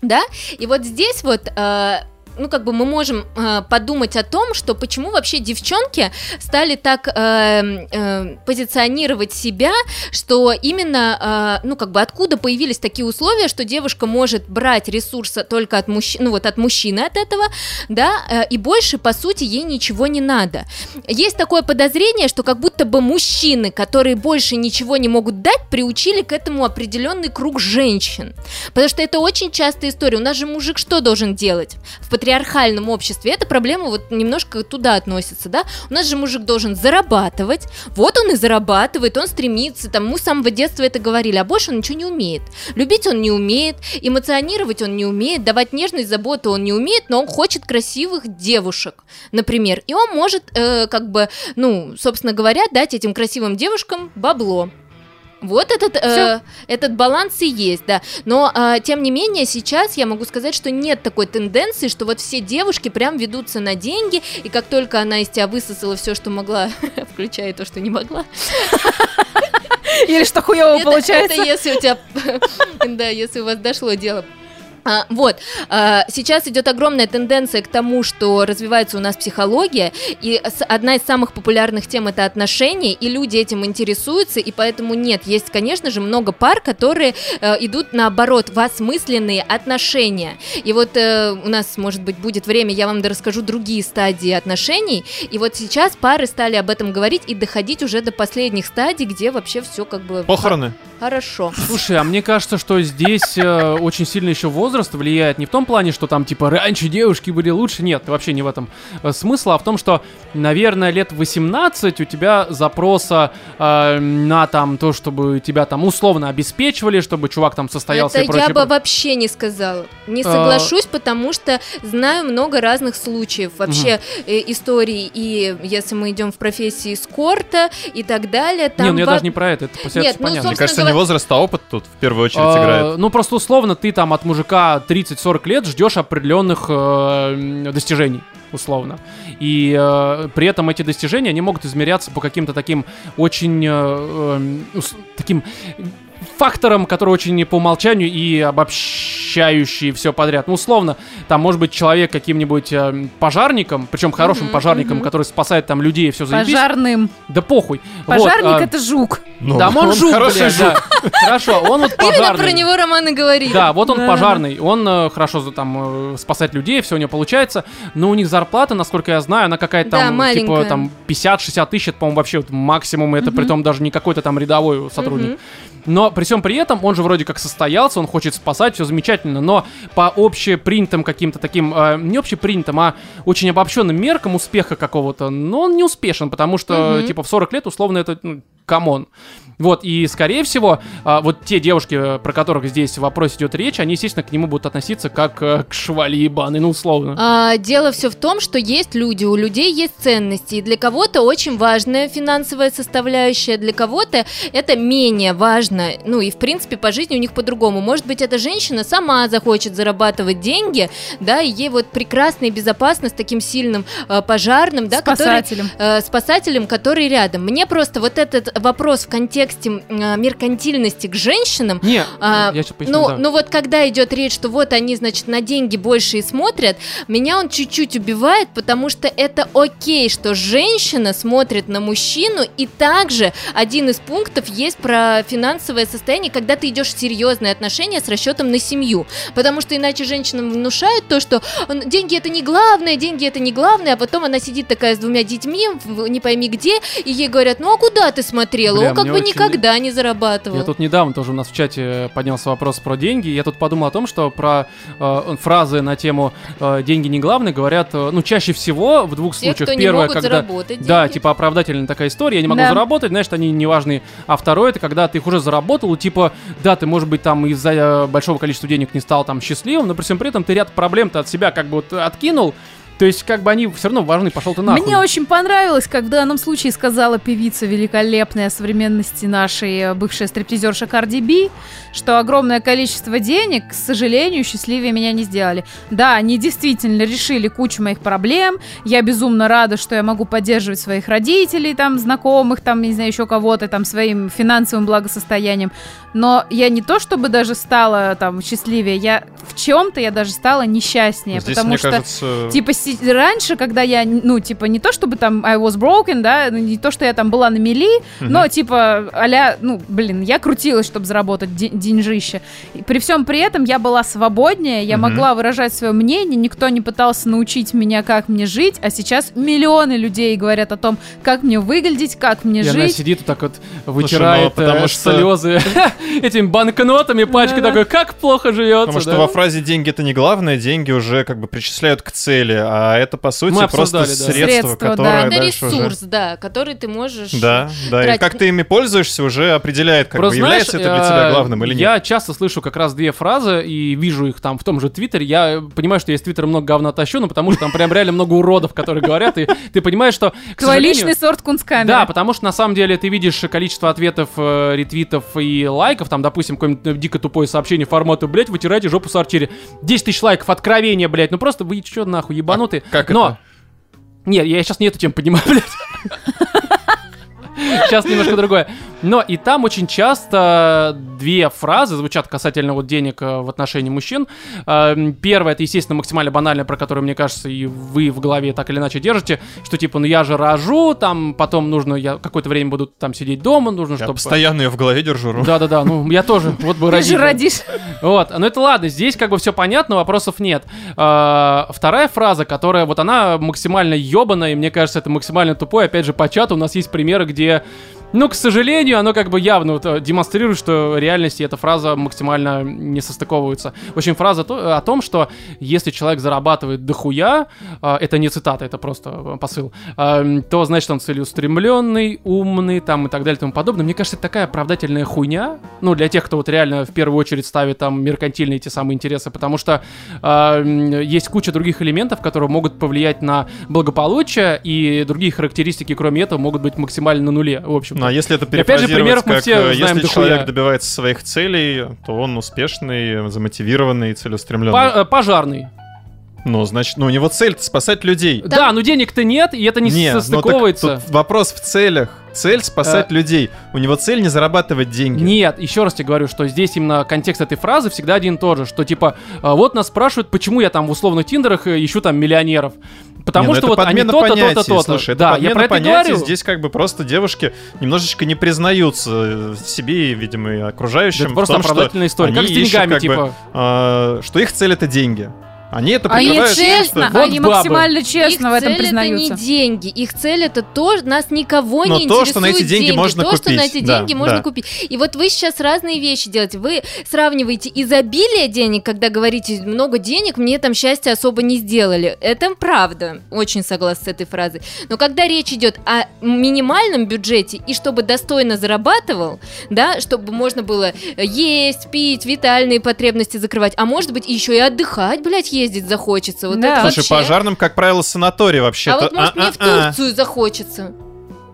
Да? И вот здесь вот э, ну, как бы мы можем э, подумать о том, что почему вообще девчонки стали так э, э, позиционировать себя, что именно, э, ну, как бы откуда появились такие условия, что девушка может брать ресурсы только от мужчины, ну, вот от мужчины от этого, да, э, и больше, по сути, ей ничего не надо. Есть такое подозрение, что как будто бы мужчины, которые больше ничего не могут дать, приучили к этому определенный круг женщин. Потому что это очень частая история. У нас же мужик что должен делать? В патриархальном обществе эта проблема вот немножко туда относится, да? У нас же мужик должен зарабатывать. Вот он и зарабатывает, он стремится, там, ему с самого детства это говорили, а больше он ничего не умеет. Любить он не умеет, эмоционировать он не умеет, давать нежность, заботу он не умеет, но он хочет красивых девушек, например. И он может, э, как бы, ну, собственно говоря, дать этим красивым девушкам бабло. Вот этот, э, этот баланс и есть, да. Но, э, тем не менее, сейчас я могу сказать, что нет такой тенденции, что вот все девушки прям ведутся на деньги, и как только она из тебя высосала все, что могла, включая то, что не могла, Или что хуево получается. это если у тебя, да, если у вас дошло дело. А, вот, а, сейчас идет огромная тенденция к тому, что развивается у нас психология, и одна из самых популярных тем это отношения, и люди этим интересуются, и поэтому нет, есть, конечно же, много пар, которые э, идут наоборот в осмысленные отношения. И вот э, у нас, может быть, будет время, я вам расскажу другие стадии отношений, и вот сейчас пары стали об этом говорить и доходить уже до последних стадий, где вообще все как бы Похороны. Хорошо. Слушай, а мне кажется, что здесь э, очень сильно еще возраст влияет не в том плане, что там типа раньше девушки были лучше, нет, вообще не в этом э, смысл, а в том, что, наверное, лет 18 у тебя запроса э, на там то, чтобы тебя там условно обеспечивали, чтобы чувак там состоялся Это и прочее. я бы вообще не сказала. Не А. соглашусь, потому что знаю много разных случаев вообще э, историй. И если мы идем в профессии эскорта и так далее, там Не, ну я во- даже не про это, это после Нет, ну, понятно. Мне Собственно не возраст, а опыт тут в первую очередь А, играет. Ну, просто условно, ты там от мужика 30-40 лет ждешь определенных э, достижений, условно. И э, при этом эти достижения, они могут измеряться по каким-то таким очень... э, ус- таким факторам, которые очень по умолчанию и обобщающие все подряд. Ну, условно, там может быть человек каким-нибудь э, пожарником, причем хорошим Мгм, пожарником, мгм. который спасает там людей и все заебись. Пожарным. Да похуй. Вот, Пожарник а, это жук. Ну, да, он, жук, хороший блядь, жук. да. Хорошо, он вот Именно пожарный. про него Роман и говорит. Да, вот он Да. пожарный, он э, хорошо там э, спасает людей, все у него получается, но у них зарплата, насколько я знаю, она какая-то Да, там, типа, маленькая. там 50-60 тысяч, это, по-моему, вообще вот максимум, и это при том даже не какой-то там рядовой сотрудник. Но при всем при этом он же вроде как состоялся, он хочет спасать, все замечательно, но по общепринятым каким-то таким, э, не общепринятым, а очень обобщенным меркам успеха какого-то, но он не успешен, потому что, Мгм. типа, в 40 лет условно это, ну, come on. Вот, и, скорее всего, а, вот те девушки, э, про которых здесь в вопросе идет речь, они, естественно, к нему будут относиться как э, к швали ебаной, ну, условно. А, дело все в том, что есть люди, у людей есть ценности, и для кого-то очень важная финансовая составляющая, для кого-то это менее важно, ну и в принципе по жизни у них по-другому. Может быть, эта женщина сама захочет зарабатывать деньги, да, и ей вот прекрасно и безопасно с таким сильным э, пожарным, да, который Спасателем. э, спасателем, который рядом. Мне просто вот этот вопрос в контексте м, э, меркантильности к женщинам, Не, а, я поясню, ну, да. ну вот когда идет речь, что вот они, значит, на деньги больше и смотрят, меня он чуть-чуть убивает, потому что это окей, что женщина смотрит на мужчину, и также один из пунктов есть про финансовое состояние, когда ты идешь в серьезные отношения с расчетом на семью, потому что иначе женщинам внушают то, что «Он- деньги это не главное, деньги это не главное, а потом она сидит такая с двумя детьми, не пойми где, и ей говорят, ну а куда ты смотрела, Бля, он как бы очень- никогда не зарабатывал. Я тут недавно тоже у нас в чате поднялся вопрос про деньги. Я тут подумал о том, что про э, фразы на тему э, деньги не главное говорят, э, ну, чаще всего в двух Те, случаях. Первое, когда. заработать Да, типа оправдательная такая история, я не могу Да. заработать, значит, они не важны. А второе, это когда ты их уже заработал, и типа, да, ты, может быть, там из-за э, большого количества денег не стал там счастливым, но при всем при этом ты ряд проблем-то от себя как бы вот откинул, То есть, как бы они все равно важны, пошел ты нахуй. Мне очень понравилось, как в данном случае сказала певица великолепная современности нашей э, бывшая стриптизерша Карди Би, что огромное количество денег, к сожалению, счастливее меня не сделали. Да, они действительно решили кучу моих проблем. Я безумно рада, что я могу поддерживать своих родителей, там, знакомых, там, не знаю, еще кого-то, там, своим финансовым благосостоянием. Но я не то чтобы даже стала там счастливее, я в чем-то я даже стала несчастнее, Здесь, потому мне что кажется, Типа раньше, когда я, ну, типа, не то чтобы там I was broken, да, ну, не то, что я там была на мели, но, типа, а ну, блин, я крутилась, чтобы заработать де- деньжище. И при всем при этом я была свободнее, я Мгм. могла выражать свое мнение, никто не пытался научить меня, как мне жить, а сейчас миллионы людей говорят о том, как мне выглядеть, как мне И она жить. сидит вот так вот, вытирает ну, потому э, что- слезы этими банкнотами, пачкой Да-да. такой, как плохо живется. Потому что во фразе деньги это не главное, деньги уже как бы причисляют к цели, а это по сути Мы просто да. средство, Средство, да. которое Это дальше уже- ресурс, да, который ты можешь... Да, да. И тратить. как ты ими пользуешься, уже определяет, как бы Просто знаешь, является это для тебя э, главным или нет. Я часто слышу как раз две фразы и вижу их там в том же Твиттере. Я понимаю, что я из Твиттера много говна тащу, но потому что там прям реально много уродов, которые говорят, и ты понимаешь, что, Твой личный сорт кунсткамеры. Да, потому что на самом деле ты видишь количество ответов, э, ретвитов и лайков, там, допустим, какое-нибудь э, дико тупое сообщение формата, блять, вытирайте жопу с арчери. 10 тысяч лайков, откровение, блять, ну просто вы что нахуй, ебанутые. Как Но, это? нет, я сейчас не эту тему поднимаю, блядь. Сейчас немножко другое. Но и там очень часто две фразы звучат касательно вот денег э, в отношении мужчин. Э, Первое, это, естественно, максимально банальное, про которое, мне кажется, и вы в голове так или иначе держите, что типа, ну я же рожу, там потом нужно, я какое-то время буду там сидеть дома, нужно, Я чтобы... постоянно ее в голове держу. Да-да-да, ну я тоже, вот бы Ты же родишь. Вот, ну это ладно, здесь как бы все понятно, вопросов нет. А, вторая фраза, которая вот она максимально ебаная, и мне кажется, это максимально тупой. Опять же, по чату у нас есть примеры, где, idea ну, к сожалению, оно как бы явно э, демонстрирует, что в реальности эта фраза максимально не состыковывается. В общем, фраза о том, что если человек зарабатывает дохуя, а, это не цитата, это просто э, посыл, а, м, то значит он целеустремленный, умный, там и так далее и тому подобное. Мне кажется, это такая оправдательная хуйня, ну, для тех, кто вот реально в первую очередь ставит там меркантильные те самые интересы, потому что м, есть куча других элементов, которые могут повлиять на благополучие, и другие характеристики, кроме этого, могут быть максимально на нуле, в общем Ну, а если это И опять же, перефразировать, мы как все э, знаем если человек добивается своих целей, то он успешный, замотивированный, целеустремленный. пожарный. Ну, значит, ну у него цель спасать людей. Да, но денег-то нет, и это не, Не, ну так состыковывается. тут вопрос в целях. Цель спасать людей. У него цель не зарабатывать деньги. Нет, еще раз тебе говорю, что здесь именно контекст этой фразы всегда один и тот же, что типа, а, вот нас спрашивают, почему я там в условных тиндерах э, ищу там миллионеров. Потому Не, ну что это вот они то-то, то-то, то-то. Слушай, это да, я про это и понятий. говорю. Здесь как бы просто девушки немножечко не признаются э, себе и, видимо, и окружающим. Это в просто том, оправдательная история. Как с они ищут, деньгами, как бы, типа. э, что их цель это деньги. Они это Они честно, что- Вот они бабы. максимально честно их в этом цель признаются. это не деньги, их цель это то, нас никого Но не то, интересует что на эти деньги можно то, что на купить, эти да, деньги можно да. купить. И вот вы сейчас разные вещи делаете. Вы сравниваете изобилие денег, когда говорите много денег, мне там счастье особо не сделали. Это правда. Очень согласна с этой фразой. Но когда речь идет о минимальном бюджете и чтобы достойно зарабатывал, да, чтобы можно было есть, пить, витальные потребности закрывать, а может быть еще и отдыхать, блядь, ездить захочется. Вот Да. это Слушай, вообще. пожарным, как правило, санаторий вообще-то. А вот может мне в А-а-а. Турцию захочется.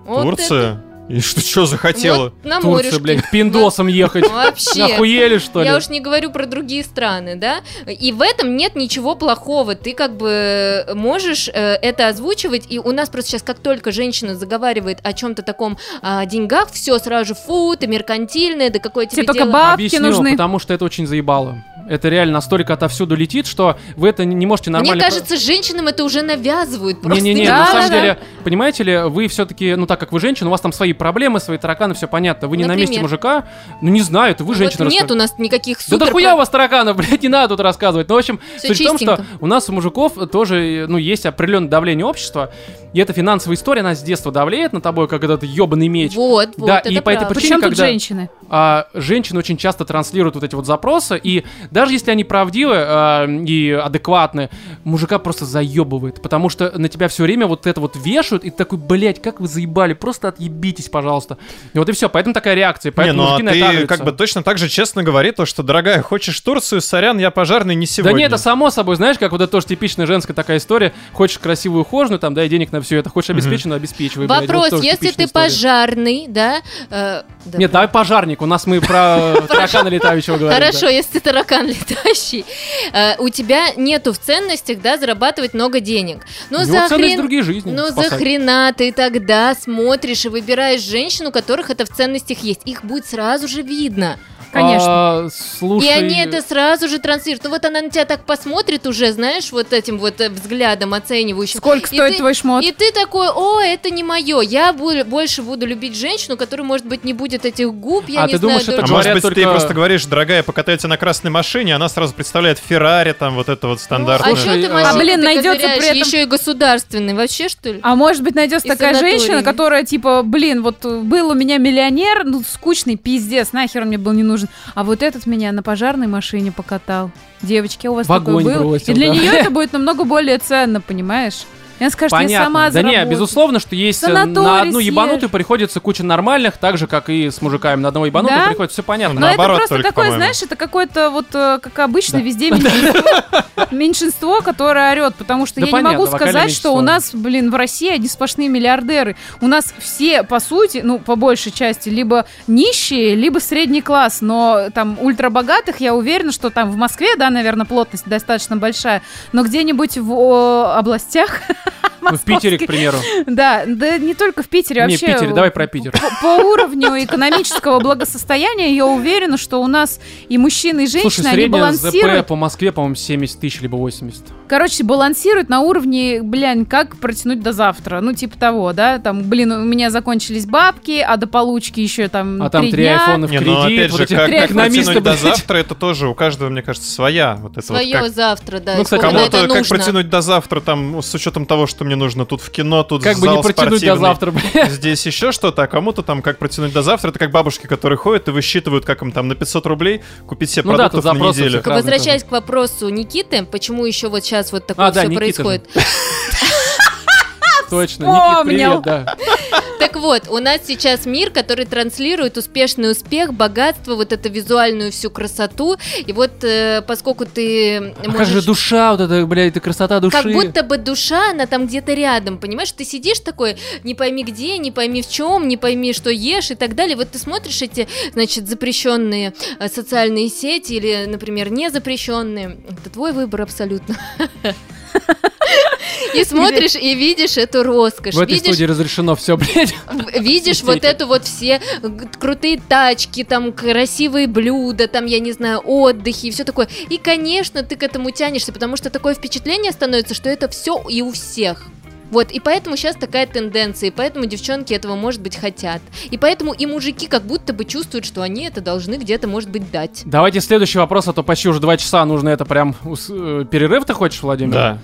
Турция? И что, что захотела? Вот на Турция, морюшке. блядь, к пиндосам ехать. Вообще. Охуели, что ли? Я уж не говорю про другие страны, да? И в этом нет ничего плохого. Ты как бы можешь э, это озвучивать. И у нас просто сейчас, как только женщина заговаривает о чем-то таком, о деньгах, все сразу же фу, ты меркантильная, да какое тебе Тебе только дело? бабки Объясню, нужны. потому что это очень заебало. Это реально настолько отовсюду летит, что вы это не можете нормально... Мне кажется, женщинам это уже навязывают. просто. Не-не-не, Да, на да, самом да. деле, понимаете ли, вы все-таки, ну так как вы женщина, у вас там свои проблемы, свои тараканы, все понятно. Вы не на месте Например? мужика, ну не знаю, это вы Вот женщина. нет расскажите. у нас никаких Да супер... дохуя у вас тараканов, блядь, не надо тут рассказывать. Ну, в общем, Всё суть в том, что у нас у мужиков тоже, ну, есть определенное давление общества, и эта финансовая история, она с детства давлеет на тобой, как этот ебаный меч. Вот, вот, Да, это и по этой правда. причине, Причем тут когда- женщины? А женщины очень часто транслируют вот эти вот запросы, и даже если они правдивы э, и адекватны, мужика просто заебывает, потому что на тебя все время вот это вот вешают, и ты такой, блядь, как вы заебали, просто отъебитесь, пожалуйста. И вот и все, поэтому такая реакция, Не, поэтому ну а мужики на это ты как бы точно так же честно говори то, что, дорогая, хочешь Турцию, сорян, я пожарный не Да сегодня. не, это само собой, знаешь, как вот это тоже типичная женская такая история. Хочешь красивую ухоженную, там, дай денег на все это. Хочешь обеспеченную, обеспечивай. блядь. Вот Вопрос, тоже если типичная ты история. пожарный, да? э, да, Нет, давай пожарник, у нас мы про таракана летающего говорим. да. Хорошо, если ты таракан летающий, э, у тебя нету в ценностях, да, зарабатывать много денег. Ну, У него за хрен... другие жизни. Ну, за хрена ты тогда смотришь и выбираешь женщин, у которых это в ценностях есть. Их будет сразу же видно. Конечно. А, слушай, И они это сразу же транслируют. Ну вот она на тебя так посмотрит уже, знаешь, вот этим вот э, взглядом оценивающим. Сколько И стоит ты- твой шмот? И ты такой, о, это не мое. Я бу- больше буду любить женщину, которая, может быть, не будет этих губ, я А не ты знаю. думаешь, это А может быть, ты только- просто говоришь, дорогая, покатайте на красной машине, она сразу представляет Феррари, там вот это вот стандартное. А Слушай, что ты а, машины блин, найдется при этом- еще и государственный, вообще что ли? А может быть, найдется И такая санаторий. женщина, которая типа, блин, вот был у меня миллионер, ну скучный пиздец, нахер он мне был не нужен. А вот этот меня на пожарной машине покатал. Девочки, а у вас В такой был? бросил, И для да. нее это будет намного более ценно, понимаешь? И она скажет, я Понятно. сама да не, безусловно, что есть э, Санаторий на одну съешь. ебанутую приходится куча нормальных, так же, как и с мужиками. На одного ебанутого Да? приходится, все понятно. Но Наоборот это просто только, такое, знаешь, это какое-то вот, э, как обычно, везде меньшинство, меньшинство, которое орет, потому что Да я понятно, не могу сказать, что у нас, блин, в России одни сплошные миллиардеры. У нас все, по сути, ну, по большей части, либо нищие, либо средний класс, но там ультрабогатых, я уверена, что там в Москве, да, наверное, плотность достаточно большая, но где-нибудь в о, областях, Ну, в Питере, к примеру. да, да не только в Питере, Не, в вообще Питере, давай про Питер. по, по уровню экономического благосостояния я уверена, что у нас и мужчины, и женщины, Слушай, они средняя ЗП балансируют. по Москве, по-моему, 70 тысяч, либо 80. Короче, балансируют на уровне, блин, как протянуть до завтра. Ну, типа того, да. Там, блин, у меня закончились бабки, а до получки еще там А там три дня. айфона в Не, кредит. ну опять вот же, эти как, как протянуть до завтра, это тоже у каждого, мне кажется, своя. Вот это вот Свое как- завтра, да. Ну, кстати, это Кому-то как протянуть до завтра, там, с учетом того, что мне нужно тут в кино, тут Как бы зал не протянуть до спортивный, завтра, блядь. Здесь еще что-то, а кому-то там как протянуть до завтра. Это как бабушки, которые ходят и высчитывают, как им там на 500 рублей купить себе Ну да, продуктов тут на неделю. Возвращаясь к вопросу Никиты, почему еще вот сейчас вот такое А, да, все Никита же. происходит. Точно. Никит, Вспомнил. привет, да. Так вот, у нас сейчас мир, который транслирует успешный успех, богатство, вот эту визуальную всю красоту. И вот э, поскольку ты А как можешь... же душа, вот эта, блядь, это красота души. Как будто бы душа, она там где-то рядом, понимаешь? Ты сидишь такой, не пойми где, не пойми в чем, не пойми, что ешь и так далее. Вот ты смотришь эти, значит, запрещенные э, социальные сети или, например, не запрещенные. Это твой выбор абсолютно. И смотришь и видишь эту роскошь. В этой видишь студии разрешено все, блядь. видишь вот эту вот все крутые тачки, там красивые блюда, там, я не знаю, отдыхи и все такое. И, конечно, ты к этому тянешься, потому что такое впечатление становится, что это все и у всех. Вот, и поэтому сейчас такая тенденция, и поэтому девчонки этого, может быть, хотят. И поэтому и мужики как будто бы чувствуют, что они это должны где-то, может быть, дать. Давайте следующий вопрос, а то почти уже два часа нужно это прям... э, Перерыв ты хочешь, Владимир? Да,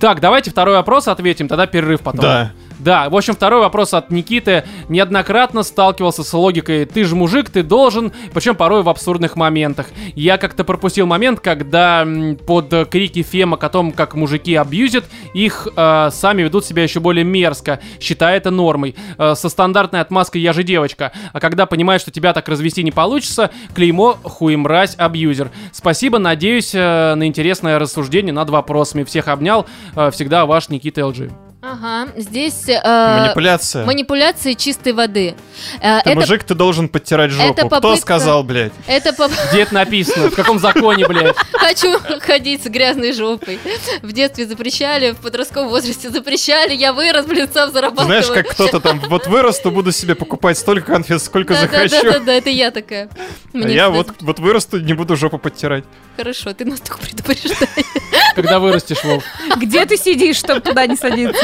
Так, давайте второй вопрос ответим, тогда перерыв потом. да. Да, в общем, второй вопрос от Никиты. Неоднократно сталкивался с логикой «ты же мужик, ты должен», причем порой в абсурдных моментах. Я как-то пропустил момент, когда под крики фемок о том, как мужики абьюзят, их э, сами ведут себя еще более мерзко, считая это нормой. Э, со стандартной отмазкой «я же девочка». А когда понимают, что тебя так развести не получится, клеймо «хуемразь абьюзер». Спасибо, надеюсь э, на интересное рассуждение над вопросами. Всех обнял. Э, всегда ваш Никита ЛГ. Ага, здесь... э, Манипуляция. Манипуляции чистой воды. Э, Ты это, мужик, ты должен подтирать жопу. это Кто попытка- сказал, блядь? это по- Где это написано? В каком законе, блядь? Хочу ходить с грязной жопой. В детстве запрещали, в подростковом возрасте запрещали. Я вырос, блин, сам Ты зарабатываю. знаешь, как кто-то там, вот вырасту, буду себе покупать столько конфет, сколько да, захочу. да, да, да, это я такая. А Мне я всегда вот, вот вырасту, не буду жопу подтирать. Хорошо, ты нас только предупреждаешь. Когда вырастешь, Вов. Где ты сидишь, чтобы туда не садиться?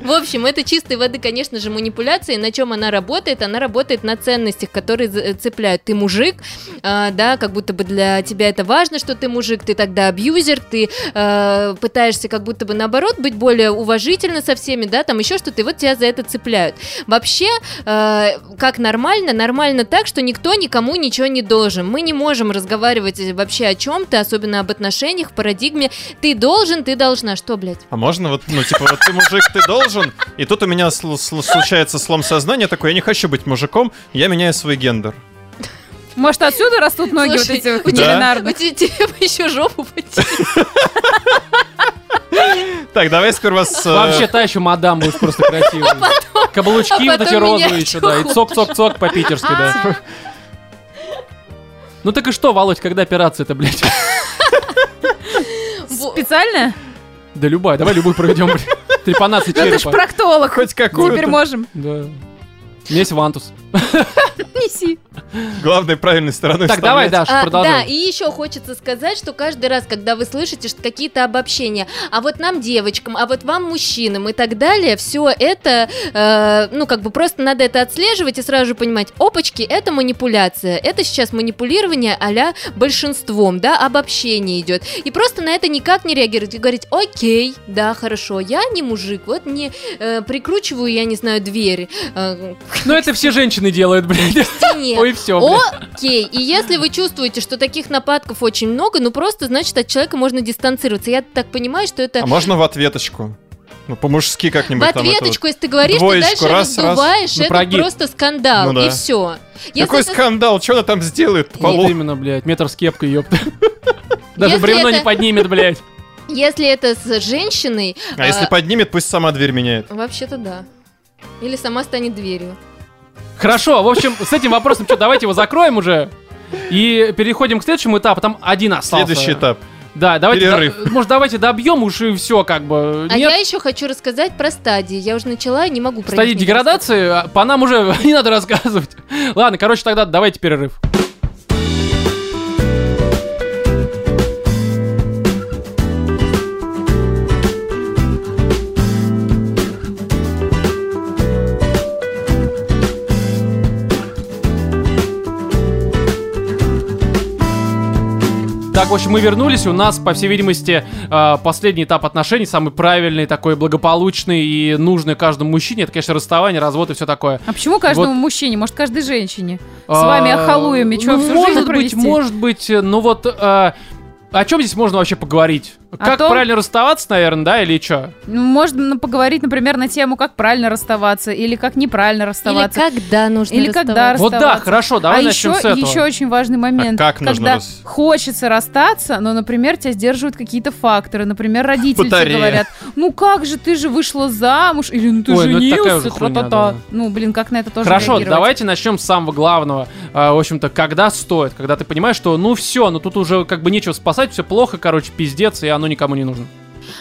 В общем, это чистой воды, конечно же, манипуляция. И на чем она работает? Она работает на ценностях, которые цепляют. Ты мужик, а, да, как будто бы для тебя это важно, что ты мужик, ты тогда абьюзер, ты э, пытаешься как будто бы наоборот быть более уважительно со всеми, да, там еще что-то, и вот тебя за это цепляют. Вообще, э, как нормально? Нормально так, что никто никому ничего не должен. Мы не можем разговаривать вообще о чем-то, особенно об отношениях в парадигме «ты должен, ты должна». Что, блядь? А можно вот, ну, типа, вот ты мужик, ты должен, и тут у меня сл- сл- случается слом сознания такой, я не хочу быть мужиком, я меняю свой гендер. Может, отсюда растут ноги Слушай, вот эти у тебя- кулинарные? тебя- тебе бы еще жопу потереть. Так, давай сперва с... э, Вообще, та еще мадам будет просто красивая. Каблучки а вот эти потом розовые еще, да, и цок-цок-цок по-питерски, да. Ну так и что, Володь, когда операция-то, блядь? Специально? Да любая, давай любую проведем. Трепанация Ну ты ж черепа. проктолог. Хоть какую Теперь можем. Да. Есть вантус. Неси. главной правильной стороной Так, давай. Даша, А, да, продолжай. и еще хочется сказать, что каждый раз, когда вы слышите что какие-то обобщения, а вот нам девочкам, а вот вам мужчинам и так далее, все это, э, ну как бы просто надо это отслеживать и сразу же понимать, опачки, это манипуляция, это сейчас манипулирование а большинством, да, обобщение идет, и просто на это никак не реагировать и говорить, окей, да, хорошо, я не мужик, вот не э, прикручиваю, я не знаю, дверь э, Ну это все женщины делают, блядь. стене. Ой, все, блядь. Окей, и если вы чувствуете, что таких нападков очень много, ну просто, значит, от человека можно дистанцироваться. Я так понимаю, что это А можно в ответочку? Ну, по-мужски в как-нибудь там это вот. ответочку, если ты говоришь, двоечку, ты дальше раз, раз. раздуваешь, Ну, это прогиб. просто скандал, Ну да. и все. Какой скандал? Что она там сделает? в Вот полу? именно, блядь, метр с кепкой, ёпта. Даже Если бревно это- не поднимет, блядь. Если это с женщиной, А если а, поднимет, пусть сама дверь меняет. вообще-то да. Или сама станет дверью. Хорошо, в общем, с этим вопросом что, давайте его закроем уже. И переходим к следующему этапу. Там один остался. Следующий этап. Да, давайте, Перерыв. да- может, давайте добьем уж и все, как бы. А Нет, я еще хочу рассказать про стадии. Я уже начала и не могу про стадии деградации, а по нам уже не надо рассказывать. Ладно, короче, тогда давайте перерыв. Так, в общем, мы вернулись, и у нас, по всей видимости, э, последний этап отношений, самый правильный, такой благополучный и нужный каждому мужчине, это, конечно, расставание, развод и все такое. А почему каждому Вот. мужчине? Может, каждой женщине? С вами А, охалуями, что, ну, всю может жизнь быть, провести? может быть, ну вот, э, о чем здесь можно вообще поговорить? Как том- правильно расставаться, наверное, да, или что? Ну, Можно поговорить, например, на тему, как правильно расставаться, или как неправильно Или расставаться. когда нужно Или когда расставаться. Вот да, расставаться. хорошо, давай а начнем еще, с этого. еще очень важный момент, А как нужно когда рас- хочется расстаться, но, например, тебя сдерживают какие-то факторы. Например, родители тебе говорят, ну как же, ты же вышла замуж, или ну ты Ой, ну женился, уже хуйня, тра-та-та. да. Ну, блин, как на это тоже Хорошо, давайте начнем с самого главного. А, в общем-то, когда стоит, когда ты понимаешь, что ну все, ну тут уже как бы нечего спасать, все плохо, короче, пиздец, и оно никому не нужно.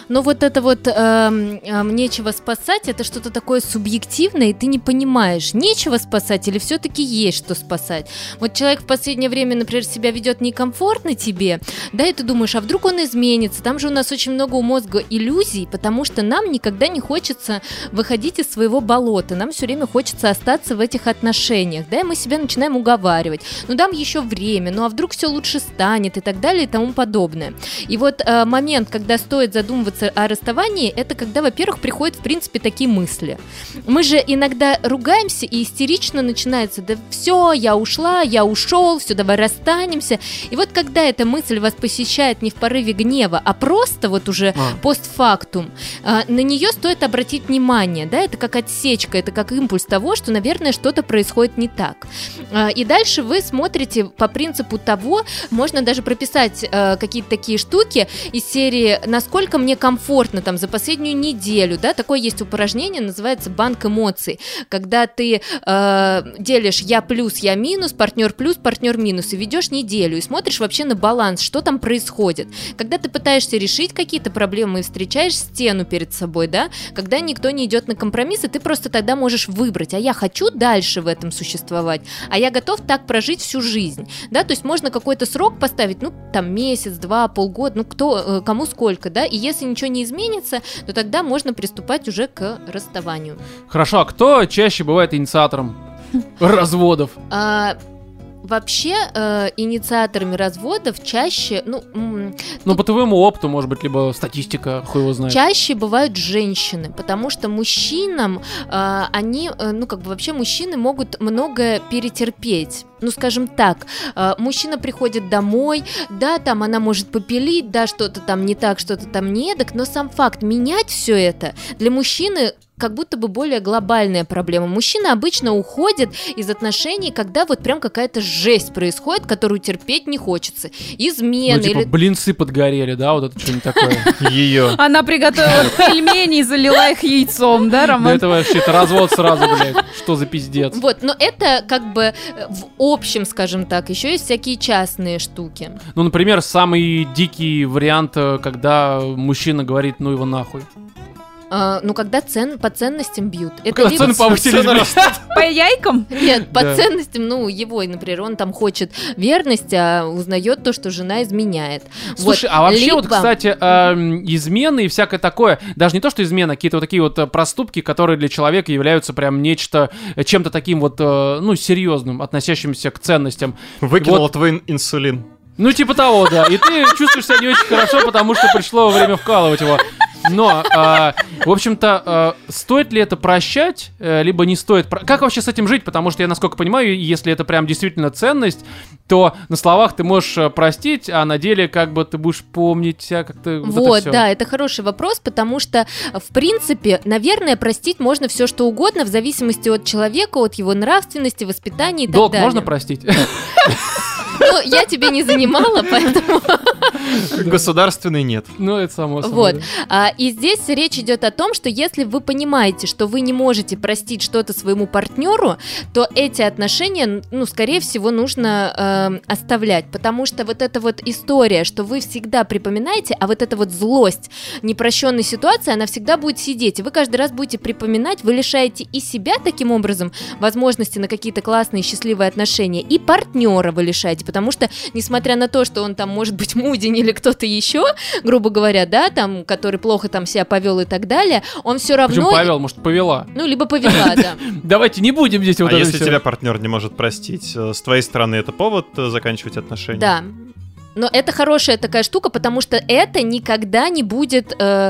Но вот это вот эм, эм, нечего спасать, это что-то такое субъективное, и ты не понимаешь, нечего спасать или все-таки есть что спасать. Вот человек в последнее время, например, себя ведет некомфортно тебе, да, и ты думаешь, а вдруг он изменится? Там же у нас очень много у мозга иллюзий, потому что нам никогда не хочется выходить из своего болота, нам все время хочется остаться в этих отношениях, да, и мы себя начинаем уговаривать. Ну, дам еще время, ну а вдруг все лучше станет и так далее и тому подобное. И вот э, момент, когда стоит задумываться о расставании, это когда, во-первых, приходят, в принципе, такие мысли. Мы же иногда ругаемся, и истерично начинается, да все, я ушла, я ушел, все, давай расстанемся. И вот когда эта мысль вас посещает не в порыве гнева, а просто вот уже А. постфактум, а, на нее стоит обратить внимание, да, это как отсечка, это как импульс того, что, наверное, что-то происходит не так. А, И дальше вы смотрите по принципу того, можно даже прописать э, какие-то такие штуки из серии «Насколько мне комфортно там за последнюю неделю», да, такое есть упражнение, называется «Банк эмоций», когда ты э, делишь «я плюс, я минус», «партнер плюс, партнер минус» и ведешь неделю и смотришь вообще на баланс, что там происходит. Когда ты пытаешься решить какие-то проблемы и встречаешь стену перед собой, да, когда никто не идет на компромиссы, ты просто тогда можешь выбрать, а я хочу дальше в этом существовать, а я готов так прожить всю жизнь, да, то есть можно какой-то срок поставить, ну, там, месяц, два, полгода, ну, кто, э, кому сколько, да, и если если ничего не изменится, то тогда можно приступать уже к расставанию. Хорошо, а кто чаще бывает инициатором разводов? Вообще, э, инициаторами разводов чаще, ну, м, Ну, по твоему опыту, может быть, либо статистика, хуй его знает. чаще бывают женщины, потому что мужчинам, э, они, э, ну, как бы вообще мужчины могут многое перетерпеть. Ну, скажем так, э, мужчина приходит домой, да, там она может попилить, да, что-то там не так, что-то там не эдак, но сам факт менять все это для мужчины как будто бы более глобальная проблема. Мужчина обычно уходит из отношений, когда вот прям какая-то жесть происходит, которую терпеть не хочется. Измены Ну, типа, или блинцы подгорели, да, вот это что-нибудь такое. Ее. Она приготовила пельмени и залила их яйцом, да, Да Роман? это вообще это развод сразу, блядь. Что за пиздец? Вот, но это как бы э, в общем, скажем так, еще есть всякие частные штуки. Ну, например, самый дикий вариант, э, когда мужчина говорит, ну его нахуй. А, ну, когда цен, по ценностям бьют. Это Когда либо- цены блядь. По яйкам? Нет, по Да. ценностям, ну, его, например, он там хочет верности, а узнает то, что жена изменяет. Слушай, Вот. а вообще вот, кстати, эм, измены и всякое такое, даже не то, что измена, а какие-то вот такие вот э, проступки, которые для человека являются прям нечто, э, чем-то таким вот, э, ну, серьезным, относящимся к ценностям. Выкинула Вот. твой инсулин. Ну, типа того, да. И ты чувствуешь себя не очень хорошо, потому что пришло время вкалывать его. Но, а, в общем-то, а, стоит ли это прощать, э, либо не стоит? Как вообще с этим жить? Потому что я, насколько понимаю, если это прям действительно ценность, то на словах ты можешь э, простить, а на деле как бы ты будешь помнить, а как-то вот, Вот, это да, это хороший вопрос, потому что, в принципе, наверное, простить можно все что угодно в зависимости от человека, от его нравственности, воспитания и так Долг далее. можно простить? Ну, я тебе не занимала, поэтому... Государственный нет. Ну, это само собой. Вот. А, и здесь речь идет о том, что если вы понимаете, что вы не можете простить что-то своему партнеру, то эти отношения, ну, скорее всего, нужно эм, оставлять. Потому что вот эта вот история, что вы всегда припоминаете, а вот эта вот злость непрощенной ситуации, она всегда будет сидеть. И вы каждый раз будете припоминать, вы лишаете и себя таким образом возможности на какие-то классные, счастливые отношения, и партнера вы лишаете. Потому что, несмотря на то, что он там может быть мудень или кто-то еще, грубо говоря, да, там, который плохо там себя повел и так далее, он все равно... Павел, может, повела. Ну, либо повела, да. Давайте не будем здесь вот а если тебя партнер не может простить, э, с твоей стороны это повод э, заканчивать отношения? Да. Но это хорошая такая штука, потому что это никогда не будет... э,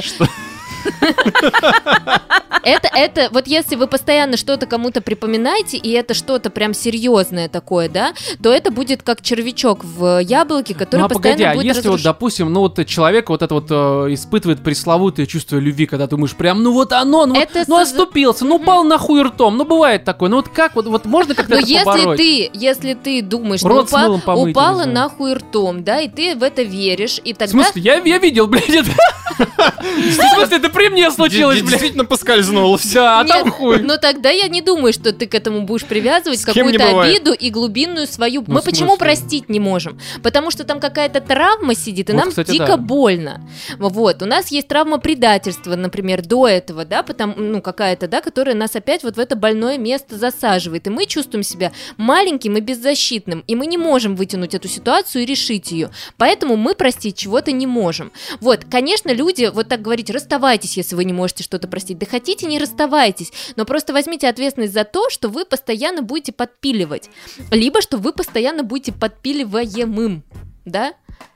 Это, это, вот если вы постоянно что-то кому-то припоминаете, и это что-то прям серьезное такое, да, то это будет как червячок в яблоке, который Ну а постоянно погоди, а будет если вот, разруш- допустим, ну вот человек вот это вот э, испытывает пресловутое чувство любви, когда ты думаешь прям, ну вот оно, ну, вот, Это ну оступился, ну упал нахуй ртом, ну бывает такое, ну вот как вот, вот можно как-то Но это если побороть? ты, если ты думаешь, ну, Рот с упа- мылом помыть, упала нахуй ртом, да, и ты в это веришь, и В тогда... смысле, я, я видел, блядь, это. В смысле, это при мне случилось, блядь. Действительно поскользнулся. Да, а там хуй. Но тогда я не думаю, что ты к этому будешь привязывать какую-то обиду и глубинную свою. Ну, Мы почему простить не можем? Потому что там какая-то травма сидит, и нам дико больно. Вот, у нас есть травма предательства, например, до этого, да, потому, ну, какая-то, да, которая нас опять вот в это больное место засаживает. И мы чувствуем себя маленьким и беззащитным, и мы не можем вытянуть эту ситуацию и решить ее. Поэтому мы простить чего-то не можем. Вот, конечно, люди вот так говорить, расставайтесь, если вы не можете что-то простить. Да хотите, не расставайтесь, но просто возьмите ответственность за то, что вы постоянно будете подпиливать, либо что вы постоянно будете подпиливаемым, да?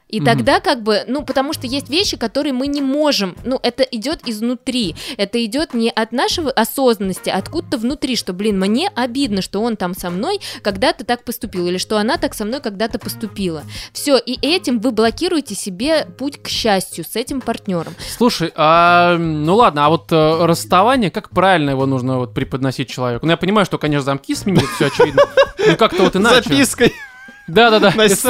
И Мгм. тогда как бы, ну, потому что есть вещи, которые мы не можем, ну, это идет изнутри, это идет не от нашего осознанности, а откуда-то внутри, что, блин, мне обидно, что он там со мной когда-то так поступил, или что она так со мной когда-то поступила. Все, и этим вы блокируете себе путь к счастью с этим партнером. Слушай, а, ну ладно, а вот э, расставание, как правильно его нужно вот преподносить человеку? Ну я понимаю, что, конечно, замки сменить, все очевидно. Ну как-то вот иначе. Запиской Да-да-да, на смс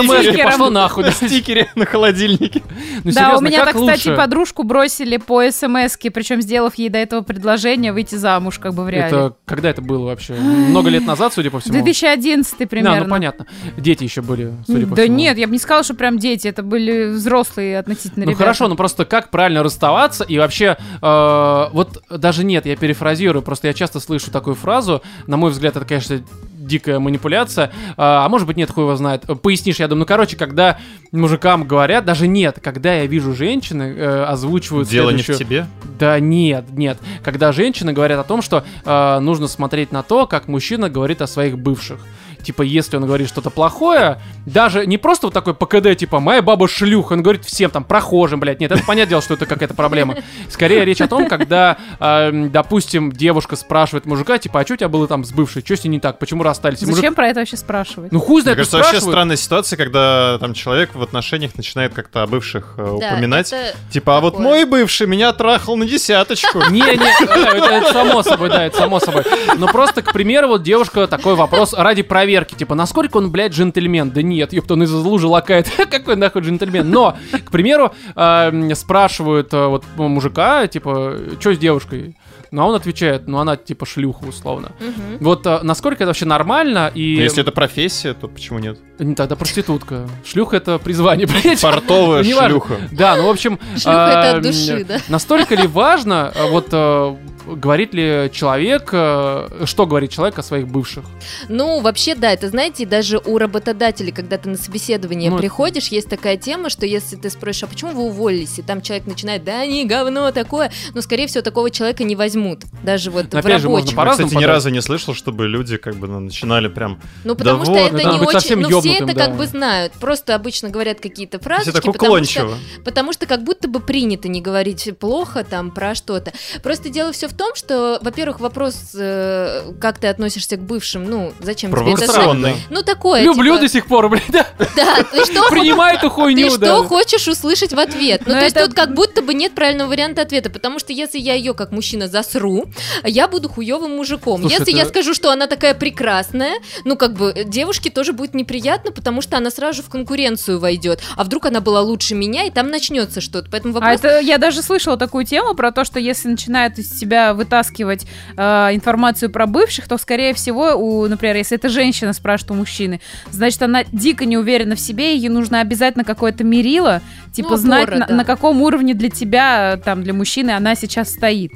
пошло нахуй. на да. стикере на холодильнике. Ну, да, у меня так, кстати, подружку бросили по смс-ке, причем сделав ей до этого предложение выйти замуж, как бы в реале. Это когда это было вообще? Много лет назад, судя по всему. 2011 примерно. Да, ну понятно. Дети еще были, судя по да всему. нет, я бы не сказала, что прям дети, это были взрослые относительно Ну ребята. хорошо, ну просто как правильно расставаться и вообще, э, вот даже нет, я перефразирую, просто я часто слышу такую фразу, на мой взгляд, это, конечно, дикая манипуляция. А, а может быть, нет, хуй его знает. Пояснишь, я думаю. Ну, короче, когда мужикам говорят, даже нет, когда я вижу женщины, э, озвучивают Дело не в следующую- тебе. Да нет, нет. Когда женщины говорят о том, что э, нужно смотреть на то, как мужчина говорит о своих бывших. Типа, если он говорит что-то плохое, даже не просто вот такой ПКД, типа, моя баба шлюха, он говорит всем там, прохожим, блядь. Нет, это понятное дело, что это какая-то проблема. Скорее речь о том, когда, э, допустим, девушка спрашивает мужика, типа, а что у тебя было там с бывшей? Что с ней не так? Почему расстались? И мужик, Зачем про это вообще спрашивать? ну хуй Мне знает, ну, кажется, вообще странная ситуация, когда там человек в отношениях начинает как-то о бывших э, Да, упоминать. это Типа, а вот мой бывший меня трахал на десяточку. Не, не, э, это, само собой, да, это само собой. Но просто, к примеру, вот девушка такой вопрос ради проверки, типа, насколько он, блядь, джентльмен? Да нет, ёпта, он из лужи лакает. Какой нахуй джентльмен? Но, к примеру, э, спрашивают э, вот мужика, типа, что с девушкой? Ну, а он отвечает, ну, она типа шлюха, условно. Мгм. Вот э, насколько это вообще нормально и... Но Если это профессия, то почему нет? Не, Тогда проститутка. Шлюха это призвание, блядь. Портовая шлюха. Да, ну, в общем... Шлюха это от эм, души, да? Настолько ли важно, э, вот, э, говорит ли человек, э, что говорит человек о своих бывших? Ну, вообще, да, это, знаете, даже у работодателей, когда ты на собеседование Ну, приходишь, есть такая тема, что если ты спросишь, а почему вы уволились, и там человек начинает, да не, говно такое, ну, скорее всего, такого человека не возьмут, даже вот Но в опять же, можно Я, кстати, ни подать. разу не слышал, чтобы люди как бы ну, начинали прям... Ну, потому Да что вот, это надо не быть очень... совсем Ну, все это да. как бы знают. Просто обычно говорят какие-то фразочки, потому что, уклончиво. потому что как будто бы принято не говорить плохо там про что-то. Просто дело все в том, что, во-первых, вопрос, э, как ты относишься к бывшим, ну, зачем тебе это. Ну, такое, Люблю типа, до сих пор, блядь, да. Да, ты что Принимай эту Ты хуйню, что да. хочешь услышать в ответ? Ну, Но то есть тут как будто бы нет правильного варианта ответа, потому что если я ее как мужчина засру, я буду хуевым мужиком. Слушай, если это- я скажу, что она такая прекрасная, ну, как бы, э, девушке тоже будет неприятно, потому что она сразу же в конкуренцию войдет. А вдруг она была лучше меня, и там начнется что-то. Поэтому А вопрос... это я даже слышала такую тему про то, что если начинает из себя вытаскивать э, информацию про бывших, то скорее всего, у, например, если это женщина спрашивает у мужчины, значит она дико не уверена в себе, ей нужно обязательно какое-то мерило, типа Ну, знать опора, на, да. на каком уровне для тебя, там для мужчины она сейчас стоит.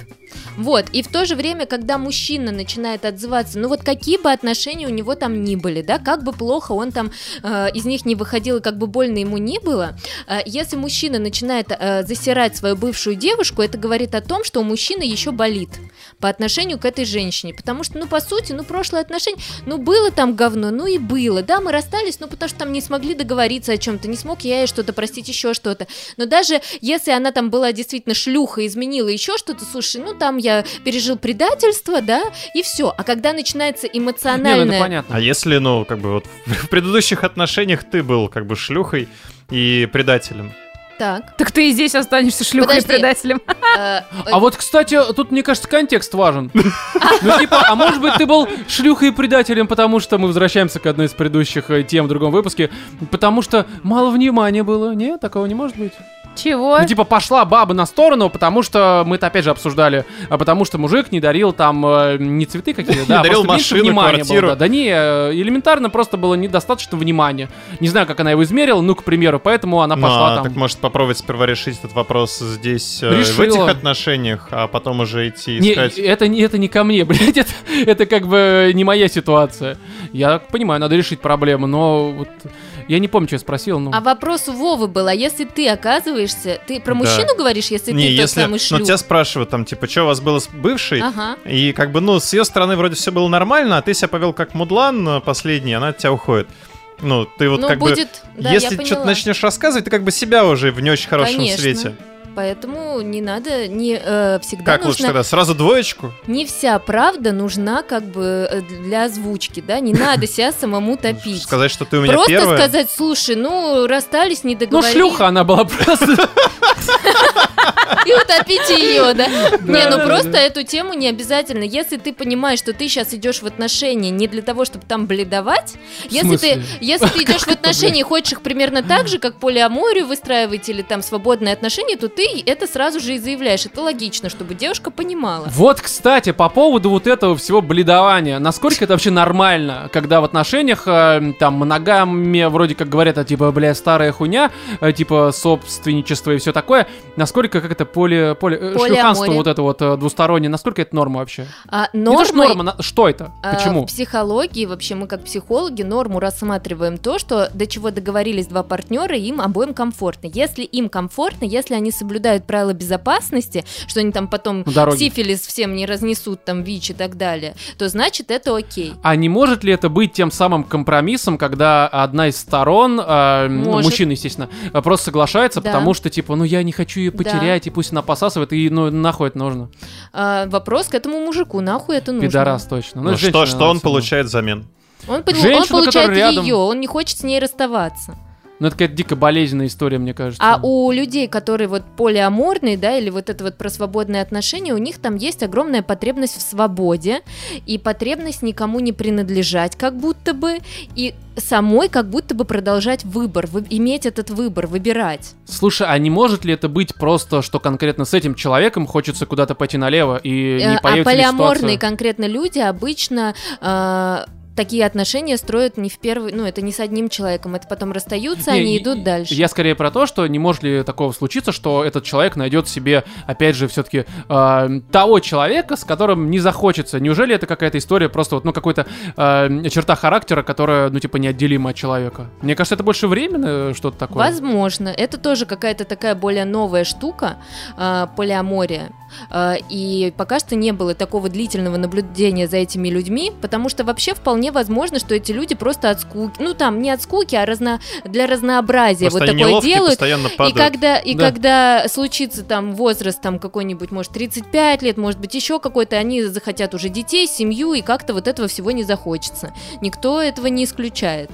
Вот, и в то же время, когда мужчина начинает отзываться, ну вот какие бы отношения у него там ни были, да, как бы плохо он там э, из них не выходил, и как бы больно ему ни было, э, если мужчина начинает э, засирать свою бывшую девушку, это говорит о том, что у мужчины еще болит по отношению к этой женщине, потому что, ну, по сути, ну, прошлое отношение, ну, было там говно, ну и было, да, мы расстались, ну, потому что там не смогли договориться о чем-то, не смог я ей что-то простить, еще что-то, но даже если она там была действительно шлюха, изменила еще что-то, слушай, ну там я пережил предательство, да, и все. А когда начинается Не, ну это эмоциональное... понятно. А если, ну, как бы вот в предыдущих отношениях ты был как бы шлюхой и предателем? Так. Так ты и здесь останешься шлюхой и Подожди. предателем. э, А вот, кстати, тут, мне кажется, контекст важен. Ну, типа, а может быть, ты был шлюхой и предателем, потому что мы возвращаемся к одной из предыдущих э, тем в другом выпуске, потому что мало внимания было. Нет, такого не может быть. Чего? Ну, типа, пошла баба на сторону, потому что мы это опять же обсуждали, а потому что мужик не дарил там э, не цветы какие-то, да, а дарил машину, было, квартиру. да. Да не, э, элементарно просто было недостаточно внимания. Не знаю, как она его измерила, ну, к примеру, поэтому она Ну, пошла а, там. Так может попробовать сперва решить этот вопрос здесь, э, в этих отношениях, а потом уже идти Не, искать... это, не- это не ко мне, блядь, это, это как бы не моя ситуация. Я понимаю, надо решить проблему, но вот я не помню, что я спросил, ну... А вопрос у Вовы был, а если ты оказываешься... Ты про Да. мужчину говоришь, если Не, ты если... тот самый Ну, шлюх? тебя спрашивают, там, типа, что у вас было с бывшей? Ага. И как бы, ну, с ее стороны вроде все было нормально, а ты себя повел как мудлан э, последний, она от тебя уходит. Ну, ты вот ну, как бы... будет... Да, я Если что-то начнешь рассказывать, ты как бы себя уже в не очень хорошем Конечно. свете. Поэтому не надо, не э, всегда Как лучше нужно... тогда? Сразу двоечку? Не вся правда нужна как бы э, для озвучки, да? Не надо себя самому топить. Сказать, что ты у меня Просто первая? сказать, слушай, ну, расстались, не Ну, договорились. шлюха она была просто. И утопить ее, да? Не, ну просто эту тему не обязательно. Если ты понимаешь, что ты сейчас идешь в отношения не для того, чтобы там бледовать, если ты, если ты идешь в отношения и хочешь их примерно так же, как полиаморию выстраивать или там свободные отношения, то ты это сразу же и заявляешь. Это логично, чтобы девушка понимала. Вот, кстати, по поводу вот этого всего бледования. Насколько это вообще нормально, когда в отношениях э, там моногамия вроде как говорят, а типа, бля, старая хуйня, э, типа собственничество и все такое. Насколько как это поле, поле, э, Полиамория. шлюханство вот это вот э, двустороннее, насколько это норма вообще? А, Не то, что нормой- норма, что это? А, Почему? В психологии, вообще мы как психологи, норму рассматриваем то, что до чего договорились два партнера, им обоим комфортно. Если им комфортно, если они соблюдают правила безопасности, что они там потом сифилис всем не разнесут, там ВИЧ и так далее, то значит это окей. А не может ли это быть тем самым компромиссом, когда одна из сторон, э, Может. мужчина, естественно, просто соглашается, Да. потому что, типа, ну я не хочу ее потерять, и пусть она посасывает, и ну нахуй это нужно. А, вопрос к этому мужику, нахуй это нужно? Пидорас точно. Ну, что, женщина, что он всё равно. получает взамен? Он, он получает которая рядом. ее, он не хочет с ней расставаться. Ну это какая-то дико болезненная история, мне кажется. А у людей, которые вот полиаморные, да, или вот это вот про свободные отношения, у них там есть огромная потребность в свободе и потребность никому не принадлежать, как будто бы, и самой как будто бы продолжать выбор, вы- иметь этот выбор, выбирать. Слушай, а не может ли это быть просто, что конкретно с этим человеком хочется куда-то пойти налево и Э, не а появится ли полиаморные ситуация? конкретно люди обычно э, такие отношения строят не в первый, ну это не с одним человеком, это потом расстаются, Не, они идут дальше. Я скорее про то, что не может ли такого случиться, что этот человек найдет себе, опять же, все-таки того человека, с которым не захочется. Неужели это какая-то история просто вот, ну, какой-то э, черта характера, которая, ну, типа, неотделима от человека? Мне кажется, это больше временно что-то такое. Возможно. Это тоже какая-то такая более новая штука, э, полиамория. Э, и пока что не было такого длительного наблюдения за этими людьми, потому что вообще вполне возможно, что эти люди просто от скуки, ну там не от скуки, а разно, для разнообразия Просто вот такое неловкие, делают. постоянно И когда, и Да. когда случится там возраст там какой-нибудь, может, 35 лет, может быть, еще какой-то, они захотят уже детей, семью, и как-то вот этого всего не захочется. Никто этого не исключает.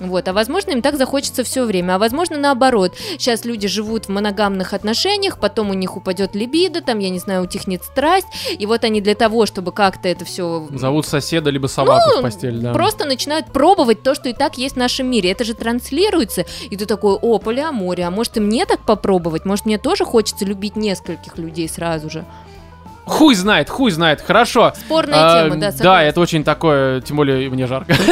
Вот, а возможно, им так захочется все время, а возможно, наоборот. Сейчас люди живут в моногамных отношениях, потом у них упадет либидо, там, я не знаю, утихнет страсть, и вот они для того, чтобы как-то это все Зовут соседа либо собаку Ну, в постель, да. Просто начинают пробовать то, что и так есть в нашем мире. Это же транслируется, и ты такой, о, полиамория, а может и мне так попробовать? Может мне тоже хочется любить нескольких людей сразу же? Хуй знает, хуй знает, хорошо. Спорная А, тема, да, Да, согласна. это очень такое, тем более мне жарко.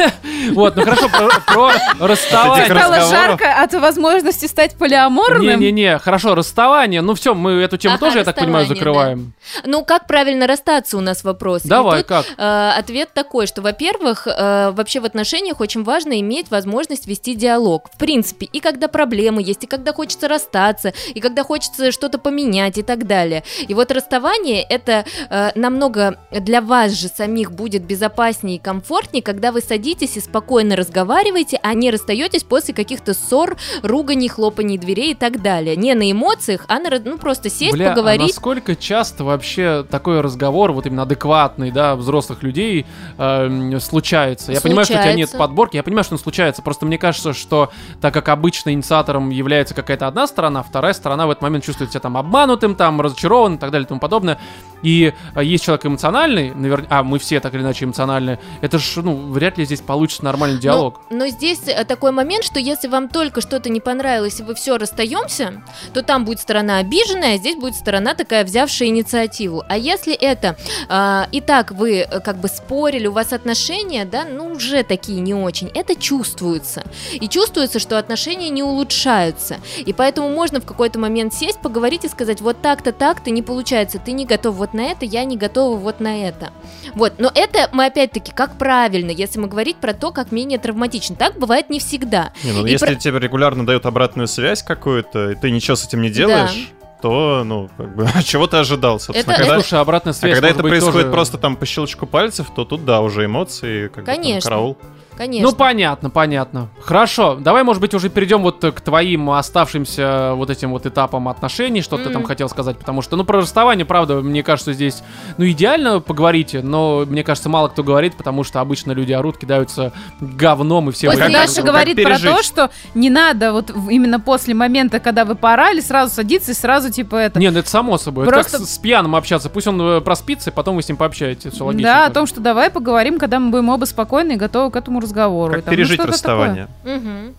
Вот, ну хорошо, про- расставание. Стало жарко от возможности стать полиаморным. Не-не-не, хорошо, расставание. Ну все, мы эту тему тоже, я так понимаю, закрываем. Ну, как правильно расстаться у нас вопрос. Давай, как? э, ответ такой, что, во-первых, э, вообще в отношениях очень важно иметь возможность вести диалог. В принципе, и когда проблемы есть, и когда хочется расстаться, и когда хочется что-то поменять и так далее. И вот расставание это э, намного для вас же самих будет безопаснее и комфортнее, когда вы садитесь и спокойно разговариваете, а не расстаетесь после каких-то ссор, руганий, хлопаний дверей и так далее. Не на эмоциях, а на, ну, просто сесть, Бля, а поговорить. насколько часто вообще такой разговор, вот именно адекватный, да, взрослых людей эм, случается? Я понимаю, что у тебя нет Случается. подборки, я понимаю, что он случается, просто мне кажется, что так как обычно инициатором является какая-то одна сторона, вторая сторона в этот момент чувствует себя там обманутым, там разочарованным и так далее и тому подобное. И э, есть человек эмоциональный, наверняка, а мы все так или иначе эмоциональные, это ж, ну, вряд ли здесь получится нормальный диалог. Но, но здесь э, такой момент, что если вам только что-то не понравилось, и вы все расстаемся, то там будет сторона обиженная, а здесь будет сторона такая, взявшая инициативу. А если это а, и так вы э, как бы спорили, у вас отношения, да, ну уже такие не очень, это чувствуется. И чувствуется, что отношения не улучшаются. И поэтому можно в какой-то момент сесть, поговорить и сказать, вот так-то, так-то не получается, ты не готов вот на это, я не готова вот на это. Вот, но это мы опять-таки как правильно, если мы говорить про то, как менее травматично. Так бывает не всегда. Не, ну И если про- тебе регулярно дают обратную связь какую-то, и ты ничего с этим не делаешь, то, ну, как бы, а чего ты ожидал, собственно, Это- когда... Слушай, обратная А связь когда может это быть происходит тоже- просто там по щелчку пальцев, то тут, да, уже эмоции, как бы, там, Конечно. караул. Конечно. Ну, понятно, понятно. Хорошо, давай, может быть, уже перейдем вот к твоим оставшимся вот этим вот этапам отношений, что ты там хотел сказать, потому что, ну, про расставание, правда, мне кажется, здесь, ну, идеально поговорите, но, мне кажется, мало кто говорит, потому что обычно люди орут, кидаются говном и все выигрывают. Даша говорит про то, что не надо вот именно после момента, когда вы порали, сразу садиться и сразу типа это. Не, ну это само собой. Это Просто- как с, с пьяным общаться. Пусть он э, проспится, и потом вы с ним пообщаетесь. Все логично. да, о том, что давай поговорим, когда мы будем оба спокойны и готовы к этому разговору. Как там, ну, пережить что-то расставание. А,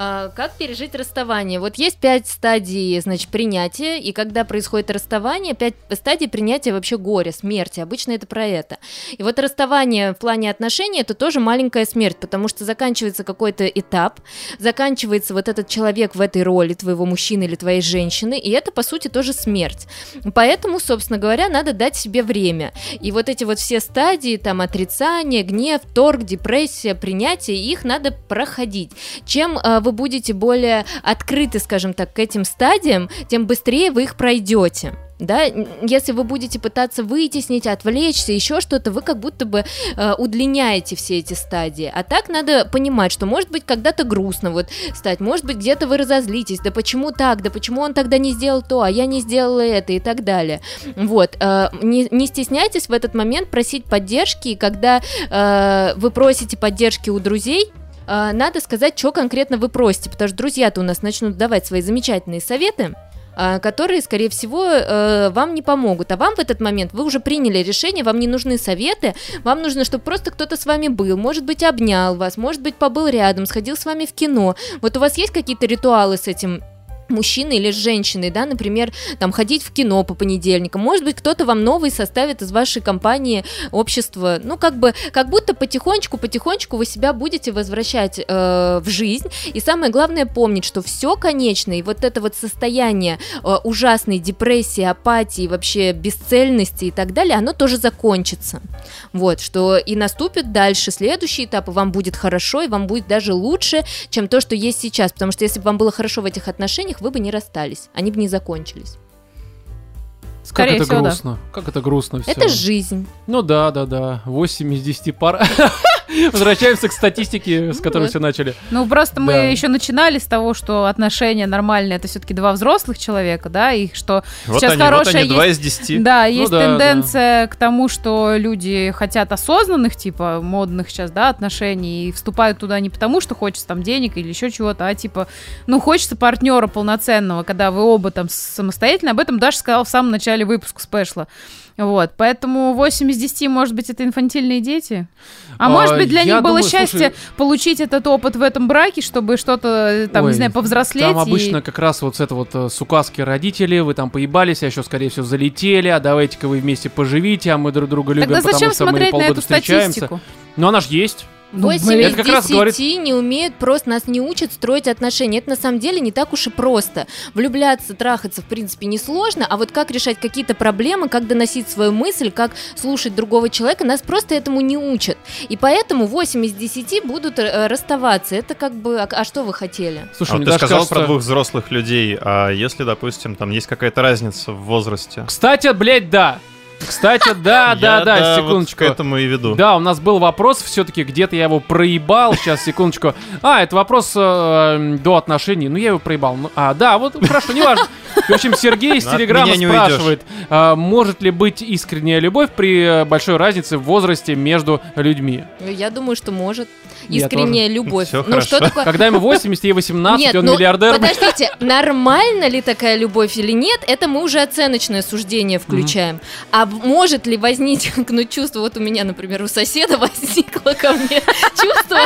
Как пережить расставание? Вот есть пять стадий, значит, принятия, и когда происходит расставание, пять стадий принятия вообще горя, смерти. Обычно это про это. И вот расставание в плане отношений это тоже маленькая смерть, потому что заканчивается какой-то этап, заканчивается вот этот человек в этой роли твоего мужчины или твоей женщины, и это по сути тоже смерть. Поэтому, собственно говоря, надо дать себе время. И вот эти вот все стадии, там отрицание, гнев, торг, депрессия, принятие, их надо проходить. Чем э, вы будете более открыты, скажем так, к этим стадиям, тем быстрее вы их пройдете. Да, если вы будете пытаться вытеснить, отвлечься, еще что-то, вы как будто бы э, удлиняете все эти стадии. А так надо понимать, что может быть когда-то грустно вот стать, может быть где-то вы разозлитесь, да почему так, да почему он тогда не сделал то, а я не сделала это и так далее. Вот, э, не, не стесняйтесь в этот момент просить поддержки, когда э, вы просите поддержки у друзей, надо сказать, что конкретно вы просите, потому что друзья-то у нас начнут давать свои замечательные советы, а, которые, скорее всего, э, вам не помогут. А вам в этот момент вы уже приняли решение, вам не нужны советы, вам нужно, чтобы просто кто-то с вами был, может быть, обнял вас, может быть, побыл рядом, сходил с вами в кино. Вот у вас есть какие-то ритуалы с этим мужчиной или с женщиной, да, например, там ходить в кино по понедельникам, может быть, кто-то вам новый составит из вашей компании общество, ну, как бы, как будто потихонечку, потихонечку вы себя будете возвращать э, в жизнь, и самое главное помнить, что все конечно, и вот это вот состояние э, ужасной депрессии, апатии, вообще бесцельности и так далее, оно тоже закончится, вот, что и наступит дальше. Следующий этап, и вам будет хорошо, и вам будет даже лучше, чем то, что есть сейчас, потому что если бы вам было хорошо в этих отношениях, вы бы не расстались, они бы не закончились. Скорее как это всего, да. грустно. Как это грустно все. Это жизнь. Ну да, да, да. 8 из 10 пар. Возвращаемся к статистике, с которой да. все начали. Ну, просто мы Да. еще начинали с того, что отношения нормальные это все-таки два взрослых человека, да, и что Вот сейчас вот хорошая они, два есть из десяти. Да, есть Ну да, тенденция к тому, что люди хотят осознанных, типа, модных сейчас, да, отношений, и вступают туда не потому, что хочется там денег или еще чего-то, а типа, ну, хочется партнера полноценного, когда вы оба там самостоятельно. Об этом Даша сказала в самом начале выпуска спешла. Вот, поэтому 8 из 10, может быть, это инфантильные дети. А, А, может быть, для них было думаю, счастье слушай- получить этот опыт в этом браке, чтобы что-то, там, Ой, не знаю, повзрослеть. Там и- обычно как раз вот с это вот э, с указки родителей, вы там поебались, а еще, скорее всего, залетели, а давайте-ка вы вместе поживите, а мы друг друга любим, Тогда зачем потому что мы смотреть на полгода эту встречаемся. статистику? Но она же есть. Ну, 8 блин. из Это как раз 10 говорит- не умеют просто, нас не учат строить отношения. Это на самом деле не так уж и просто. Влюбляться, трахаться, в принципе, несложно, а вот как решать какие-то проблемы, как доносить свою мысль, как слушать другого человека, нас просто этому не учат. И поэтому 8 из 10 будут э, расставаться. Это как бы, а, а что вы хотели? Слушай, А вот ты сказал кажется- про двух взрослых людей, а если, допустим, там есть какая-то разница в возрасте? Кстати, блядь, да. Кстати, да, да, да, вот секундочку. к этому и веду. Да, у нас был вопрос, все-таки где-то я его проебал. Сейчас, секундочку. А, это вопрос э, до отношений. Ну, я его проебал. Ну, а, да, вот хорошо, неважно. В общем, Сергей из Ну, Телеграма спрашивает, а, может ли быть искренняя любовь при э, большой разнице в возрасте между людьми? Я думаю, что может. Я Искренняя любовь. Всё ну что такое? Когда ему 80, ей 18, Нет, он ну, миллиардер. Подождите, нормально ли такая любовь или нет, это мы уже оценочное суждение включаем. А в- может ли возникнуть чувство, вот у меня, например, у соседа возникло ко мне чувство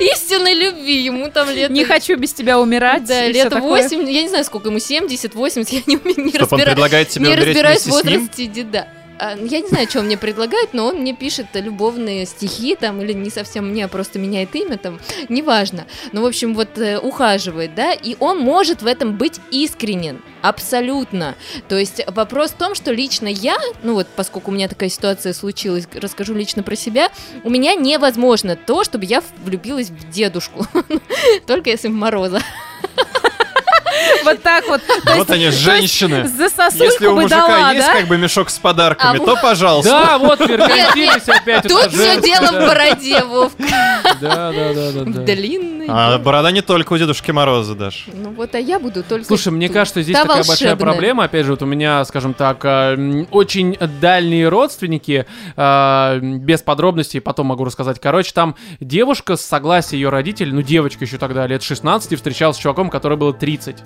истинной любви, ему там лет... Не хочу без тебя умирать. Да, и всё лет такое. 8, я не знаю, сколько ему, 70, 80, я не, не, Чтоб он разбира- предлагает тебе не разбираюсь в возрасте деда. А, Я не знаю, что он мне предлагает, но он мне пишет любовные стихи там, или не совсем мне, а просто меняет имя там, неважно. Ну, в общем, вот э, ухаживает, да, и он может в этом быть искренен, абсолютно. То есть вопрос в том, что лично я, ну вот, поскольку у меня такая ситуация случилась, расскажу лично про себя, у меня невозможно то, чтобы я влюбилась в дедушку, только если в Мороза. Вот так вот. Есть- вот они, женщины. За сосульку Если у мужика есть как бы мешок с подарками, А то пожалуйста. Да, вот, меркантильность опять. Тут все дело в бороде, Вовка. Да, да, да. Длинный. А борода не только у Дедушки Мороза, Даш. Ну вот, а я буду только... Слушай, мне кажется, здесь Та такая большая проблема. Опять же, вот у меня, скажем так, э, очень дальние родственники, э, без подробностей, потом могу рассказать. Короче, там девушка с согласия ее родителей, ну, девочка еще тогда, лет 16, встречалась с чуваком, который было 30.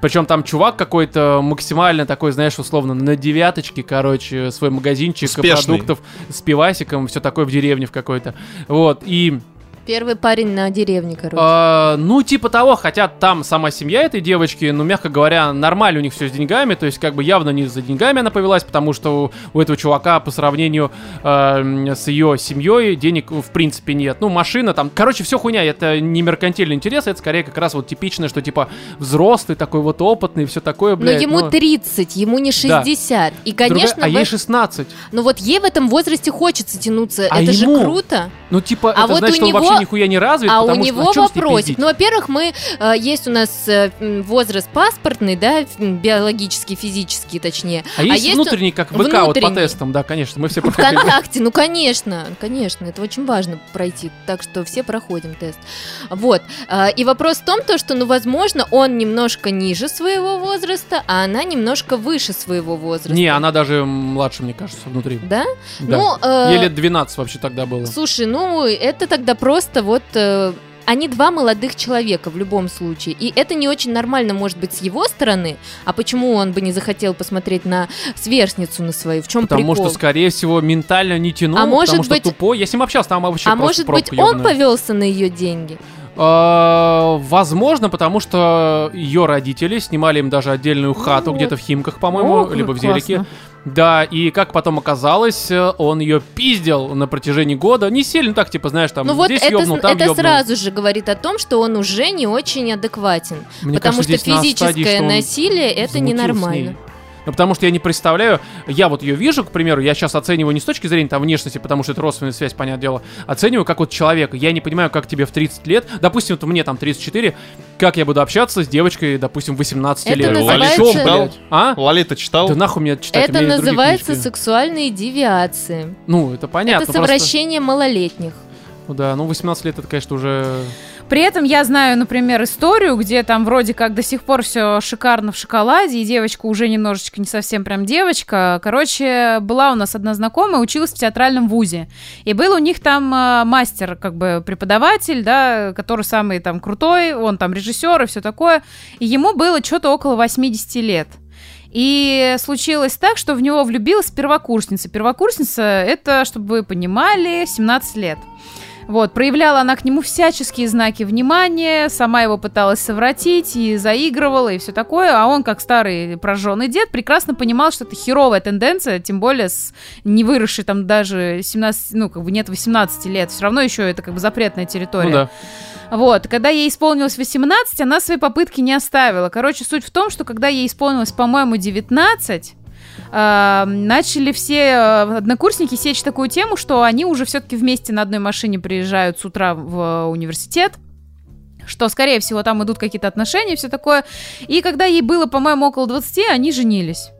Причем там чувак какой-то максимально такой, знаешь, условно, на девяточке, короче, свой магазинчик Успешный. продуктов с пивасиком, все такое в деревне в какой-то. Вот, и Первый парень на деревне, короче. А, ну, типа того, хотя там сама семья этой девочки, ну, мягко говоря, нормально у них все с деньгами, то есть, как бы явно не за деньгами она повелась, потому что у, у этого чувака по сравнению э, с ее семьей денег, в принципе, нет. Ну, машина там, короче, все хуйня, это не меркантильный интерес, это скорее как раз вот типичное, что, типа, взрослый, такой вот опытный, все такое, Но блядь. ему ну, 30, ему не 60. И, другая- конечно, а в ей э- 16. ну вот ей в этом возрасте хочется тянуться. А Это ему? же круто. Ну, типа, А это вот значит, у него- вообще нихуя не развит, А у него а вопросик. Ну, во-первых, мы э, есть у нас э, возраст паспортный, да, биологический, физический, точнее. А есть, есть внутренний, как БК, вот по внутренний. тестам, да, конечно, мы все проходили. ВКонтакте, ну конечно, конечно, это очень важно пройти, так что все проходим тест. Вот. а, И вопрос в том, то, что, ну, возможно, он немножко ниже своего возраста, а она немножко выше своего возраста. Не, она даже младше, мне кажется, внутри. Да? Да. Ну, э, Ей лет 12 вообще тогда было. Слушай, ну это тогда просто вот э, они два молодых человека в любом случае. И это не очень нормально может быть с его стороны. А почему он бы не захотел посмотреть на сверстницу на свою? В чем Потому прикол? что, скорее всего, ментально не тянул, А может потому что быть- тупой. Я с ним общался, там вообще а просто может быть, пробка он повелся на ее деньги? А, Возможно, потому что ее родители снимали им даже отдельную хату где-то в Химках, по-моему, либо в. Зелике. Да, и как потом оказалось, э, он ее пиздил на протяжении года. Не сильно так, типа, знаешь, там ну вот здесь это, ёбнул, там это ёбнул. сразу же говорит о том, что он уже не очень адекватен. Мне потому кажется, что здесь на физическое стадии, что насилие это ненормально. Ну, потому что я не представляю, я вот ее вижу, к примеру, я сейчас оцениваю не с точки зрения там внешности, потому что это родственная связь, понятное дело, оцениваю как вот человека. Я не понимаю, как тебе в 30 лет, допустим, вот мне там 34, как я буду общаться с девочкой, допустим, 18 Это лет. называется- О чём, блядь? А? Лолита читал? Да нахуй мне читать, Это называется сексуальные девиации. Ну, это понятно. это просто- совращение малолетних. Ну да, ну 18 лет это, конечно, уже... При этом я знаю, например, историю, где там вроде как до сих пор все шикарно в шоколаде, и девочка уже немножечко не совсем прям девочка. Короче, была у нас одна знакомая, училась в театральном вузе. И был у них там э, мастер, как бы преподаватель, да, который самый там крутой, он там режиссер и все такое. И ему было что-то около 80 лет. И случилось так, что в него влюбилась первокурсница. Первокурсница — это, чтобы вы понимали, 17 лет. Вот, проявляла она к нему всяческие знаки внимания, сама его пыталась совратить и заигрывала, и все такое, а он, как старый прожженный дед, прекрасно понимал, что это херовая тенденция, тем более с не выросшей там даже 17, ну, как бы нет 18 лет, все равно еще это как бы запретная территория. Ну да. Вот, когда ей исполнилось 18, она свои попытки не оставила. Короче, суть в том, что когда ей исполнилось, по-моему, 19, э, начали все э, однокурсники сечь такую тему, что они уже все-таки вместе на одной машине приезжают с утра в э, университет, что, скорее всего, там идут какие-то отношения, все такое. И когда ей было, по-моему, около 20, они женились.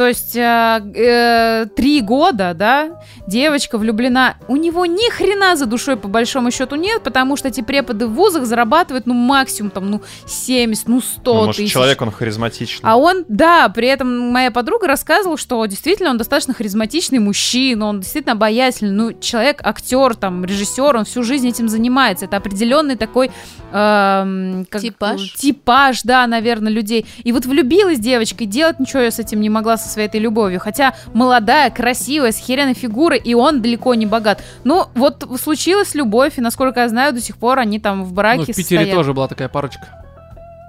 То есть э, э, три года, да, девочка влюблена. У него ни хрена за душой по большому счету нет, потому что эти преподы в вузах зарабатывают, ну, максимум там, ну, 70, ну, 100 Ну, может, тысяч. человек, он харизматичный. А он, да, при этом моя подруга рассказывала, что действительно он достаточно харизматичный мужчина, он действительно обаятельный, ну, человек, актер, там, режиссер, он всю жизнь этим занимается. Это определенный такой... эм, как- Типаж. Типаж, да, наверное, людей. И вот влюбилась девочка, и делать ничего я с этим не могла со своей этой любовью. Хотя молодая, красивая, с херенной фигурой, и он далеко не богат. Ну, вот случилась любовь, и, насколько я знаю, до сих пор они там в браке Ну, в Питере состоят. тоже была такая парочка.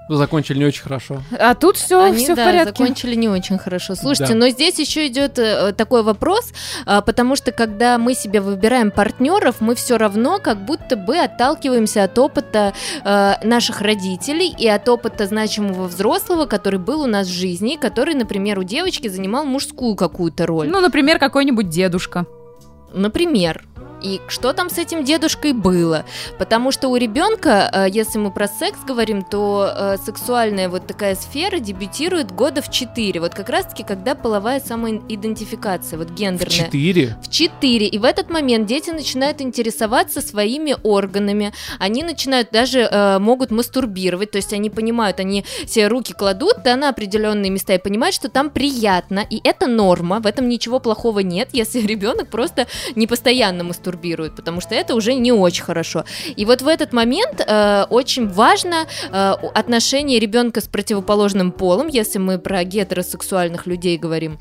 Закончили не очень хорошо. А тут все, Они, все в да, порядке. закончили не очень хорошо. Слушайте, Да. но здесь еще идет э, такой вопрос, а, потому что когда мы себе выбираем партнеров, мы все равно как будто бы отталкиваемся от опыта э, наших родителей и от опыта значимого взрослого, который был у нас в жизни, который, например, у девочки занимал мужскую какую-то роль. Ну, например, какой-нибудь дедушка. Например. И что там с этим дедушкой было? Потому что у ребенка, э, если мы про секс говорим, то э, сексуальная вот такая сфера дебютирует года в 4. Вот как раз-таки, когда половая самоидентификация, вот В гендерная. четыре? В 4. И в этот момент дети начинают интересоваться своими органами. Они начинают даже э, могут мастурбировать. То есть они понимают, они себе руки кладут да, на определенные места и понимают, что там приятно. И это норма. В этом ничего плохого нет, если ребенок просто не постоянно мастурбируют, потому что это уже не очень хорошо. И вот в этот момент э, очень важно э, отношение ребенка с противоположным полом, если мы про гетеросексуальных людей говорим,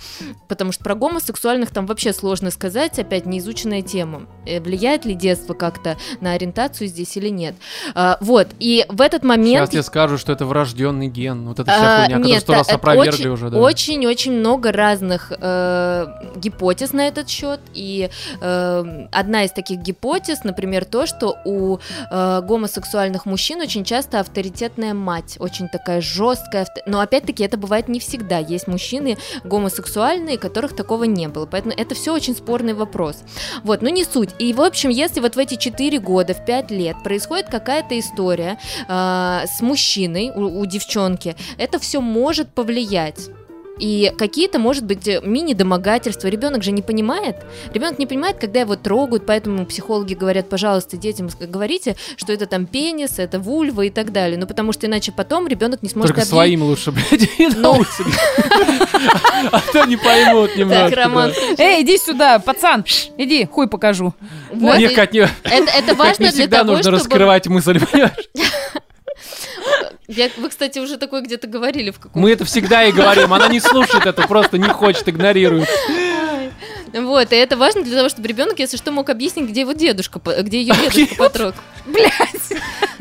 потому что про гомосексуальных там вообще сложно сказать, опять неизученная тема. Э, влияет ли детство как-то на ориентацию здесь или нет? Э, вот, и в этот момент... Сейчас тебе скажу, что это врожденный ген. Вот это вся А, хуйня, которую нет, сто раз это опровергли очень, уже, да. Очень-очень много разных э, гипотез на этот счет. И э, одна из таких гипотез, например, то, что у э, гомосексуальных мужчин очень часто авторитетная мать, очень такая жесткая. Но опять-таки это бывает не всегда. Есть мужчины гомосексуальные, которых такого не было. Поэтому это все очень спорный вопрос. Вот, но не суть. И, в общем, если вот в эти 4 года, в 5 лет происходит какая-то история э, с мужчиной, у, у девчонки, это все может повлиять. И какие-то, может быть, э, мини-домогательства. Ребенок же не понимает. Ребенок не понимает, когда его трогают, поэтому психологи говорят, пожалуйста, детям говорите, что это там пенис, это вульва и так далее. Ну, потому что иначе потом ребенок не сможет Только объяснить. своим лучше, блядь, на Ну. А то не поймут немножко. Так, Роман, да. Эй, иди сюда, пацан, иди, хуй покажу. вот, Мне и как не это, важно не для всегда того, нужно чтобы... раскрывать мысль, понимаешь? Я- вы, кстати, уже такое где-то говорили в каком-то Мы это всегда и говорим. Она не слушает это, просто не хочет, игнорирует. Вот, и это важно для того, чтобы ребенок, если что, мог объяснить, где его дедушка, где ее дедушка потрог. Блять.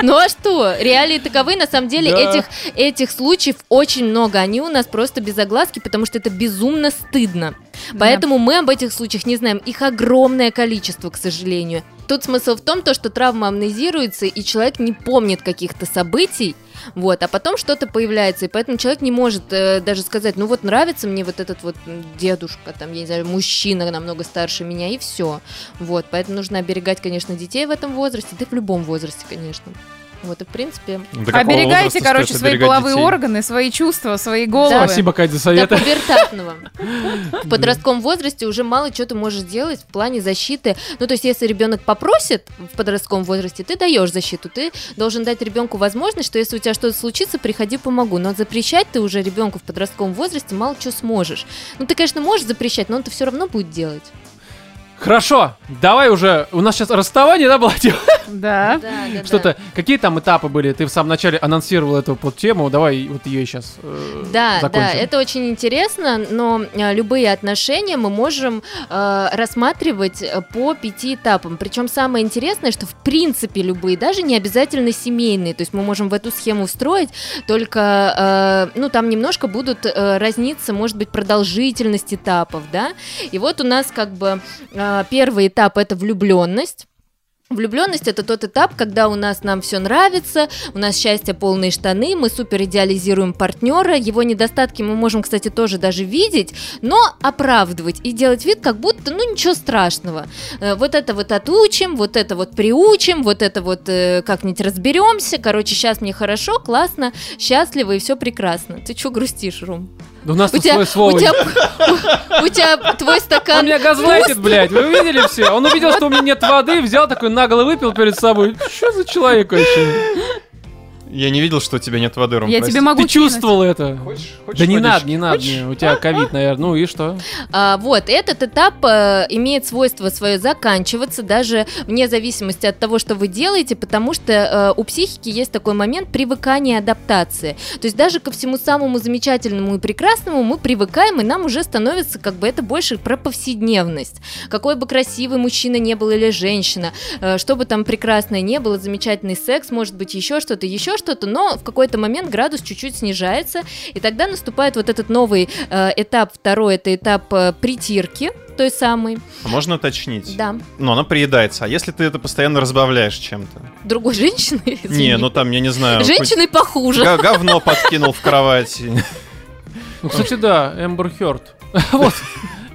Ну а что? Реалии таковы, на самом деле, Да. этих, этих случаев очень много. Они у нас просто без огласки, потому что это безумно стыдно. Поэтому мы об этих случаях не знаем. Их огромное количество, к сожалению. Тут смысл в том, то, что травма амнезируется, и человек не помнит каких-то событий, вот, а потом что-то появляется, и поэтому человек не может э, даже сказать, ну вот нравится мне вот этот вот дедушка, там, я не знаю, мужчина намного старше меня, и все. Вот, поэтому нужно оберегать, конечно, детей в этом возрасте, да и в любом возрасте, конечно. Вот, и в принципе, До Оберегайте, возраста короче, свои половые детей? органы, свои чувства, свои головы. Да. Спасибо, Катя, за до советы. пубертатного. В подростковом возрасте уже мало что ты можешь делать в плане защиты. Ну, то есть, если ребенок попросит в подростковом возрасте, ты даешь защиту. Ты должен дать ребенку возможность, что если у тебя что-то случится, приходи, помогу. Но запрещать ты уже ребенку в подростковом возрасте мало что сможешь. Ну, ты, конечно, можешь запрещать, но он это все равно будет делать. Хорошо, давай уже. У нас сейчас расставание, да, было? Типа, Да. Да, да, да. Что-то. Какие там этапы были? Ты в самом начале анонсировал эту под тему. Давай вот ее сейчас Да, закончим. да, это очень интересно, но э, любые отношения мы можем э, рассматривать э, по пяти этапам. Причем самое интересное, что в принципе любые, даже не обязательно семейные, то есть мы можем в эту схему встроить, только, э, ну, там немножко будут э, разниться, может быть, продолжительность этапов, да. И вот у нас как бы э, первый этап это влюбленность. Влюбленность это тот этап, когда у нас нам все нравится, у нас счастье полные штаны, мы супер идеализируем партнера, его недостатки мы можем, кстати, тоже даже видеть, но оправдывать и делать вид, как будто, ну ничего страшного. Э, Вот это вот отучим, вот это вот приучим, вот это вот э, как-нибудь разберемся. Короче, сейчас мне хорошо, классно, счастливо и все прекрасно. Ты что грустишь, Ром? Да у нас У тут тебя, слово. у тебя, у тебя твой Он стакан меня газлайтит, блядь. Вы увидели все? Он увидел, что у меня нет воды, взял такой нагло выпил перед собой. Что за человек вообще? Я не видел, что у тебя нет воды, Ром, Я прости. тебе могу Ты чувствовал это? Хочешь- хочешь Да не водички? надо, не надо. Хочешь? не, У тебя ковид, наверное. Ну и что? А, вот, этот этап э, имеет свойство свое заканчиваться даже вне зависимости от того, что вы делаете, потому что э, у психики есть такой момент привыкания и адаптации. То есть даже ко всему самому замечательному и прекрасному мы привыкаем, и нам уже становится как бы это больше про повседневность. Какой бы красивый мужчина не был или женщина, э, что бы там прекрасное не было, замечательный секс, может быть еще что-то, еще что-то, но в какой-то момент градус чуть-чуть снижается, и тогда наступает вот этот новый э, этап, второй, это этап э, притирки, той самой, А можно уточнить? да, Ну, она приедается. А если ты это постоянно разбавляешь чем-то? другой женщины. Не, извини. ну там, я не знаю... Женщины похуже. Говно подкинул в кровать. Ну, кстати, да, Эмбер Хёрд. Вот.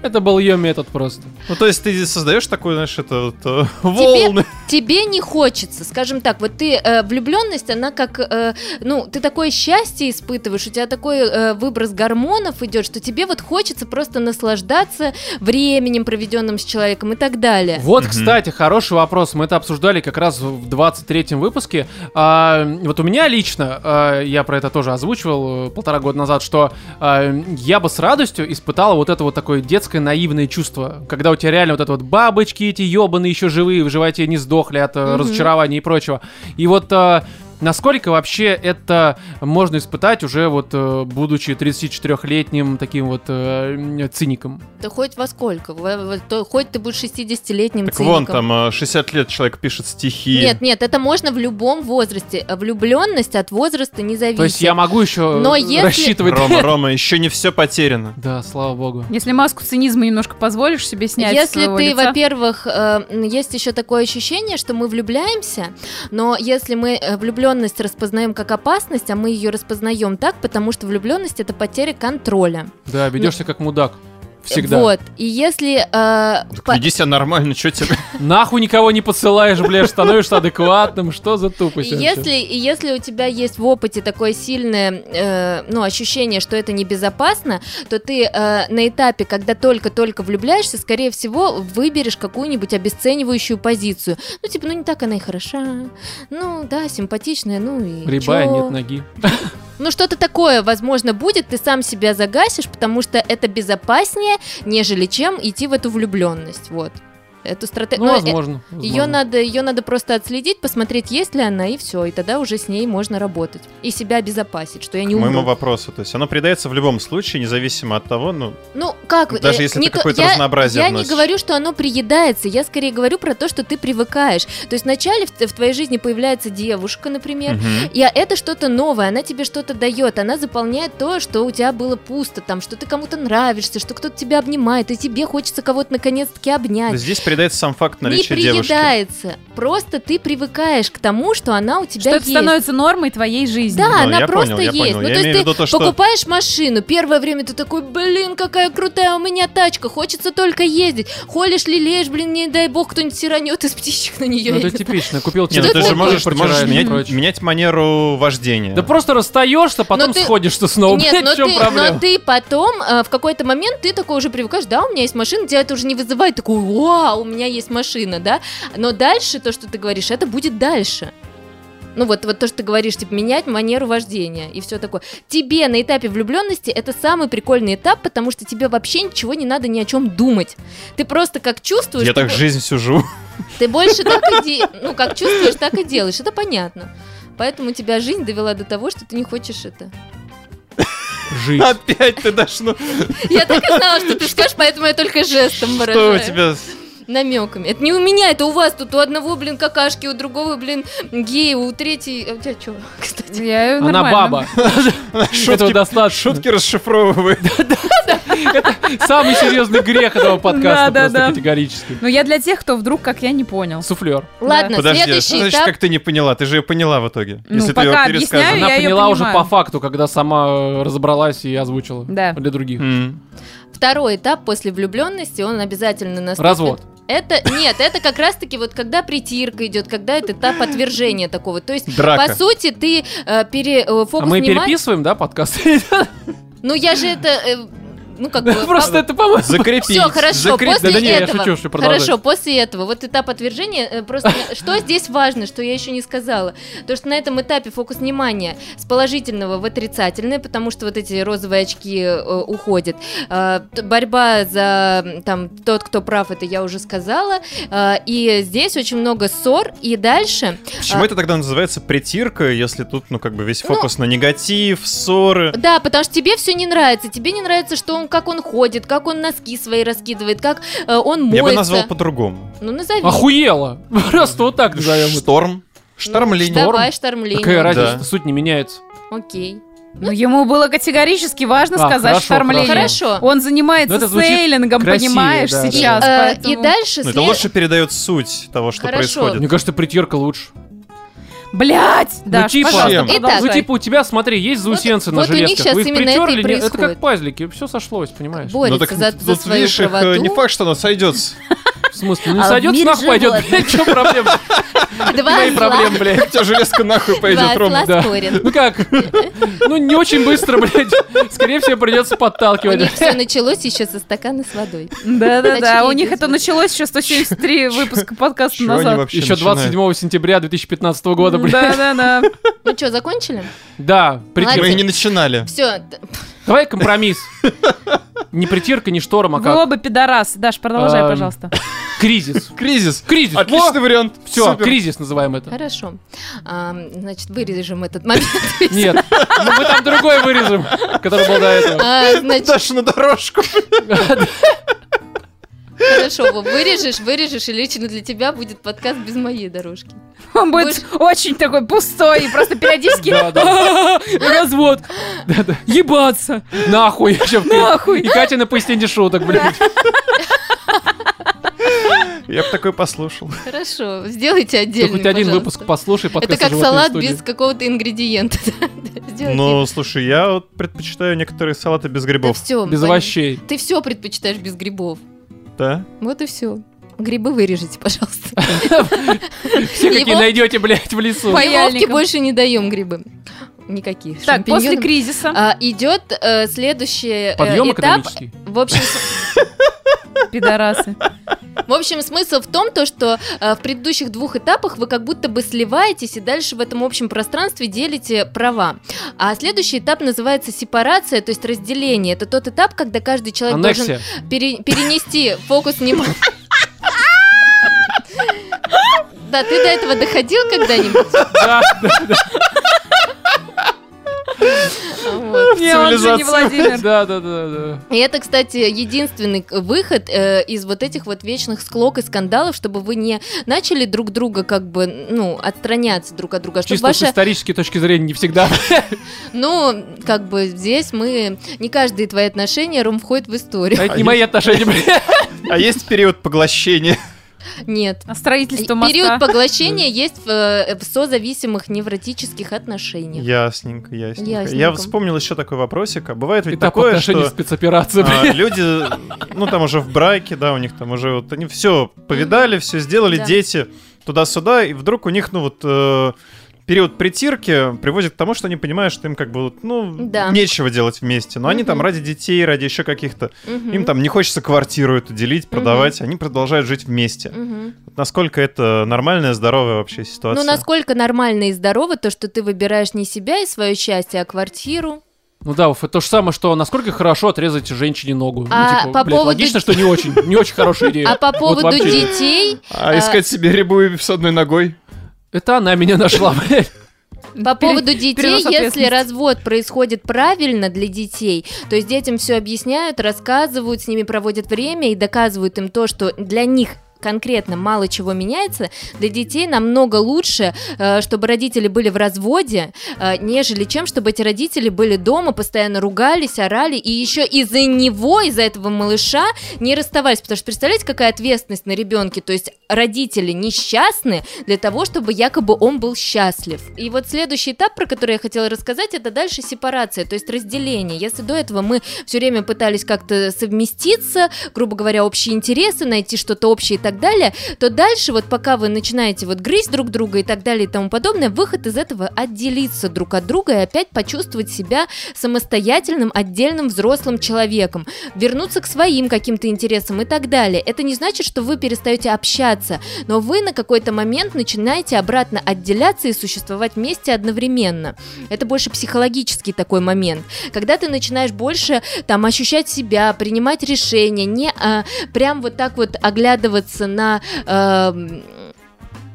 Это был ее метод просто. Ну, то есть ты создаешь такой, знаешь, это вот, э, волны. тебе не хочется, скажем так, вот ты э, влюбленность, она как, э, ну, ты такое счастье испытываешь, у тебя такой э, выброс гормонов идет, что тебе вот хочется просто наслаждаться временем, проведенным с человеком и так далее. Вот, Мгм. кстати, хороший вопрос. Мы это обсуждали как раз в 23-м выпуске. А, вот у меня лично, а, я про это тоже озвучивал э, полтора года назад, что а, я бы с радостью испытал вот это вот такое детское наивное чувство, когда у тебя реально вот это вот бабочки эти ебаные еще живые в животе не сдохли от э, Мгм. разочарования и прочего. И вот а, Насколько вообще это можно испытать уже вот э, будучи 34-летним таким вот э, циником? Да хоть во сколько, во- во- то хоть ты будешь 60-летним Так циником. вон там э, 60 лет человек пишет стихи. Нет, нет, это можно в любом возрасте. Влюбленность от возраста не зависит. То есть я могу еще Но если- рассчитывать... Рома, Рома, еще не все потеряно. Да, слава богу. Если маску цинизма немножко позволишь себе снять Если ты, во-первых, э, есть еще такое ощущение, что мы влюбляемся, но если мы э, влюбленность распознаем как опасность, а мы ее распознаем так, потому что влюбленность это потеря контроля. Да, ведешься как мудак. Всегда. Вот. И если э, Так по- веди себя нормально, что тебе... Нахуй никого не посылаешь, блядь, становишься адекватным. Что за тупость? Если, и если у тебя есть в опыте такое сильное э, ну, ощущение, что это небезопасно, то ты э, на этапе, когда только-только влюбляешься, скорее всего, выберешь какую-нибудь обесценивающую позицию. Ну, типа, ну не так она и хороша. Ну, да, симпатичная, ну и Рябая, чё? нет ноги. Ну, что-то такое, возможно, будет, ты сам себя загасишь, потому что это безопаснее, нежели чем идти в эту влюбленность. Вот. Эту стратегию. Ну, возможно. Ее возможно. надо, ее надо просто отследить, посмотреть, есть ли она, и все. И тогда уже с ней можно работать. И себя обезопасить, что я не К моему умру. вопросу. То есть оно придается в любом случае, независимо от того, ну, Ну, как? Даже э, если не ты какое-то я- разнообразие Я не говорю, что оно приедается, я скорее говорю про то, что ты привыкаешь. То есть вначале в, в твоей жизни появляется девушка, например, мгм. И это что-то новое, она тебе что-то дает, она заполняет то, что у тебя было пусто, там, что ты кому-то нравишься, что кто-то тебя обнимает, и тебе хочется кого-то наконец-таки обнять. здесь передается сам факт Не наличия девушки. приедается, просто ты привыкаешь к тому, что она у тебя Что это есть. становится нормой твоей жизни. Да, Ну, она я просто понял, я есть. понял. Ну, Я то есть ты виду то, что- покупаешь машину, первое время ты такой, блин, какая крутая у меня тачка, хочется только ездить. Холишь, лелеешь, блин, не дай бог, кто-нибудь сиранет из птичек на нее. Ну, это типично. Купил Не, ну ты же можешь, ты можешь менять, менять манеру вождения. Да просто расстаешься, потом Но ты- сходишь-то снова. Нет, но ты, проблема? но ты потом, э, в какой-то момент, ты такой уже привыкаешь, да, у меня есть машина, тебя это уже не вызывает, такой, вау, у меня есть машина, да, но дальше то, что ты говоришь, это будет дальше. Ну вот, вот то, что ты говоришь, типа, менять манеру вождения и все такое. Тебе на этапе влюбленности это самый прикольный этап, потому что тебе вообще ничего не надо ни о чем думать. Ты просто как чувствуешь, Я ты, так жизнь всю живу. ты больше так и де- ну как чувствуешь, так и делаешь. Это понятно. Поэтому тебя жизнь довела до того, что ты не хочешь это. Жить. Опять ты дашь, ну Я так и знала, что ты скажешь, поэтому я только жестом что у выражаю. тебя... Намеками. Это не у меня, это у вас тут. У одного, блин, какашки, у другого, блин, гей, у третьей... А у тебя что, кстати? Я Она баба. Этого Шутки, достаточно. шутки расшифровывает. Самый серьезный грех этого подкаста Да, да, просто да. категорически. Ну, я для тех, кто вдруг, как я, не понял. Суфлер. Ладно, Подожди, а что следующий значит, этап. как ты не поняла? Ты же ее поняла в итоге. Ну, Если ты ее я Она поняла уже по факту, когда сама э, разобралась и озвучила. Да. Для других. Второй этап после влюбленности, он обязательно наступит. Развод. Это нет, это как раз-таки вот когда притирка идет, когда это этап отвержения такого. То есть, Драка. по сути, ты э, пере, э, фокус А мы внимания- переписываем, да, подкаст? Ну я же это, э, ну как бы. Просто это, по-моему... Закрепить. Все, хорошо, после этого. хорошо, после этого, вот этап отвержения, э, просто что здесь важно, что я еще не сказала, то что на этом этапе фокус внимания с положительного в отрицательное, потому что вот эти розовые очки э, уходят. Т- борьба за там тот, кто прав, это я уже сказала, Э, и здесь очень много ссор, и дальше. Почему а, это тогда называется притирка, если тут, ну, как бы весь Ну, фокус на негатив, ссоры? Да, потому что тебе все не нравится. Тебе не нравится, что он, как он ходит, как он носки свои раскидывает, как э, он моется. Я бы назвал по-другому. Ну, назови. Охуела. Просто вот так назовем это. Шторм. Ну, Штормление. Давай, штормление. Какая разница, Да. суть не меняется. Окей. Ну, ему было категорически важно А, сказать хорошо, штормление. Хорошо. Он занимается Ну, это сейлингом, красивее, понимаешь, да, сейчас. Э, поэтому- И дальше Ну, это след- лучше передает суть того, что Хорошо. происходит. Мне кажется, притирка лучше. Блять! Да, типа- пожалуйста, Чем? Итак. Ну, типа, у тебя, смотри, есть заусенцы на вот у них железках. Вы их именно это и притерли, не- это как пазлики, все сошлось, понимаешь? Ну, борется так за, тут за свою видишь, их, э, не факт, что оно сойдется. В смысле? Ну, А сойдет, нахуй пойдет, блядь, что проблема? Два Мои проблемы, блядь. У тебя железка нахуй пойдет, Рома. Да. Ну как? Ну, не очень быстро, блядь. Скорее всего, придется У подталкивать. них все началось еще со стакана с водой. Да-да-да, у них это началось еще 173 выпуска подкаста назад. Еще начинают? 27 сентября 2015 года, блядь. Да-да-да. Ну что, закончили? Да. Мы и не начинали. Все, Давай компромисс. Не притирка, не шторм, а Вы как оба пидорасы. Даш, продолжай, Эм, пожалуйста. кризис. Кризис. Кризис. Отличный вариант. Все, Супер. кризис называем это. хорошо. А, Значит, вырежем этот момент. Нет, ну, мы там другой вырежем, который был до этого. А, Значит, Даша на дорожку. хорошо, Вов, вырежешь, вырежешь, и лично для тебя будет подкаст без моей дорожки. Он будет очень такой пустой и просто периодически развод. Ебаться. Нахуй. Нахуй. И Катя на пояснение шуток, блядь. Я бы такой послушал. Хорошо, сделайте Ты отдельный, хоть один пожалуйста. выпуск послушай, Это как «Животные салат студии». без какого-то ингредиента. Ну, слушай, я вот предпочитаю некоторые салаты без Да грибов. все. Без овощей. Ты все предпочитаешь без грибов. Да? Вот и все. Грибы вырежите, пожалуйста. Все какие найдете, блядь, в лесу. Паяльником. больше не даем грибы. Никаких. Так, после кризиса. А, идет э, следующий э, Подъем этап. экономический. В общем, Пидорасы. в общем, смысл в том, то, что э, в предыдущих двух этапах вы как будто бы сливаетесь и дальше в этом общем пространстве делите права. А следующий этап называется сепарация, то есть разделение. Это тот этап, когда каждый человек должен Аннексия. пере- перенести фокус внимания. Да, ты до этого доходил когда-нибудь? Да, да, да, Вот. Не, он же не Цивилизация. Владимир. да, да, да, да. И это, кстати, единственный выход э, из вот этих вот вечных склок и скандалов, чтобы вы не начали друг друга как бы, ну, отстраняться друг от друга, чтобы Чисто с исторической точки зрения не всегда. ну, как бы здесь мы, не каждые твои отношения, Ром, входит в историю. А это не мои отношения, блядь. А есть период поглощения. Нет. А строительство моста. Период поглощения есть в, э, в созависимых невротических отношениях. Ясненько, ясненько. Я Ясненько. вспомнил еще такой вопросик. А бывает ведь Этап такое, что спецоперации, а, люди, ну там уже в браке, да, у них там уже вот они все повидали, все сделали, Да. дети туда-сюда, и вдруг у них, ну вот э, период притирки приводит к тому, что они понимают, что им как бы, ну, Да. нечего делать вместе. Но они там ради детей, ради еще каких-то, Мгм. им там не хочется квартиру эту делить, продавать, они продолжают жить вместе. Вот Насколько это нормальная, здоровая вообще ситуация? Ну, насколько нормально и здорово то, что ты выбираешь не себя и свое счастье, а квартиру. Ну да, Уф, это то же самое, что насколько хорошо отрезать женщине ногу. А ну, типа, по блядь, поводу- логично, что не очень, не очень хорошая идея. А по поводу детей, А а, искать себе рябую с одной ногой? Это она меня нашла, блядь. По поводу детей, если развод происходит правильно для детей, то есть детям все объясняют, рассказывают, с ними проводят время и доказывают им то, что для них конкретно мало чего меняется, для детей намного лучше, э, чтобы родители были в разводе, э, нежели чем, чтобы эти родители были дома, постоянно ругались, орали, и еще из-за него, из-за этого малыша не расставались. Потому что представляете, какая ответственность на ребенке? То есть родители несчастны для того, чтобы якобы он был счастлив. И вот следующий этап, про который я хотела рассказать, это дальше сепарация, то есть разделение. Если до этого мы все время пытались как-то совместиться, грубо говоря, общие интересы, найти что-то общее и так далее, то дальше вот пока вы начинаете вот грызть друг друга и так далее и тому подобное, выход из этого отделиться друг от друга и опять почувствовать себя самостоятельным, отдельным взрослым человеком, вернуться к своим каким-то интересам и так далее. Это не значит, что вы перестаете общаться, но вы на какой-то момент начинаете обратно отделяться и существовать вместе одновременно. Это больше психологический такой момент, когда ты начинаешь больше там ощущать себя, принимать решения, не а, прям вот так вот оглядываться на эм,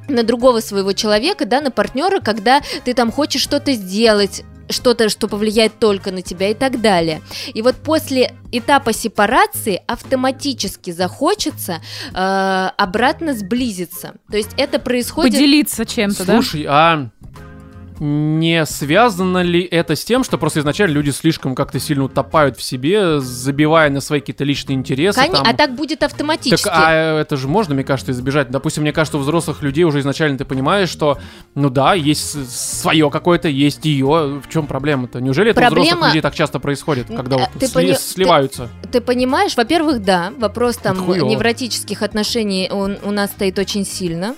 на другого своего человека, да, на партнера, когда ты там хочешь что-то сделать, что-то, что повлияет только на тебя и так далее. И вот после этапа сепарации автоматически захочется э, обратно сблизиться. То есть это происходит... Поделиться чем-то, да? Слушай, а не связано ли это с тем, что просто изначально люди слишком как-то сильно утопают в себе, забивая на свои какие-то личные интересы? Кон- там? А так будет автоматически. Так, а это же можно, мне кажется, избежать. Допустим, мне кажется, у взрослых людей уже изначально ты понимаешь, что, ну да, есть свое какое-то, есть ее. В чем проблема-то? Неужели это у взрослых Проблема- людей так часто происходит, когда Э, вот ты сли- пони- сливаются? ты понимаешь, во-первых, да, вопрос там невротических отношений он у нас стоит очень сильно,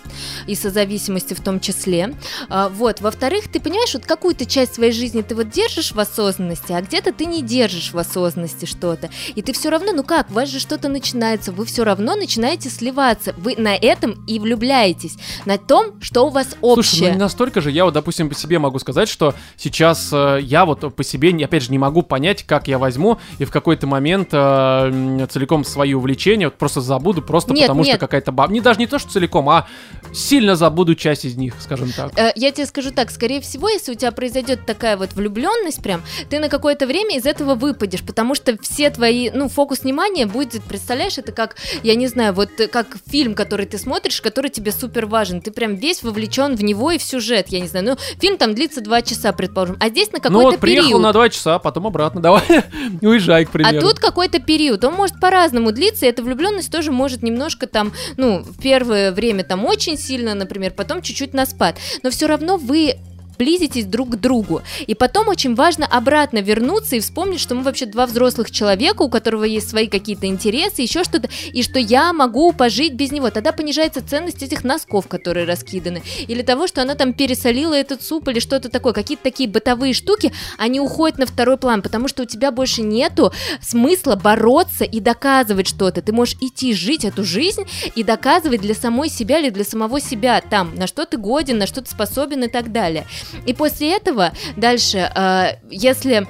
и созависимости в том числе. А, вот, во-вторых, ты понимаешь, вот какую-то часть своей жизни ты вот держишь в осознанности, а где-то ты не держишь в осознанности что-то. И ты все равно, ну как, у вас же что-то начинается, вы все равно начинаете сливаться. Вы на этом и влюбляетесь, на том, что у вас общее. Слушай, ну не настолько же. Я вот, допустим, по себе могу сказать, что сейчас э, я вот по себе, опять же, не могу понять, как я возьму и в какой-то момент э, целиком свои увлечения вот просто забуду, просто Нет, потому нет. что какая-то баб... Не даже не то, что целиком, а сильно забуду часть из них, скажем так. Э, Я тебе скажу так, скорее всего, если у тебя произойдет такая вот влюбленность прям, ты на какое-то время из этого выпадешь, потому что все твои, ну, фокус внимания будет, представляешь, это как, я не знаю, вот как фильм, который ты смотришь, который тебе супер важен, ты прям весь вовлечен в него и в сюжет, я не знаю, ну, фильм там длится два часа, предположим, а здесь на Ну какой-то вот приехал период. на два часа, потом обратно, давай, уезжай, к А примеру. тут какой-то период, он может по-разному длиться, и эта влюбленность тоже может немножко там, ну, в первое время там очень сильно, например, потом чуть-чуть на спад. Но все равно вы близитесь друг к другу. И потом очень важно обратно вернуться и вспомнить, что мы вообще два взрослых человека, у которого есть свои какие-то интересы, еще что-то, и что я могу пожить без него. Тогда понижается ценность этих носков, которые раскиданы. Или того, что она там пересолила этот суп или что-то такое. Какие-то такие бытовые штуки, они уходят на второй план, потому что у тебя больше нету смысла бороться и доказывать что-то. Ты можешь идти жить эту жизнь и доказывать для самой себя или для самого себя там, на что ты годен, на что ты способен и так далее. И после этого дальше, э, если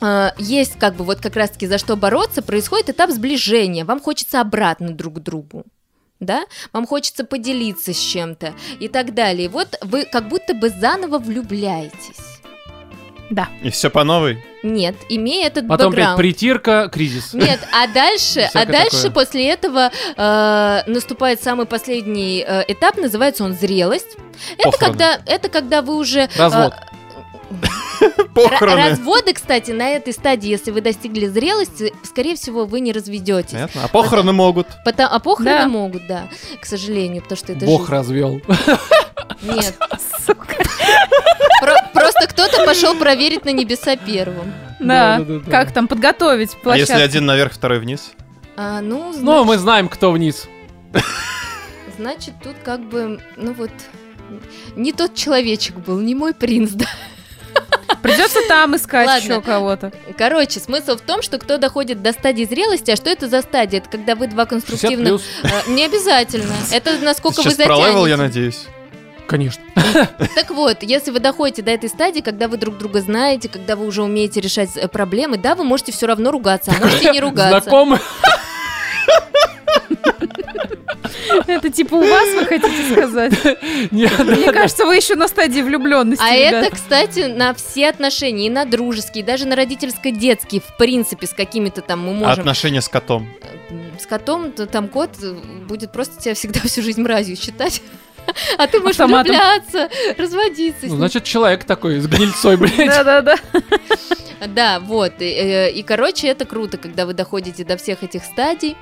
э, есть как бы вот как раз-таки за что бороться, происходит этап сближения. Вам хочется обратно друг к другу. Да, вам хочется поделиться с чем-то и так далее. Вот вы как будто бы заново влюбляетесь. Да. И все по новой. Нет, имея этот Потом бэкграунд. притирка, кризис. Нет, а дальше, а дальше такое. после этого э, наступает самый последний э, этап, называется он зрелость. Это Похороны. когда, это когда вы уже э, Развод. р- Похороны. разводы, кстати, на этой стадии, если вы достигли зрелости, скорее всего, вы не разведетесь. Понятно. А похороны могут. Пота- а похороны Да. могут, да, к сожалению, потому что это Бог жизнь. развел. Нет, Сука. Про- просто кто-то пошел проверить на небеса первым. Да. Да-да-да. Как там подготовить А площадку? если один наверх, второй вниз? А, ну, Ну, значит, мы знаем, кто вниз. значит, тут как бы, ну вот, не тот человечек был, не мой принц, да. Придется там искать Ладно. еще кого-то. Короче, смысл в том, что кто доходит до стадии зрелости, а что это за стадия? Это когда вы два 60 конструктивно... плюс. Э, Не обязательно. Это насколько Сейчас вы затянете. я надеюсь. Конечно. Так вот, если вы доходите до этой стадии, когда вы друг друга знаете, когда вы уже умеете решать э, проблемы, да, вы можете все равно ругаться, а можете не ругаться. Знакомы. Это типа у вас, вы хотите сказать? Нет, Мне кажется, вы еще на стадии влюбленности. А ребят. это, кстати, на все отношения, и на дружеские, и даже на родительско-детские, в принципе, с какими-то там мы А можем... отношения с котом. Э, С котом, то там кот э, будет просто тебя всегда всю жизнь мразью считать. А ты будешь Автоматом. влюбляться, разводиться. Ну, значит, человек такой, с гнильцой, блядь. Да-да-да. Да, вот. И, э, и, короче, это круто, когда вы доходите до всех этих стадий.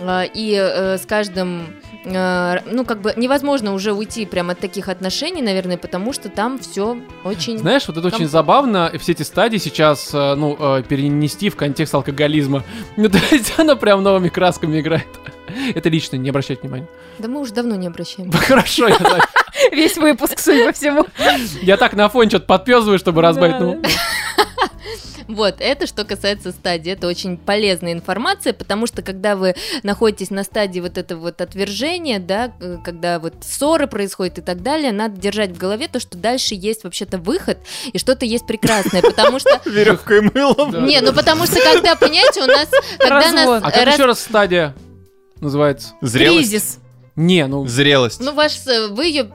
а, И э, с каждым, э, ну, как бы невозможно уже уйти прямо от таких отношений, наверное, потому что там все очень... Знаешь, вот это очень забавно, все эти стадии сейчас, ну, перенести в контекст алкоголизма. Ну, то есть она прям новыми красками играет. Это лично, не обращать внимания. Да мы уже давно не обращаем. Хорошо, я так- Весь выпуск, судя по всему. я так на фон что-то подпёзываю, чтобы разбавить. Ну, Вот, это что касается стадии. Это очень полезная информация, потому что когда вы находитесь на стадии вот этого вот отвержения, да, э, когда вот ссоры происходят и так далее, надо держать в голове то, что дальше есть вообще-то выход, и что-то есть прекрасное, потому что... Веревкой и мылом. Да. Не, ну потому что когда, понимаете, у нас... Когда нас... Развод. а как раз- еще раз стадия называется? Зрелость. Кризис. Не, ну, Зрелость. Ну, ваш, э, вы ее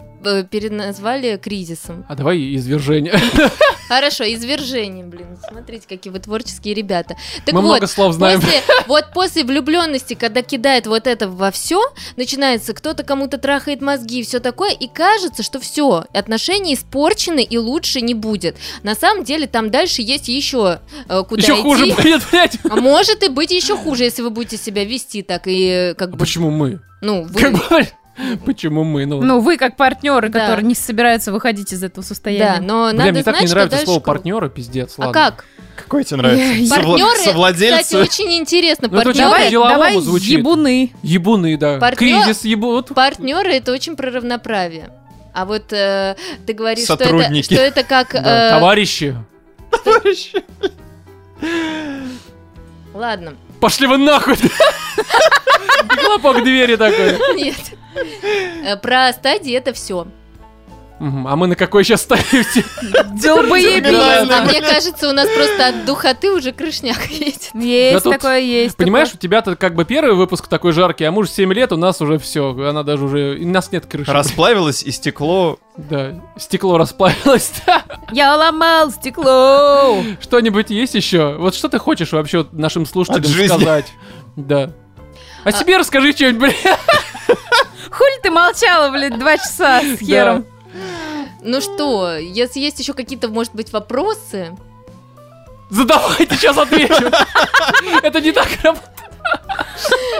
переназвали кризисом. а давай извержение. Хорошо, извержение, блин. Смотрите, какие вы творческие ребята. Так Мы вот, много слов знаем. После, вот после влюбленности, когда кидает вот это во все, начинается кто-то кому-то трахает мозги и все такое, и кажется, что все, отношения испорчены и лучше не будет. На самом деле там дальше есть еще э, куда Еще идти. хуже будет, блядь. А может и быть еще хуже, если вы будете себя вести так и э, как А бы, Почему мы? ну, вы, Как бы, Почему мы? Ну, Ну, вы как партнеры, Да. которые не собираются выходить из этого да, состояния. но Бля, надо мне так знать, не нравится слово круто. партнера, пиздец, А ладно. как? Какой тебе нравится? Партнеры, кстати, Совладельцы. очень интересно. Ну, это очень Партнеры, давай звучит. ебуны. Ебуны, да. Партнер- Кризис ебут. партнеры это очень про равноправие. А вот э, ты говоришь, что это, Сотрудники. что это как... Да, э, Товарищи. Товарищи. Ладно, Пошли вы нахуй. И Хлопок двери такой. нет. Э, Про стадии это все. А мы на какой сейчас ставите? Долбоебись. Терминально. А мне кажется, у нас просто от духоты уже крышняк едет. Есть Да тут, такое, есть. Понимаешь, у тебя-то как бы первый выпуск такой жаркий, а муж 7 лет, у нас уже все. Она даже уже... У нас нет крыши. Расплавилось и стекло. Да, стекло расплавилось. да. Я ломал стекло. Что-нибудь есть еще? Вот что ты хочешь вообще нашим слушателям сказать? Да. О себе расскажи что-нибудь, блин. Хули ты молчала, блядь, два часа с хером. Ну что, если есть еще какие-то, может быть, вопросы, Задавайте, сейчас отвечу. Это не так работает.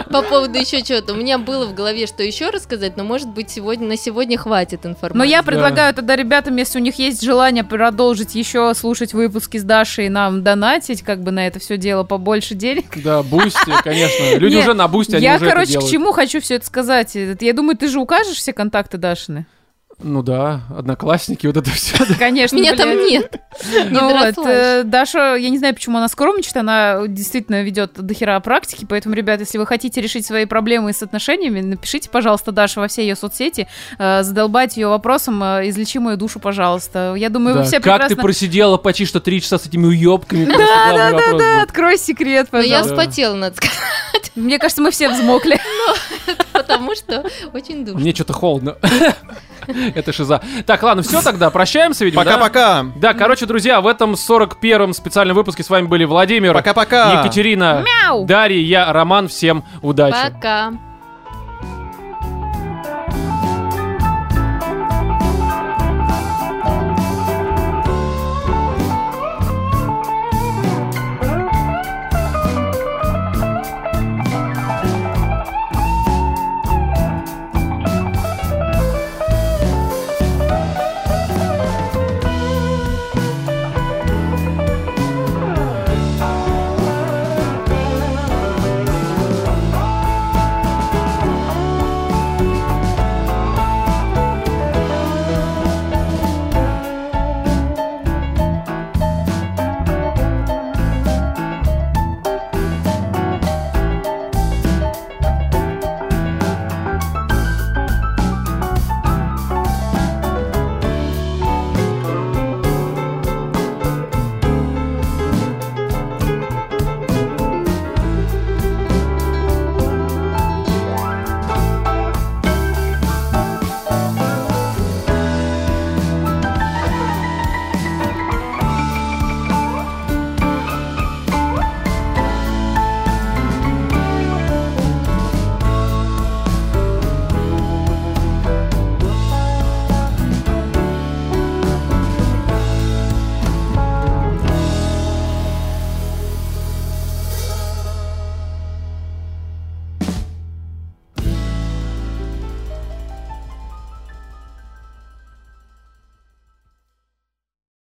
по поводу еще чего-то. У меня было в голове, что еще рассказать, но, может быть, сегодня на сегодня хватит информации. Но я Да. предлагаю тогда ребятам, если у них есть желание продолжить еще слушать выпуски с Дашей и нам донатить как бы на это все дело побольше денег. Да, бусти, конечно. Люди Не, уже на бусти, они я, уже короче, к чему хочу все это сказать. Я думаю, ты же укажешь все контакты Дашины? Ну да, одноклассники, вот это все. Конечно, Меня там нет. Не Ну вот, э, Даша, я не знаю, почему она скромничает, она действительно ведет дохера практики, поэтому, ребят, если вы хотите решить свои проблемы с отношениями, напишите, пожалуйста, Даше во все ее соцсети, э, задолбать ее вопросом, э, излечи мою душу, пожалуйста. Я думаю, вы все Как ты прекрасно... просидела почти что три часа с этими уебками? Да, да, да, Открой секрет, я пожалуйста. вспотела, надо сказать, Мне кажется, мы все взмокли. потому что очень душно. Мне что-то холодно. Это шиза. Так, ладно, все тогда, прощаемся, видимо, да? Пока-пока. Да, короче, друзья, в этом 41-м специальном выпуске с вами были Владимир, Пока-пока. Екатерина, Мяу! Дарья, я, Роман. Всем удачи. Пока.